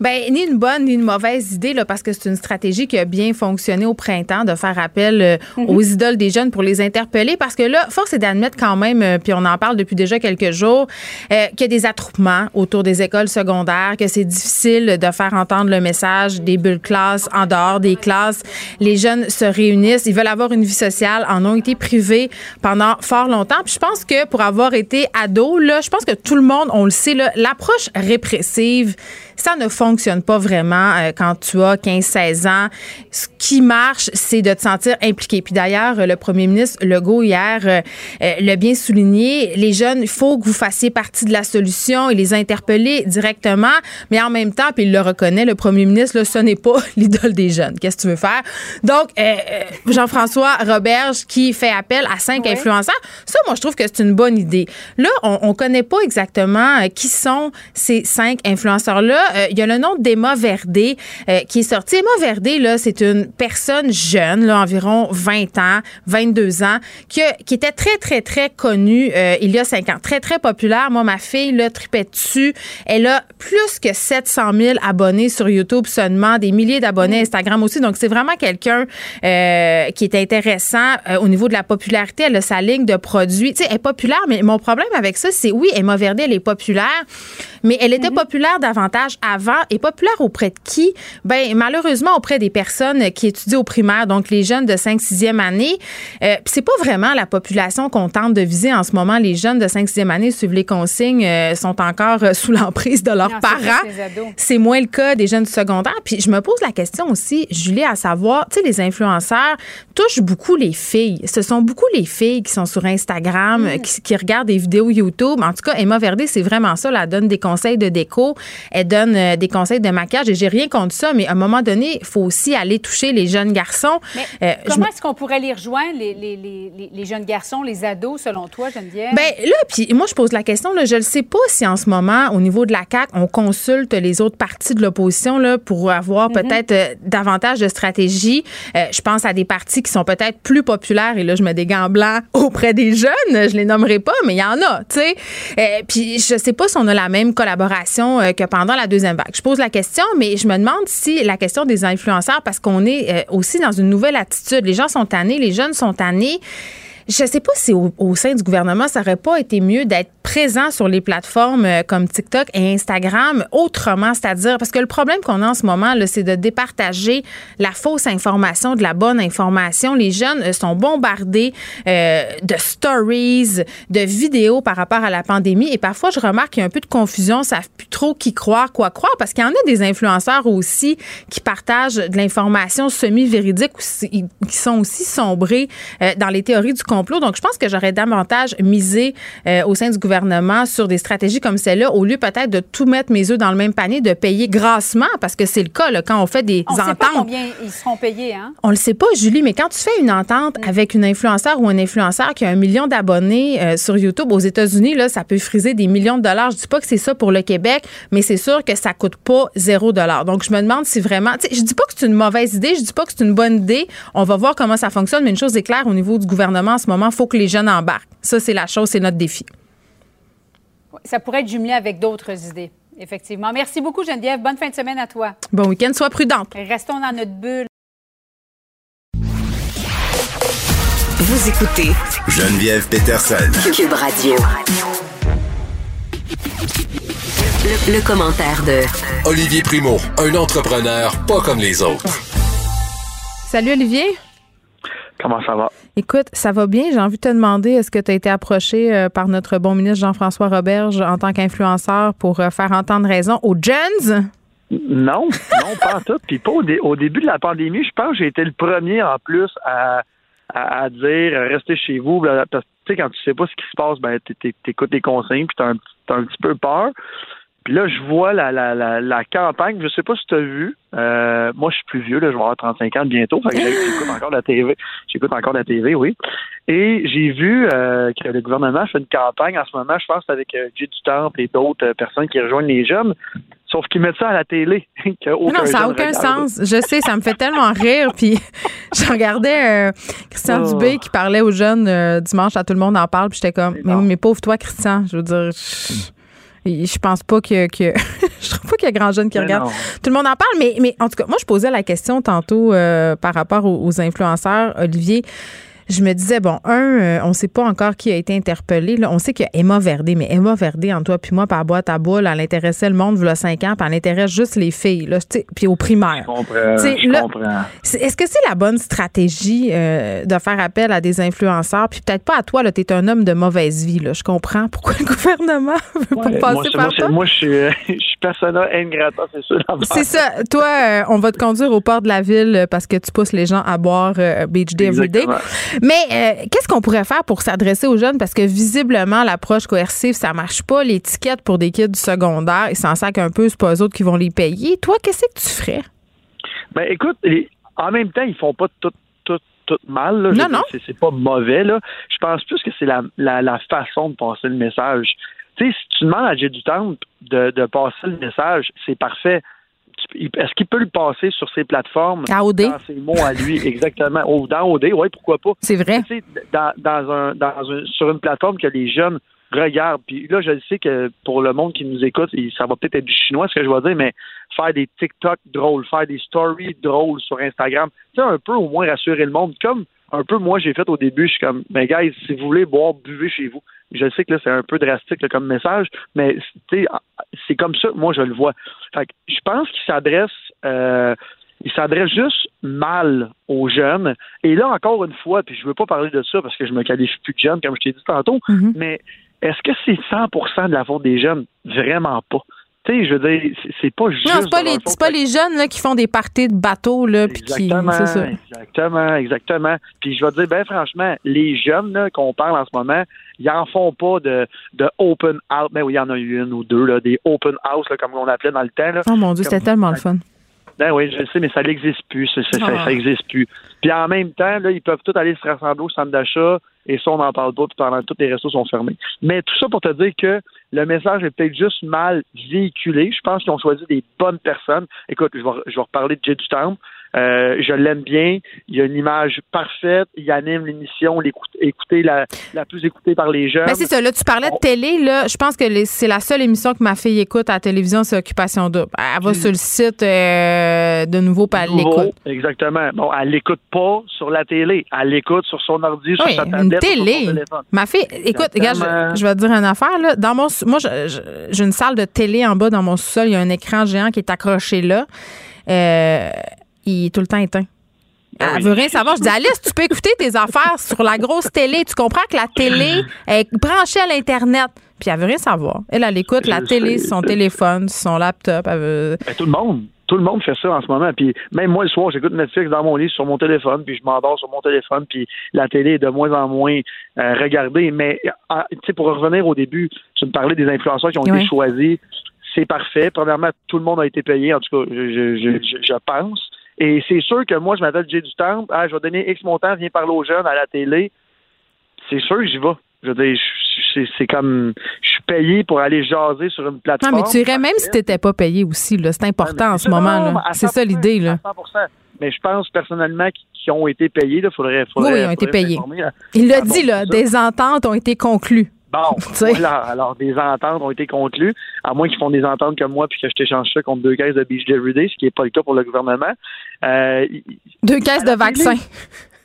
Ben ni une bonne ni une mauvaise idée là, parce que c'est une stratégie qui a bien fonctionné au printemps de faire appel euh, mm-hmm. aux idoles des jeunes pour les interpeller parce que là force est d'admettre quand même euh, puis on en parle depuis déjà quelques jours euh, qu'il y a des attroupements autour des écoles secondaires que c'est difficile de faire entendre le message des bulles classes en dehors des classes les jeunes se réunissent ils veulent avoir une vie sociale en ont été privés pendant fort longtemps puis je pense que pour avoir été ado là je pense que tout le monde on le sait l'approche répressive ça ne fonctionne pas vraiment euh, quand tu as 15-16 ans. Ce qui marche, c'est de te sentir impliqué. Puis d'ailleurs, le premier ministre Legault hier euh, euh, l'a bien souligné. Les jeunes, il faut que vous fassiez partie de la solution et les interpeller directement. Mais en même temps, puis il le reconnaît, le premier ministre, là, ce n'est pas l'idole des jeunes. Qu'est-ce que tu veux faire? Donc, Jean-François Roberge qui fait appel à cinq influenceurs, ça, moi, je trouve que c'est une bonne idée. Là, on ne connaît pas exactement qui sont ces cinq influenceurs-là. Euh, il y a le nom d'Emma Verdé euh, qui est sorti. Emma Verdé, là, c'est une personne jeune, là, environ 20 ans, 22 ans, qui, qui était très, très, très connue euh, il y a 5 ans. Très, très populaire. Moi, ma fille, là, tripait dessus. Elle a plus que 700 000 abonnés sur YouTube seulement, des milliers d'abonnés Instagram aussi. Donc, c'est vraiment quelqu'un qui est intéressant au niveau de la popularité. Elle a sa ligne de produits. Tu sais, elle est populaire, mais mon problème avec ça, c'est oui, Emma Verdé, elle est populaire, mais elle était mm-hmm. populaire davantage avant est populaire auprès de qui? Ben, malheureusement, auprès des personnes qui étudient au primaire, donc les jeunes de 5-6e année. Euh, c'est pas vraiment la population qu'on tente de viser en ce moment. Les jeunes de 5-6e année suivent les consignes, euh, sont encore euh, sous l'emprise de leurs parents. C'est moins le cas des jeunes du secondaire. Puis je me pose la question aussi, Julie, à savoir, tu sais, les influenceurs touchent beaucoup les filles. Ce sont beaucoup les filles qui sont sur Instagram, mm. qui, regardent des vidéos YouTube. En tout cas, Emma Verdé, c'est vraiment ça. Elle donne des conseils de déco. Elle donne euh, des conseils de maquillage et j'ai rien contre ça, mais à un moment donné, il faut aussi aller toucher les jeunes garçons. Euh, comment est-ce qu'on pourrait les rejoindre, les, les, les, les, jeunes garçons, les ados, selon toi, Geneviève? Bien, là, puis moi, je pose la question, là, je ne sais pas si en ce moment, au niveau de la CAQ, on consulte les autres partis de l'opposition là, pour avoir mm-hmm. peut-être euh, davantage de stratégie. je pense à des partis qui sont peut-être plus populaires, et là, je mets des gants blancs auprès des jeunes, je les nommerai pas, mais il y en a, tu sais. puis je sais pas si on a la même collaboration que pendant la deuxième Je pose la question, mais je me demande si la question des influenceurs, parce qu'on est euh, aussi dans une nouvelle attitude. Les gens sont tannés, les jeunes sont tannés. Je ne sais pas si au, sein du gouvernement, ça n'aurait pas été mieux d'être présent sur les plateformes euh, comme TikTok et Instagram autrement, c'est-à-dire parce que le problème qu'on a en ce moment, c'est de départager la fausse information de la bonne information. Les jeunes euh, sont bombardés euh, de stories, de vidéos par rapport à la pandémie et parfois je remarque qu'il y a un peu de confusion, savent plus trop qui croire, quoi croire, parce qu'il y en a des influenceurs aussi qui partagent de l'information semi-véridique qui sont aussi sombrés dans les théories du complot. Donc je pense que j'aurais davantage misé au sein du gouvernement sur des stratégies comme celle-là, au lieu peut-être de tout mettre mes œufs dans le même panier, de payer grassement, parce que c'est le cas quand on fait des on ententes. Sait pas combien ils seront payés, hein? On le sait pas, Julie, mais quand tu fais une entente mm. avec une influenceur ou un influenceur qui a un million d'abonnés euh, sur YouTube aux États-Unis, là, ça peut friser des millions de dollars. Je dis pas que c'est ça pour le Québec, mais c'est sûr que ça coûte pas zéro dollar. Donc, je me demande si vraiment, je dis pas que c'est une mauvaise idée, je dis pas que c'est une bonne idée. On va voir comment ça fonctionne, mais une chose est claire au niveau du gouvernement en ce moment, il faut que les jeunes embarquent. Ça, c'est la chose, c'est notre défi. Ça pourrait être jumelé avec d'autres idées. Effectivement. Merci beaucoup, Geneviève. Bonne fin de semaine à toi. Bon week-end. Sois prudente. Restons dans notre bulle. Vous écoutez Geneviève Peterson. Cube Radio. Le, le, commentaire de Olivier Primo, un entrepreneur pas comme les autres. Salut Olivier. Comment ça va? Écoute, ça va bien. J'ai envie de te demander, est-ce que tu as été approché euh, par notre bon ministre Jean-François Roberge en tant qu'influenceur pour euh, faire entendre raison aux jeunes? Non, non, pas en tout. Puis pas au, début de la pandémie, je pense que j'ai été le premier en plus à, à, dire restez chez vous. Parce que tu sais, quand tu sais pas ce qui se passe, ben t'écoutes les consignes, puis t'as un, as un petit peu peur. Puis là, je vois la, la, la, la campagne, je sais pas si tu as vu. Euh, moi, je suis plus vieux, là, je vais avoir 35 ans bientôt. Fait que j'écoute encore la TV. J'écoute encore la TV, oui. Et j'ai vu euh, que le gouvernement fait une campagne en ce moment, je pense, avec euh, J. du Temple et d'autres personnes qui rejoignent les jeunes. Sauf qu'ils mettent ça à la télé. non, ça n'a aucun regarde. sens. Je sais, ça me fait tellement rire. Puis je regardais euh, Christian Oh. Dubé qui parlait aux jeunes euh, dimanche à Tout le monde en parle. Puis j'étais comme, mais, pauvre toi, Christian. Je veux dire, je, je pense pas que. que je trouve pas qu'il y a grand jeune qui Mais regarde. non. Tout le monde en parle. Mais, mais en tout cas, moi, je posais la question tantôt euh, par rapport aux, aux influenceurs, Olivier. Je me disais, bon, un, euh, on sait pas encore qui a été interpellé. Là. On sait qu'il y a Emma Verdé, mais Emma Verdé, en toi puis moi, par boîte à boule, elle intéressait le monde, a cinq ans, puis elle intéresse juste les filles, là, puis au primaire. Je comprends. Comprends. Est-ce que c'est la bonne stratégie euh, de faire appel à des influenceurs? Puis peut-être pas à toi, tu es un homme de mauvaise vie. Là. Je comprends pourquoi le gouvernement veut pas passer moi, par toi. moi, je suis, euh, je suis persona ingrata, c'est ça. l'affaire. C'est ça. Toi, euh, on va te conduire au port de la ville euh, parce que tu pousses les gens à boire euh, Beach Day Everyday. Mais euh, qu'est-ce qu'on pourrait faire pour s'adresser aux jeunes? Parce que visiblement, l'approche coercive, ça marche pas. L'étiquette pour des kids du secondaire, ils s'en sacent un peu, c'est pas eux autres qui vont les payer. Toi, qu'est-ce que tu ferais? Ben écoute, les- en même temps, ils font pas tout, tout, tout mal. Là. Non, non. C'est, pas mauvais. Là. Je pense plus que c'est la, la, la façon de passer le message. Tu sais, si tu demandes à J'ai du Temple de, de passer le message, c'est parfait. Est-ce qu'il peut le passer sur ses plateformes? À OD. Dans ses mots à lui, exactement. Ou dans OD, oui, pourquoi pas. C'est vrai. Tu sais, dans, dans un, dans un, sur une plateforme que les jeunes regardent. Puis là, je sais que pour le monde qui nous écoute, ça va peut-être être du chinois, ce que je vais dire, mais faire des TikTok drôles, faire des stories drôles sur Instagram, tu sais, un peu au moins rassurer le monde. Comme un peu moi j'ai fait au début, je suis comme, ben guys, si vous voulez boire, buvez chez vous. Je sais que là, c'est un peu drastique là, comme message, mais tu sais, c'est comme ça que moi je le vois. Fait que je pense qu'il s'adresse euh, il s'adresse juste mal aux jeunes. Et là, encore une fois, puis je veux pas parler de ça parce que je me qualifie plus de jeune, comme je t'ai dit tantôt, Mm-hmm. mais est-ce que c'est 100% de la faute des jeunes? Vraiment pas. Tu sais, je veux dire, c'est- pas juste. Non, c'est pas, les, pas jeunes là, qui font des parties de bateau, là, puis qui. Exactement, exactement, exactement. Puis je vais te dire, ben franchement, les jeunes qu'on parle en ce moment, ils en font pas de, de open house. Ben oui, il y en a eu une ou deux, là, des open house, là, comme on appelait dans le temps. Là. Oh mon Dieu, c'était tellement le fun. Ben oui, je sais, mais ça n'existe plus. Ça, ça- Ah. plus. Puis en même temps, là, ils peuvent tous aller se rassembler au centre d'achat et ça, on n'en parle pas, puis pendant que tous les restos sont fermés. Mais tout ça pour te dire que le message est peut-être juste mal véhiculé. Je pense qu'ils ont choisi des bonnes personnes. Écoute, je vais, reparler de Jay du Temple. Euh, je l'aime bien. Il a une image parfaite. Il anime l'émission, l'écoute- écoutée la, la plus écoutée par les jeunes. Ben, c'est ça. Là, tu parlais de télé. Là, je pense que c'est la seule émission que ma fille écoute à la télévision, c'est Occupation Double. Elle va sur le site euh, de nouveau, puis elle l'écoute. Exactement. Bon, elle l'écoute pas sur la télé. Elle l'écoute sur son ordi, sur Oui, sa une tablette, sur télé. son téléphone. Ma fille, écoute, regarde, je, je vais te dire une affaire. Là. Dans mon, moi, j'ai une salle de télé en bas dans mon sous-sol. Il y a un écran géant qui est accroché là. Euh, il est tout le temps éteint. Ah Elle veut rien savoir. Je dis, Alice, tu peux écouter tes affaires sur la grosse télé. Tu comprends que la télé est branchée à l'Internet. Puis elle veut rien savoir. Elle, elle écoute la télé, son téléphone, son laptop. Elle veut... Ben, tout le monde. Tout le monde fait ça en ce moment. Puis même moi, le soir, j'écoute Netflix dans mon lit sur mon téléphone, puis je m'endors sur mon téléphone, puis la télé est de moins en moins euh, regardée. Mais ah, tu sais, pour revenir au début, tu me parlais des influenceurs qui ont été choisis. C'est parfait. Premièrement, tout le monde a été payé, en tout cas, je, je, je, je- je pense. Et c'est sûr que moi, je m'appelle Jay du Temple. Ah, je vais donner X montant, viens parler aux jeunes à la télé. C'est sûr que j'y vais. Je veux dire, c'est- comme je suis payé pour aller jaser sur une Non, plateforme. mais tu irais même si tu n'étais pas payé aussi. là. C'est important en ce moment. Non, là. C'est ça 100%, l'idée. là. à 100%. Mais je pense personnellement qu'ils ont été payés. Il faudrait, faudrait, Oui, ils ont été payés. Il l'a Ah dit, là, des ententes ont été conclues. Bon, voilà. Alors, des ententes ont été conclues, à moins qu'ils font des ententes comme moi puis que je t'échange ça contre deux caisses de Beach Day Everyday, ce qui n'est pas le cas pour le gouvernement. Euh, Deux caisses de vaccins.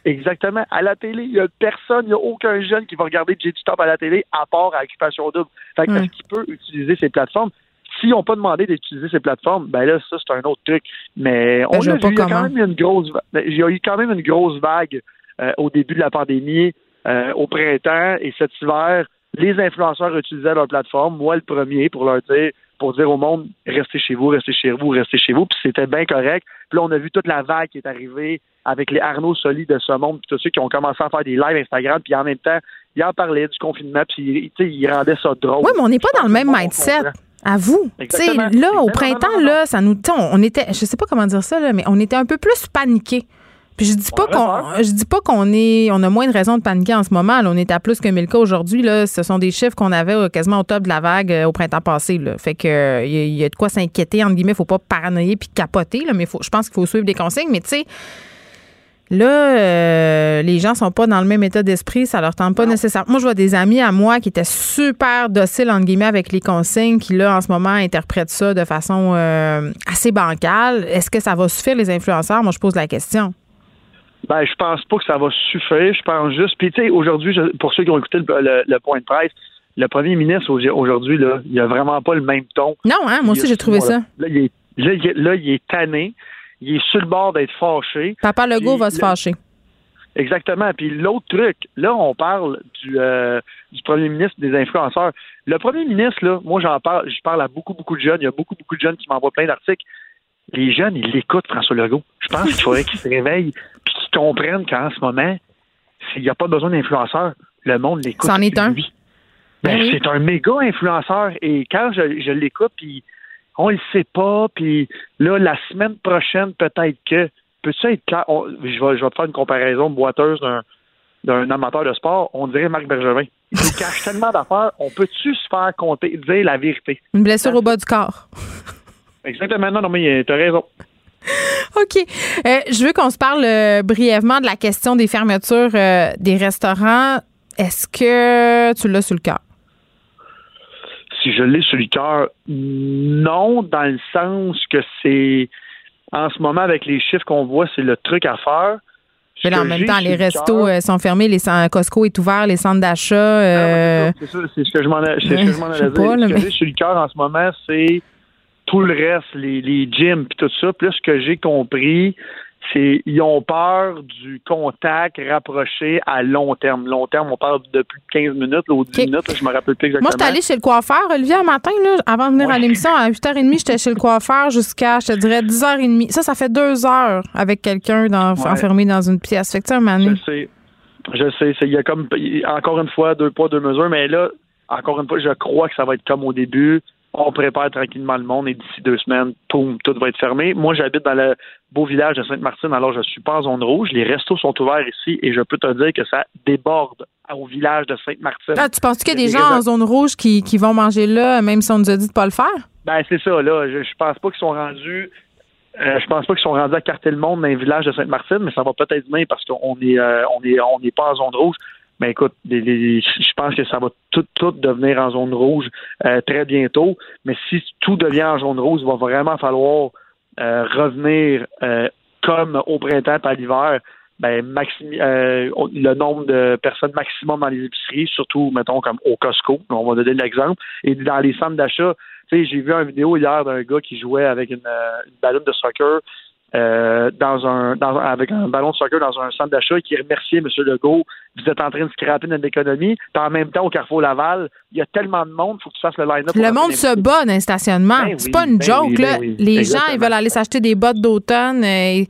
Exactement. À la télé, il n'y a personne, il n'y a aucun jeune qui va regarder J du Top à la télé à part à Occupation Double. Fait que Hmm. est-ce qu'il peut utiliser ces plateformes? S'ils n'ont pas demandé d'utiliser ces plateformes, ben là, ça, c'est un autre truc. Mais on je l'a vois vu, il y a quand même une grosse ben, il y a eu quand même une grosse vague euh, au début de la pandémie, euh, au printemps et cet hiver. Les influenceurs utilisaient leur plateforme, moi le premier, pour leur dire, pour dire au monde, restez chez vous, restez chez vous, restez chez vous. Puis c'était bien correct. Puis là, on a vu toute la vague qui est arrivée avec les Arnaud Soli de ce monde, puis tous ceux qui ont commencé à faire des lives Instagram, puis en même temps, ils en parlaient du confinement, puis ils rendaient ça drôle. Oui, mais on n'est pas dans le même mindset. À vous. Là, au printemps, là, ça nous. on, on était. Je sais pas comment dire ça, là, mais on était un peu plus paniqués. Puis je dis pas qu'on je dis pas qu'on est on a moins de raisons de paniquer en ce moment. Là, on est à plus que 1000 cas aujourd'hui. Là. Ce sont des chiffres qu'on avait euh, quasiment au top de la vague euh, au printemps passé. Là. Fait que euh, il y, a- il y a de quoi s'inquiéter, entre guillemets, faut pas paranoïer puis capoter, là, mais faut, je pense qu'il faut suivre des consignes. Mais tu sais, Là, euh, les gens sont pas dans le même état d'esprit, ça leur tente pas nécessairement. Moi, je vois des amis à moi qui étaient super dociles, entre guillemets, avec les consignes, qui, là, en ce moment, interprètent ça de façon euh, assez bancale. Est-ce que ça va suffire, les influenceurs? Moi, je pose la question. Ben, je pense pas que ça va suffire. Je pense juste. Puis, tu sais, aujourd'hui, pour ceux qui ont écouté le, le- le point de presse, le premier ministre au- aujourd'hui, là, il a vraiment pas le même ton. Non, hein? Moi aussi, j'ai trouvé ça. Là, il est, là, il est- là, il est tanné. Il est sur le bord d'être fâché. Papa Legault Puis, va se fâcher. Exactement. Puis l'autre truc, là, on parle du, euh, du premier ministre des influenceurs. Le premier ministre, là, moi, j'en parle, je parle à beaucoup, beaucoup de jeunes. Il y a beaucoup, beaucoup de jeunes qui m'envoient plein d'articles. Les jeunes, ils l'écoutent, François Legault. Je pense qu'il faudrait qu'ils se réveillent puis qu'ils comprennent qu'en ce moment, s'il n'y a pas besoin d'influenceurs, le monde l'écoute. C'en est un. Ben, Ben oui. C'est un méga influenceur. Et quand je, je l'écoute, puis on le sait pas, puis là, la semaine prochaine, peut-être que. Peut-tu être clair? On- je, vais, je vais te faire une comparaison boiteuse d'un d'un amateur de sport, on dirait Marc Bergevin. Il cache tellement d'affaires. On peut-tu se faire compter, dire la vérité? Une blessure au bas du corps. Exactement. Non, non, mais tu as raison. OK. Euh, je veux qu'on se parle euh, brièvement de la question des fermetures euh, des restaurants. Est-ce que tu l'as sur le cœur? Si je l'ai sur le cœur, non, dans le sens que c'est, en ce moment, avec les chiffres qu'on voit, c'est le truc à faire. Mais là, en même temps, les le restos euh, sont fermés, les Costco est ouvert, les centres d'achat. euh, C'est ça, c'est ce que je m'en ai- c'est ce que je m'en Je sais allais pas, dire. là, Ce que mais- j'ai sur le cœur en ce moment, c'est tout le reste, les, les gyms puis tout ça. Puis là, ce que j'ai compris, c'est ils ont peur du contact rapproché à long terme. Long terme, on parle de plus de 15 minutes là, ou 10 minutes, là, je me rappelle plus exactement. Moi, j'étais allée chez le coiffeur, Olivier, un matin, là, avant de venir à l'émission, à 8h30, j'étais chez le coiffeur jusqu'à, je te dirais, 10h30. Ça, ça fait deux heures avec quelqu'un dans- Ouais. enfermé dans une pièce. Fait que, tu sais, Je sais. Je sais. Il y a comme encore une fois deux poids, deux mesures, mais là, encore une fois, je crois que ça va être comme au début. On prépare tranquillement le monde et d'ici deux semaines, tout va être fermé. Moi, j'habite dans le beau village de Sainte-Martine, alors je suis pas en zone rouge. Les restos sont ouverts ici et je peux te dire que ça déborde au village de Sainte-Martine. Ah, tu penses qu'il y a des gens en zone rouge qui, qui vont manger là, même si on nous a dit de pas le faire? Ben, c'est ça, là. Je, je pense pas qu'ils sont rendus. euh, je pense pas qu'ils sont rendus à carter le monde dans les villages de Sainte-Martine, mais ça va peut-être venir parce qu'on est, euh, on est, on n'est pas en zone rouge. Mais écoute, je pense que ça va tout, tout devenir en zone rouge euh, très bientôt. Mais si tout devient en zone rouge, il va vraiment falloir euh, revenir euh, comme au printemps et à l'hiver. Ben, le nombre de personnes maximum dans les épiceries, surtout, mettons, comme au Costco, on va donner l'exemple, et dans les centres d'achat, j'ai vu une vidéo hier d'un gars qui jouait avec une, une de soccer euh, dans un, dans, avec un ballon de soccer dans un centre d'achat et qui remerciait M. Legault. Vous êtes en train de scraper notre économie. Puis en même temps, au Carrefour Laval, il y a tellement de monde, il faut que tu fasses le line-up. Le monde se bat dans le stationnement. Ben c'est oui, pas une ben joke, oui, là. ben oui. Les gens, ils veulent aller s'acheter des bottes d'automne, euh,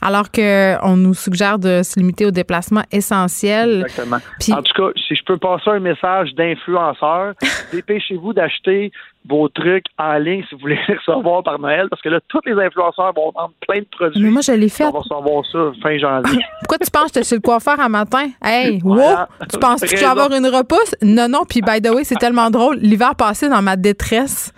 alors qu'on nous suggère de se limiter aux déplacements essentiels. Exactement. Puis- En tout cas, si je peux passer un message d'influenceur, dépêchez-vous d'acheter vos trucs en ligne si vous voulez les recevoir par Noël, parce que là, tous les influenceurs vont vendre plein de produits. Mais moi, je l'ai fait. On va recevoir ça fin janvier. Pourquoi tu penses que j'étais chez le coiffeur un matin? Hey, Voilà. wow! Tu penses que je vais Raison. avoir une repousse? Non, non. Puis, by the way, c'est tellement drôle. L'hiver passé, dans ma détresse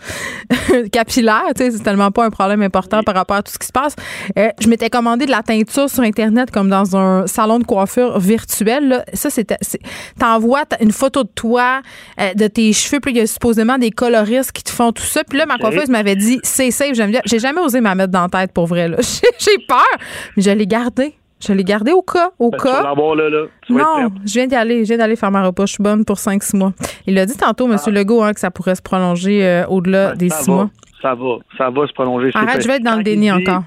capillaire, tu sais, c'est tellement pas un problème important par rapport à tout ce qui se passe. euh, je m'étais commandé de la teinture sur Internet comme dans un salon de coiffure virtuel. Là. Ça, c'était. c'est- T'envoies une photo de toi, euh, de tes cheveux, puis il y a supposément des coloristes qui te font tout ça. Puis là, ma coiffeuse m'avait dit, c'est safe, j'aime bien. J'ai jamais osé m'en mettre dans la tête pour vrai. là. J'ai peur, mais je l'ai gardé. Je l'ai gardé au cas, au Ben, cas. là. Tu Non, je viens d'y aller. Je viens d'aller faire ma repas. Je suis bonne pour 5-6 mois. Il a dit tantôt, M. Legault, hein, que ça pourrait se prolonger euh, au-delà des Ça 6 va, mois. Ça va, ça va se prolonger. Arrête, je vais être dans le déni dit- encore.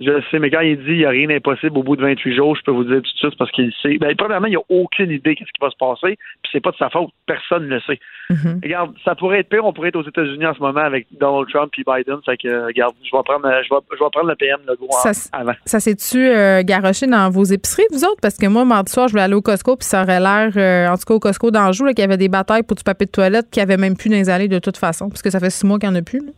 Je le sais, mais quand il dit il n'y a rien d'impossible au bout de 28 jours, je peux vous dire tout de suite parce qu'il sait. Ben, premièrement, il n'y a aucune idée de ce qui va se passer, puis c'est pas de sa faute. Personne ne le sait. Mhm. Regarde, ça pourrait être pire. On pourrait être aux États-Unis en ce moment avec Donald Trump et Biden. Fait que, regarde, je vais prendre, je vais, je vais prendre le PM le gros Ça, avant. Ça s'est-tu euh, garoché dans vos épiceries, vous autres? Parce que moi, mardi soir, je voulais aller au Costco, puis ça aurait l'air, euh, en tout cas au Costco d'Anjou, qu'il y avait des batailles pour du papier de toilette qui avait même plus dans les allées de toute façon, parce que ça fait six mois qu'il n'y en a plus. là.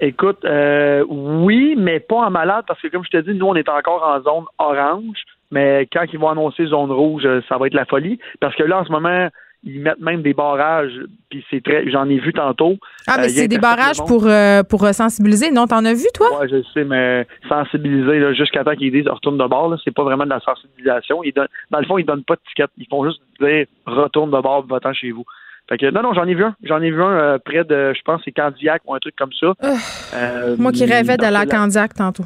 Écoute, euh, oui, mais pas en malade parce que comme je te dis, nous on est encore en zone orange, mais quand ils vont annoncer zone rouge, euh, ça va être la folie parce que là en ce moment ils mettent même des barrages, puis c'est très, j'en ai vu tantôt. Ah, mais Euh, ils c'est des barrages pour, euh, pour euh, sensibiliser. Non, t'en as vu, toi? Ouais, je sais, mais sensibiliser là, jusqu'à temps qu'ils disent retourne de bord, là, c'est pas vraiment de la sensibilisation. Ils donnent, dans le fond, ils donnent pas de ticket. Ils font juste dire retourne de bord, va-t'en chez vous. Fait que non, non, j'en ai vu un. J'en ai vu un euh, près de, je pense, c'est Candiac ou un truc comme ça. Euh, Moi qui rêvais d'aller à Candiac tantôt.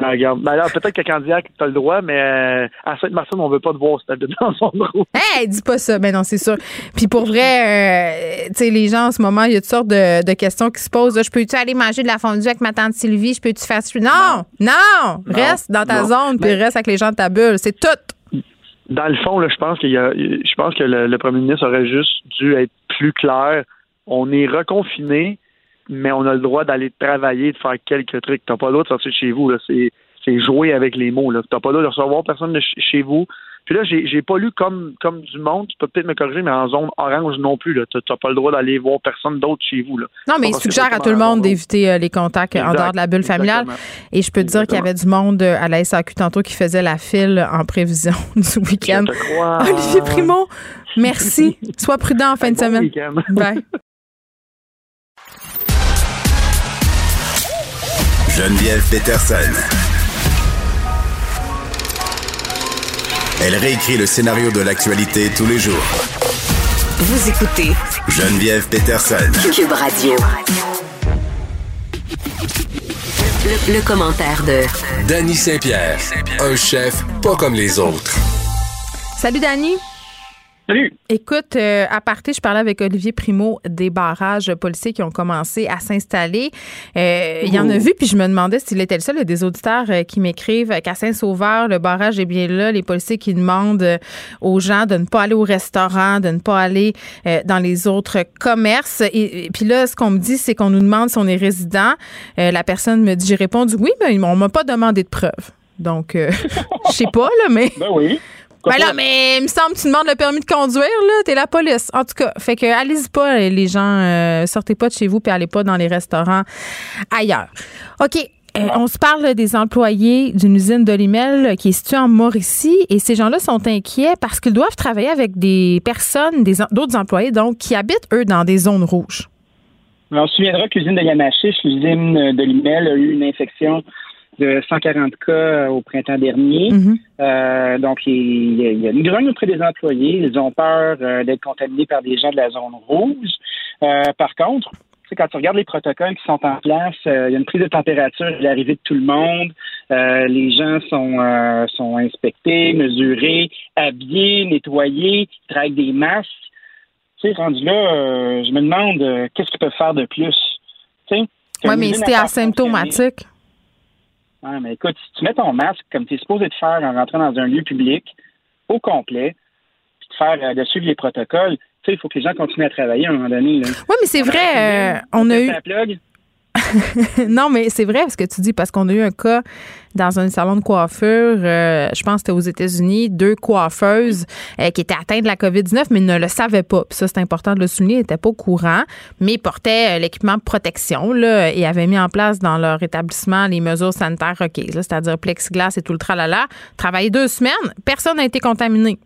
Ah, regarde. Ben alors, peut-être qu'à Candiac, tu as le droit, mais euh, à Sainte-Martine, on veut pas te voir si t'habites dans son rouge. Hey, dis pas ça. Ben non, c'est sûr. Puis pour vrai, euh, tu sais, les gens en ce moment, il y a toutes sortes de, de questions qui se posent. Je peux-tu aller manger de la fondue avec ma tante Sylvie? Je peux-tu faire ça? Non! Non! Reste dans ta Non. zone, puis reste avec les gens de ta bulle. C'est tout. Dans le fond, là, je pense qu'il y a, je pense que le, premier ministre aurait juste dû être plus clair. On est reconfiné, mais on a le droit d'aller travailler, de faire quelques trucs. T'as pas le droit de sortir de chez vous, là. C'est, c'est jouer avec les mots, là. T'as pas le droit de recevoir personne de ch- chez vous. Puis là, j'ai, j'ai pas lu comme, comme du monde. Tu peux peut-être me corriger, mais en zone orange non plus, là. T'as, t'as pas le droit d'aller voir personne d'autre chez vous, là. Non, mais il suggère à tout le monde on- d'éviter euh, les contacts en Exact, dehors de la bulle familiale. exactement. Et je peux te dire qu'il y avait du monde euh, à la SAQ tantôt qui faisait la file en prévision du week-end. Je te crois. Olivier Primo, merci. Sois prudent en fin de Bon semaine. week-end. Bye. Geneviève Peterson. Elle réécrit le scénario de l'actualité tous les jours. Vous écoutez Geneviève Peterson. Cube Radio. Le, le commentaire de Danny Saint-Pierre, un chef pas comme les autres. Salut, Dani. Salut. Écoute, euh, à partir, je parlais avec Olivier Primo des barrages policiers qui ont commencé à s'installer. Euh, Il y en a vu, puis je me demandais s'il était le seul. Il y a des auditeurs euh, qui m'écrivent qu'à Saint-Sauveur, le barrage est bien là. Les policiers qui demandent euh, aux gens de ne pas aller au restaurant, de ne pas aller euh, dans les autres commerces. Et, et puis là, ce qu'on me dit, c'est qu'on nous demande si on est résident. Euh, la personne me dit, j'ai répondu oui, mais on m'a pas demandé de preuve. Donc, euh, je sais pas, là, mais. Ben oui. Ben là, mais il me semble que tu demandes le permis de conduire, là. T'es la police. En tout cas, fait que allez-y pas, les gens. euh, sortez pas de chez vous puis allez pas dans les restaurants ailleurs. OK. euh, on se parle des employés d'une usine d'Olimel qui est située en Mauricie et ces gens-là sont inquiets parce qu'ils doivent travailler avec des personnes, des d'autres employés, donc, qui habitent, eux, dans des zones rouges. On se souviendra que l'usine de Yamachiche, l'usine de Limel, a eu une infection de 140 cas au printemps dernier. Euh, donc, il y, a, une grogne auprès des employés. Ils ont peur euh, d'être contaminés par des gens de la zone rouge. Euh, par contre, quand tu regardes les protocoles qui sont en place, euh, il y a une prise de température à l'arrivée de tout le monde. Euh, les gens sont, euh, sont inspectés, mesurés, habillés, nettoyés, ils travaillent des masques. Tu sais, rendu là, euh, je me demande euh, qu'est-ce qu'ils peuvent faire de plus? Tu sais, Oui, mais faire asymptomatique. Ouais, mais écoute, si tu mets ton masque comme tu es supposé de faire en rentrant dans un lieu public, au complet, puis de faire euh, de suivre les protocoles, tu sais, il faut que les gens continuent à travailler à un moment donné. Oui, mais c'est vrai, euh, on a eu. Non, mais c'est vrai ce que tu dis parce qu'on a eu un cas dans un salon de coiffure, euh, je pense que c'était aux États-Unis, deux coiffeuses euh, qui étaient atteintes de la COVID-19 mais ne le savaient pas. Puis ça, c'est important de le souligner, elles n'étaient pas au courant, mais portaient euh, l'équipement de protection là, et avaient mis en place dans leur établissement les mesures sanitaires requises, c'est-à-dire plexiglas et tout le tralala. Travaillé deux semaines, personne n'a été contaminé.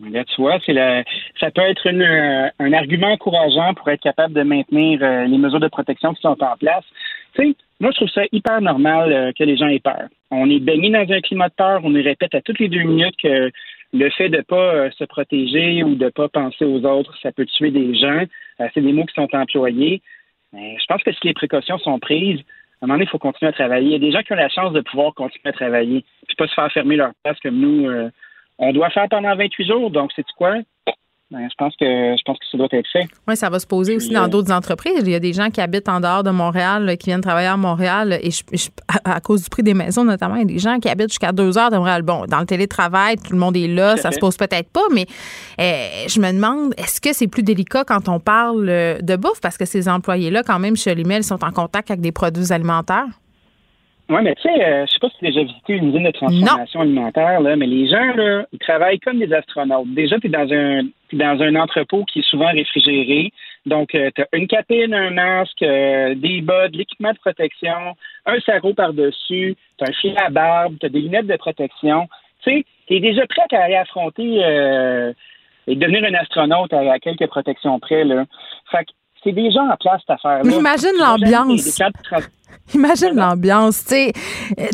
Là, tu vois, c'est la, ça peut être une, euh, un argument encourageant pour être capable de maintenir euh, les mesures de protection qui sont en place. Tu sais, moi, je trouve ça hyper normal euh, que les gens aient peur. On est baigné dans un climat de peur. On nous répète à toutes les deux minutes que le fait de pas se protéger ou de pas penser aux autres, ça peut tuer des gens. C'est des mots qui sont employés. Mais je pense que si les précautions sont prises, à un moment donné, il faut continuer à travailler. Il y a des gens qui ont la chance de pouvoir continuer à travailler, puis pas se faire fermer leur place comme nous. Euh, on doit faire pendant 28 jours, donc c'est quoi? Ben, je pense que je pense que ça doit être fait. Oui, ça va se poser aussi dans d'autres entreprises. Il y a des gens qui habitent en dehors de Montréal, qui viennent travailler à Montréal, et à, cause du prix des maisons notamment, il y a des gens qui habitent jusqu'à deux heures de Montréal. Bon, dans le télétravail, tout le monde est là, ça se pose peut-être pas, mais je me demande, est-ce que c'est plus délicat quand on parle de bouffe, parce que ces employés-là, quand même, chez Limel, sont en contact avec des produits alimentaires? Oui, mais tu sais, euh, je sais pas si tu as déjà visité une usine de transformation alimentaire, là, mais les gens, là, ils travaillent comme des astronautes. Déjà, tu es dans un dans un entrepôt qui est souvent réfrigéré. Donc, euh, tu as une capine, un masque, euh, des bas, de l'équipement de protection, un sarrau par-dessus, tu as un fil à barbe, tu as des lunettes de protection. Tu sais, tu es déjà prêt à aller affronter et devenir un astronaute à, quelques protections près. Là. Fait que c'est gens en place, cette affaire-là. Imagine l'ambiance. Imagine l'ambiance. Tu sais,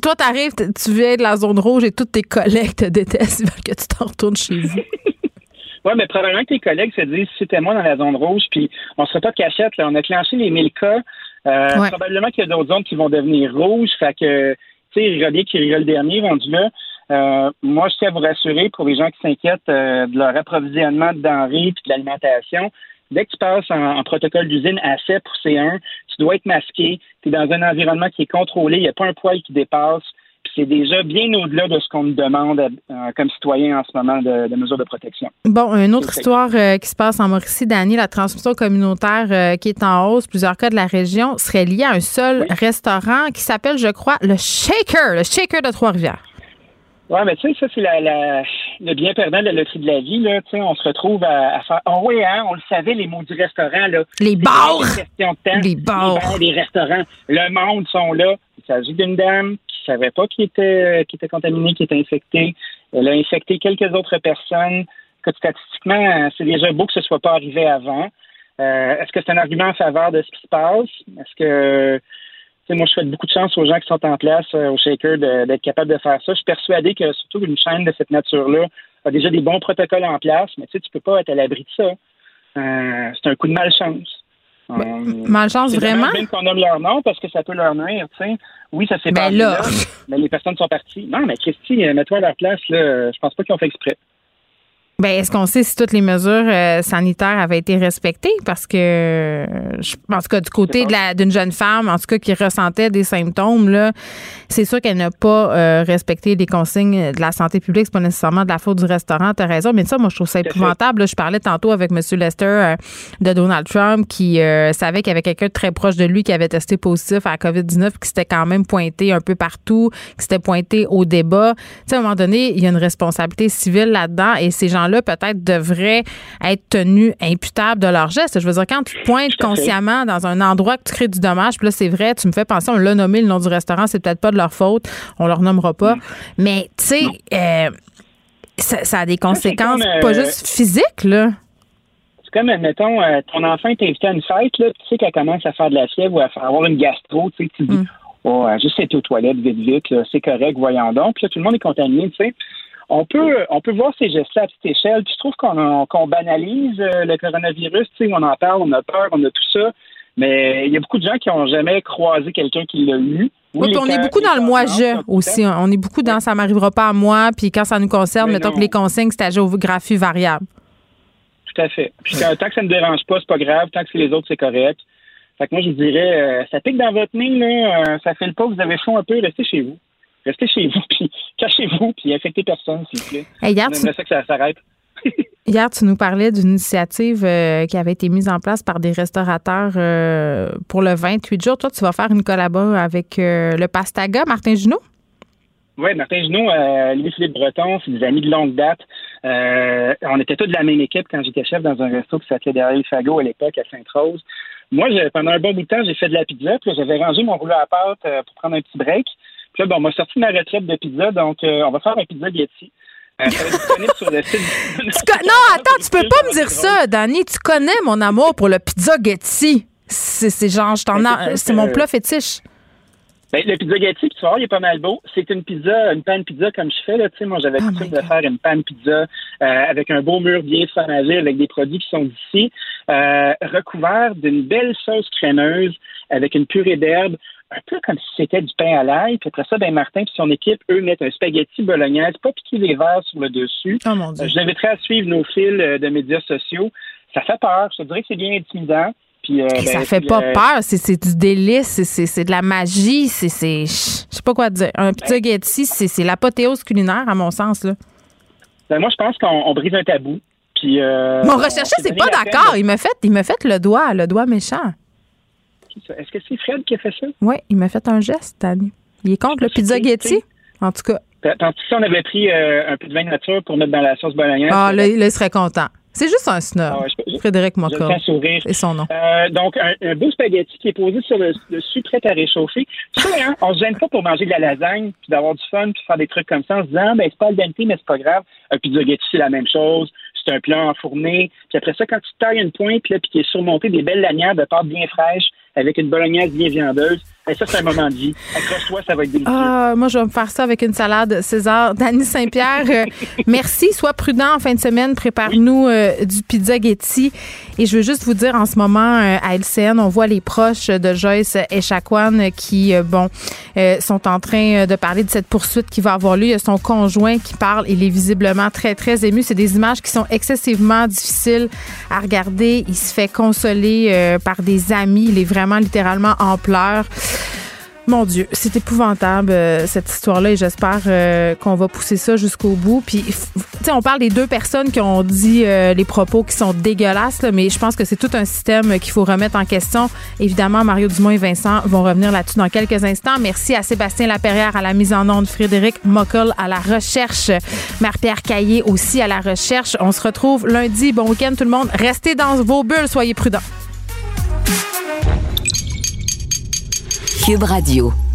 toi, t'arrives, tu viens de la zone rouge et tous tes collègues te détestent. Ils veulent que tu t'en retournes chez vous. oui, mais probablement que tes collègues se disent si c'était moi dans la zone rouge, puis on serait pas de cachette. Là. On a clenché les 1000 cas. Euh, probablement qu'il y a d'autres zones qui vont devenir rouges. Fait que, tu sais, bien qui rigole le dernier, rendu là. Euh, moi, je tiens à vous rassurer pour les gens qui s'inquiètent euh, de leur approvisionnement de denrées et de l'alimentation dès que tu passes en, protocole d'usine A7 pour C1, tu dois être masqué, tu es dans un environnement qui est contrôlé, il n'y a pas un poil qui dépasse, puis c'est déjà bien au-delà de ce qu'on nous demande euh, comme citoyens en ce moment de, mesures de protection. Bon, une autre histoire euh, qui se passe en Mauricie, Dani, la transmission communautaire euh, qui est en hausse, plusieurs cas de la région, serait liée à un seul restaurant qui s'appelle, je crois, le Shaker, le Shaker de Trois-Rivières. Oui, mais tu sais, ça, c'est la, la, le bien perdant de la loterie de la vie. Là. Tu sais, on se retrouve à, faire. Oh oui, hein, on le savait, les mots du restaurant. Là. Les bars! Les bars! Les restaurants. Le monde sont là. Il s'agit d'une dame qui savait pas qu'il était, qui était contaminée, qui était infectée. Elle a infecté quelques autres personnes. Que statistiquement, c'est déjà beau que ce soit pas arrivé avant. Euh, est-ce que c'est un argument en faveur de ce qui se passe? Est-ce que moi, je souhaite beaucoup de chance aux gens qui sont en place euh, au Shaker d'être capables de faire ça. Je suis persuadé que surtout une chaîne de cette nature-là a déjà des bons protocoles en place, mais tu tu peux pas être à l'abri de ça. Euh, c'est un coup de malchance. Ben, euh, malchance vraiment? Bien qu'on nomme leur nom parce que ça peut leur nuire, tu sais. Oui, ça s'est ben passé là. mais les personnes sont parties. Non, mais Christy, mets-toi à leur place, là. Je pense pas qu'ils ont fait exprès. Ben, est-ce qu'on sait si toutes les mesures euh, sanitaires avaient été respectées? Parce que, je, en tout cas, du côté d'une jeune femme, en tout cas, qui ressentait des symptômes, là, c'est sûr qu'elle n'a pas euh, respecté les consignes de la santé publique. C'est pas nécessairement de la faute du restaurant, t'as raison. Mais ça, moi, je trouve ça épouvantable. je parlais tantôt avec M. Lester euh, de Donald Trump qui savait qu'il y avait quelqu'un de très proche de lui qui avait testé positif à la COVID-19, qui s'était quand même pointé un peu partout, qui s'était pointé au débat. Tu sais, à un moment donné, il y a une responsabilité civile là-dedans et ces gens-là peut-être devraient être tenus imputables de leurs gestes. Je veux dire, quand tu pointes consciemment dans un endroit que tu crées du dommage, puis là, c'est vrai, tu me fais penser, on l'a nommé le nom du restaurant, c'est peut-être pas de leur faute, on leur nommera pas. Mm. Mais, tu sais, euh, ça, a des conséquences pas euh, juste physiques, là. C'est comme, admettons, euh, ton enfant est invité à une fête, là, tu sais qu'elle commence à faire de la fièvre ou à avoir une gastro, tu sais, tu dis, mm. oh, juste être aux toilettes vite, vite, c'est correct, voyons donc. Puis là, tout le monde est contaminé, tu sais on peut, on peut voir ces gestes-là à petite échelle. Puis je trouve qu'on banalise euh, le coronavirus. Tu sais, on en parle, on a peur, on a tout ça. Mais il y a beaucoup de gens qui n'ont jamais croisé quelqu'un qui l'a eu. Oui, puis on est beaucoup dans le moi-je aussi. On est beaucoup dans ça m'arrivera pas à moi. Puis quand ça nous concerne, mettons que les consignes, c'est à géographie variable. Tout à fait. Puis tant que ça ne dérange pas, c'est pas grave. Tant que c'est les autres, c'est correct. Fait que moi, je dirais, euh, ça pique dans votre nez, là, euh, ça fait le pas, vous avez chaud un peu, restez chez vous restez chez vous, puis cachez-vous, puis infectez personne, s'il vous plaît. hier, tu... ça que ça s'arrête. Hier, tu nous parlais d'une initiative euh, qui avait été mise en place par des restaurateurs euh, pour le 28 jours. Toi, tu vas faire une collaboration avec euh, le Pastaga, Martin Junot? Oui, Martin Junot, Louis-Philippe Breton, c'est des amis de longue date. on était tous de la même équipe quand j'étais chef dans un resto qui s'appelait Derrière Fagot à l'époque, à Sainte-Rose. Moi, pendant un bon bout de temps, j'ai fait de la pizza, puis j'avais rangé mon rouleau à pâte pour prendre un petit break. Puis là, bon, on m'a sorti ma retraite de pizza, donc euh, on va faire un pizza Getty. Euh, sur le site. non, attends, tu peux pas me dire ça, Danny. Tu connais mon amour pour le pizza Getty. C'est genre, je t'en ben, c'est mon plat fétiche. Ben, le pizza Getty, tu vois, il est pas mal beau. C'est une pizza, une panne pizza comme je fais. Là, moi, j'avais oh l'habitude de faire une panne pizza euh, avec un beau mur bien fromagé, avec des produits qui sont d'ici, euh, recouvert d'une belle sauce crémeuse avec une purée d'herbe, un peu comme si c'était du pain à l'ail. Puis après ça, ben Martin et son équipe, eux, mettent un spaghetti bolognaise, pas piquer les verres sur le dessus. Oh mon Dieu. Euh, je l'inviterai à suivre nos fils euh, de médias sociaux. Ça fait peur. Je te dirais que c'est bien intimidant. Puis, euh, Et ça ben, fait puis, pas euh, peur, c'est c'est du délice, c'est- de la magie, c'est c'est- je sais pas quoi dire. Un Ben spaghetti, c'est c'est l'apothéose culinaire à mon sens là. ben, moi, je pense qu'on on brise un tabou. Puis, euh, Mon on recherché, s'est c'est pas d'accord. Il m'a fait, il m'a fait le doigt, le doigt méchant. Est-ce que c'est Fred qui a fait ça? Oui, il m'a fait un geste, Tani. Il est contre le pizza Getty, en tout cas. Tandis que si on avait pris euh, un peu de vin nature pour mettre dans la sauce bolognaise. Ah, là, il serait content. C'est juste un snob. Ah ouais, Frédéric le sourire. C'est son nom. Euh, donc, un, un beau spaghetti qui est posé sur le dessus, prêt à réchauffer. Tu sais, hein, on se gêne pas pour manger de la lasagne, puis d'avoir du fun, puis faire des trucs comme ça en se disant, ben, c'est pas al dente, mais c'est pas grave. Un pizza spaghetti, c'est la même chose. C'est un plat enfourné. Puis après ça, quand tu tailles une pointe, là, puis qui est surmonté des belles lanières de pâte bien fraîche, avec une bolognaise bien viandeuse, ben, ça, c'est un moment de vie. Accroche-toi, ça va être délicieux. Ah, moi, je vais me faire ça avec une salade César. Dany Saint-Pierre, euh, merci. Sois prudent en fin de semaine. Prépare-nous euh, du pizza Getty. Et je veux juste vous dire, en ce moment, euh, à LCN, on voit les proches de Joyce Echaquan qui, bon, sont en train de parler de cette poursuite qui va avoir lieu. Il y a son conjoint qui parle. Il est visiblement très, très ému. C'est des images qui sont excessivement difficiles à regarder. Il se fait consoler par des amis. Il est vraiment littéralement en pleurs. Mon Dieu, c'est épouvantable euh, cette histoire-là et j'espère euh, qu'on va pousser ça jusqu'au bout. Puis, tu sais, on parle des deux personnes qui ont dit euh, les propos qui sont dégueulasses, mais je pense que c'est tout un système qu'il faut remettre en question. Évidemment, Mario Dumont et Vincent vont revenir là-dessus dans quelques instants. Merci à Sébastien Laperrière à la mise en onde, Frédéric Mockel à la recherche, Marie-Pierre Caillé aussi à la recherche. On se retrouve lundi. Bon week-end tout le monde. Restez dans vos bulles, soyez prudents. Cube Radio.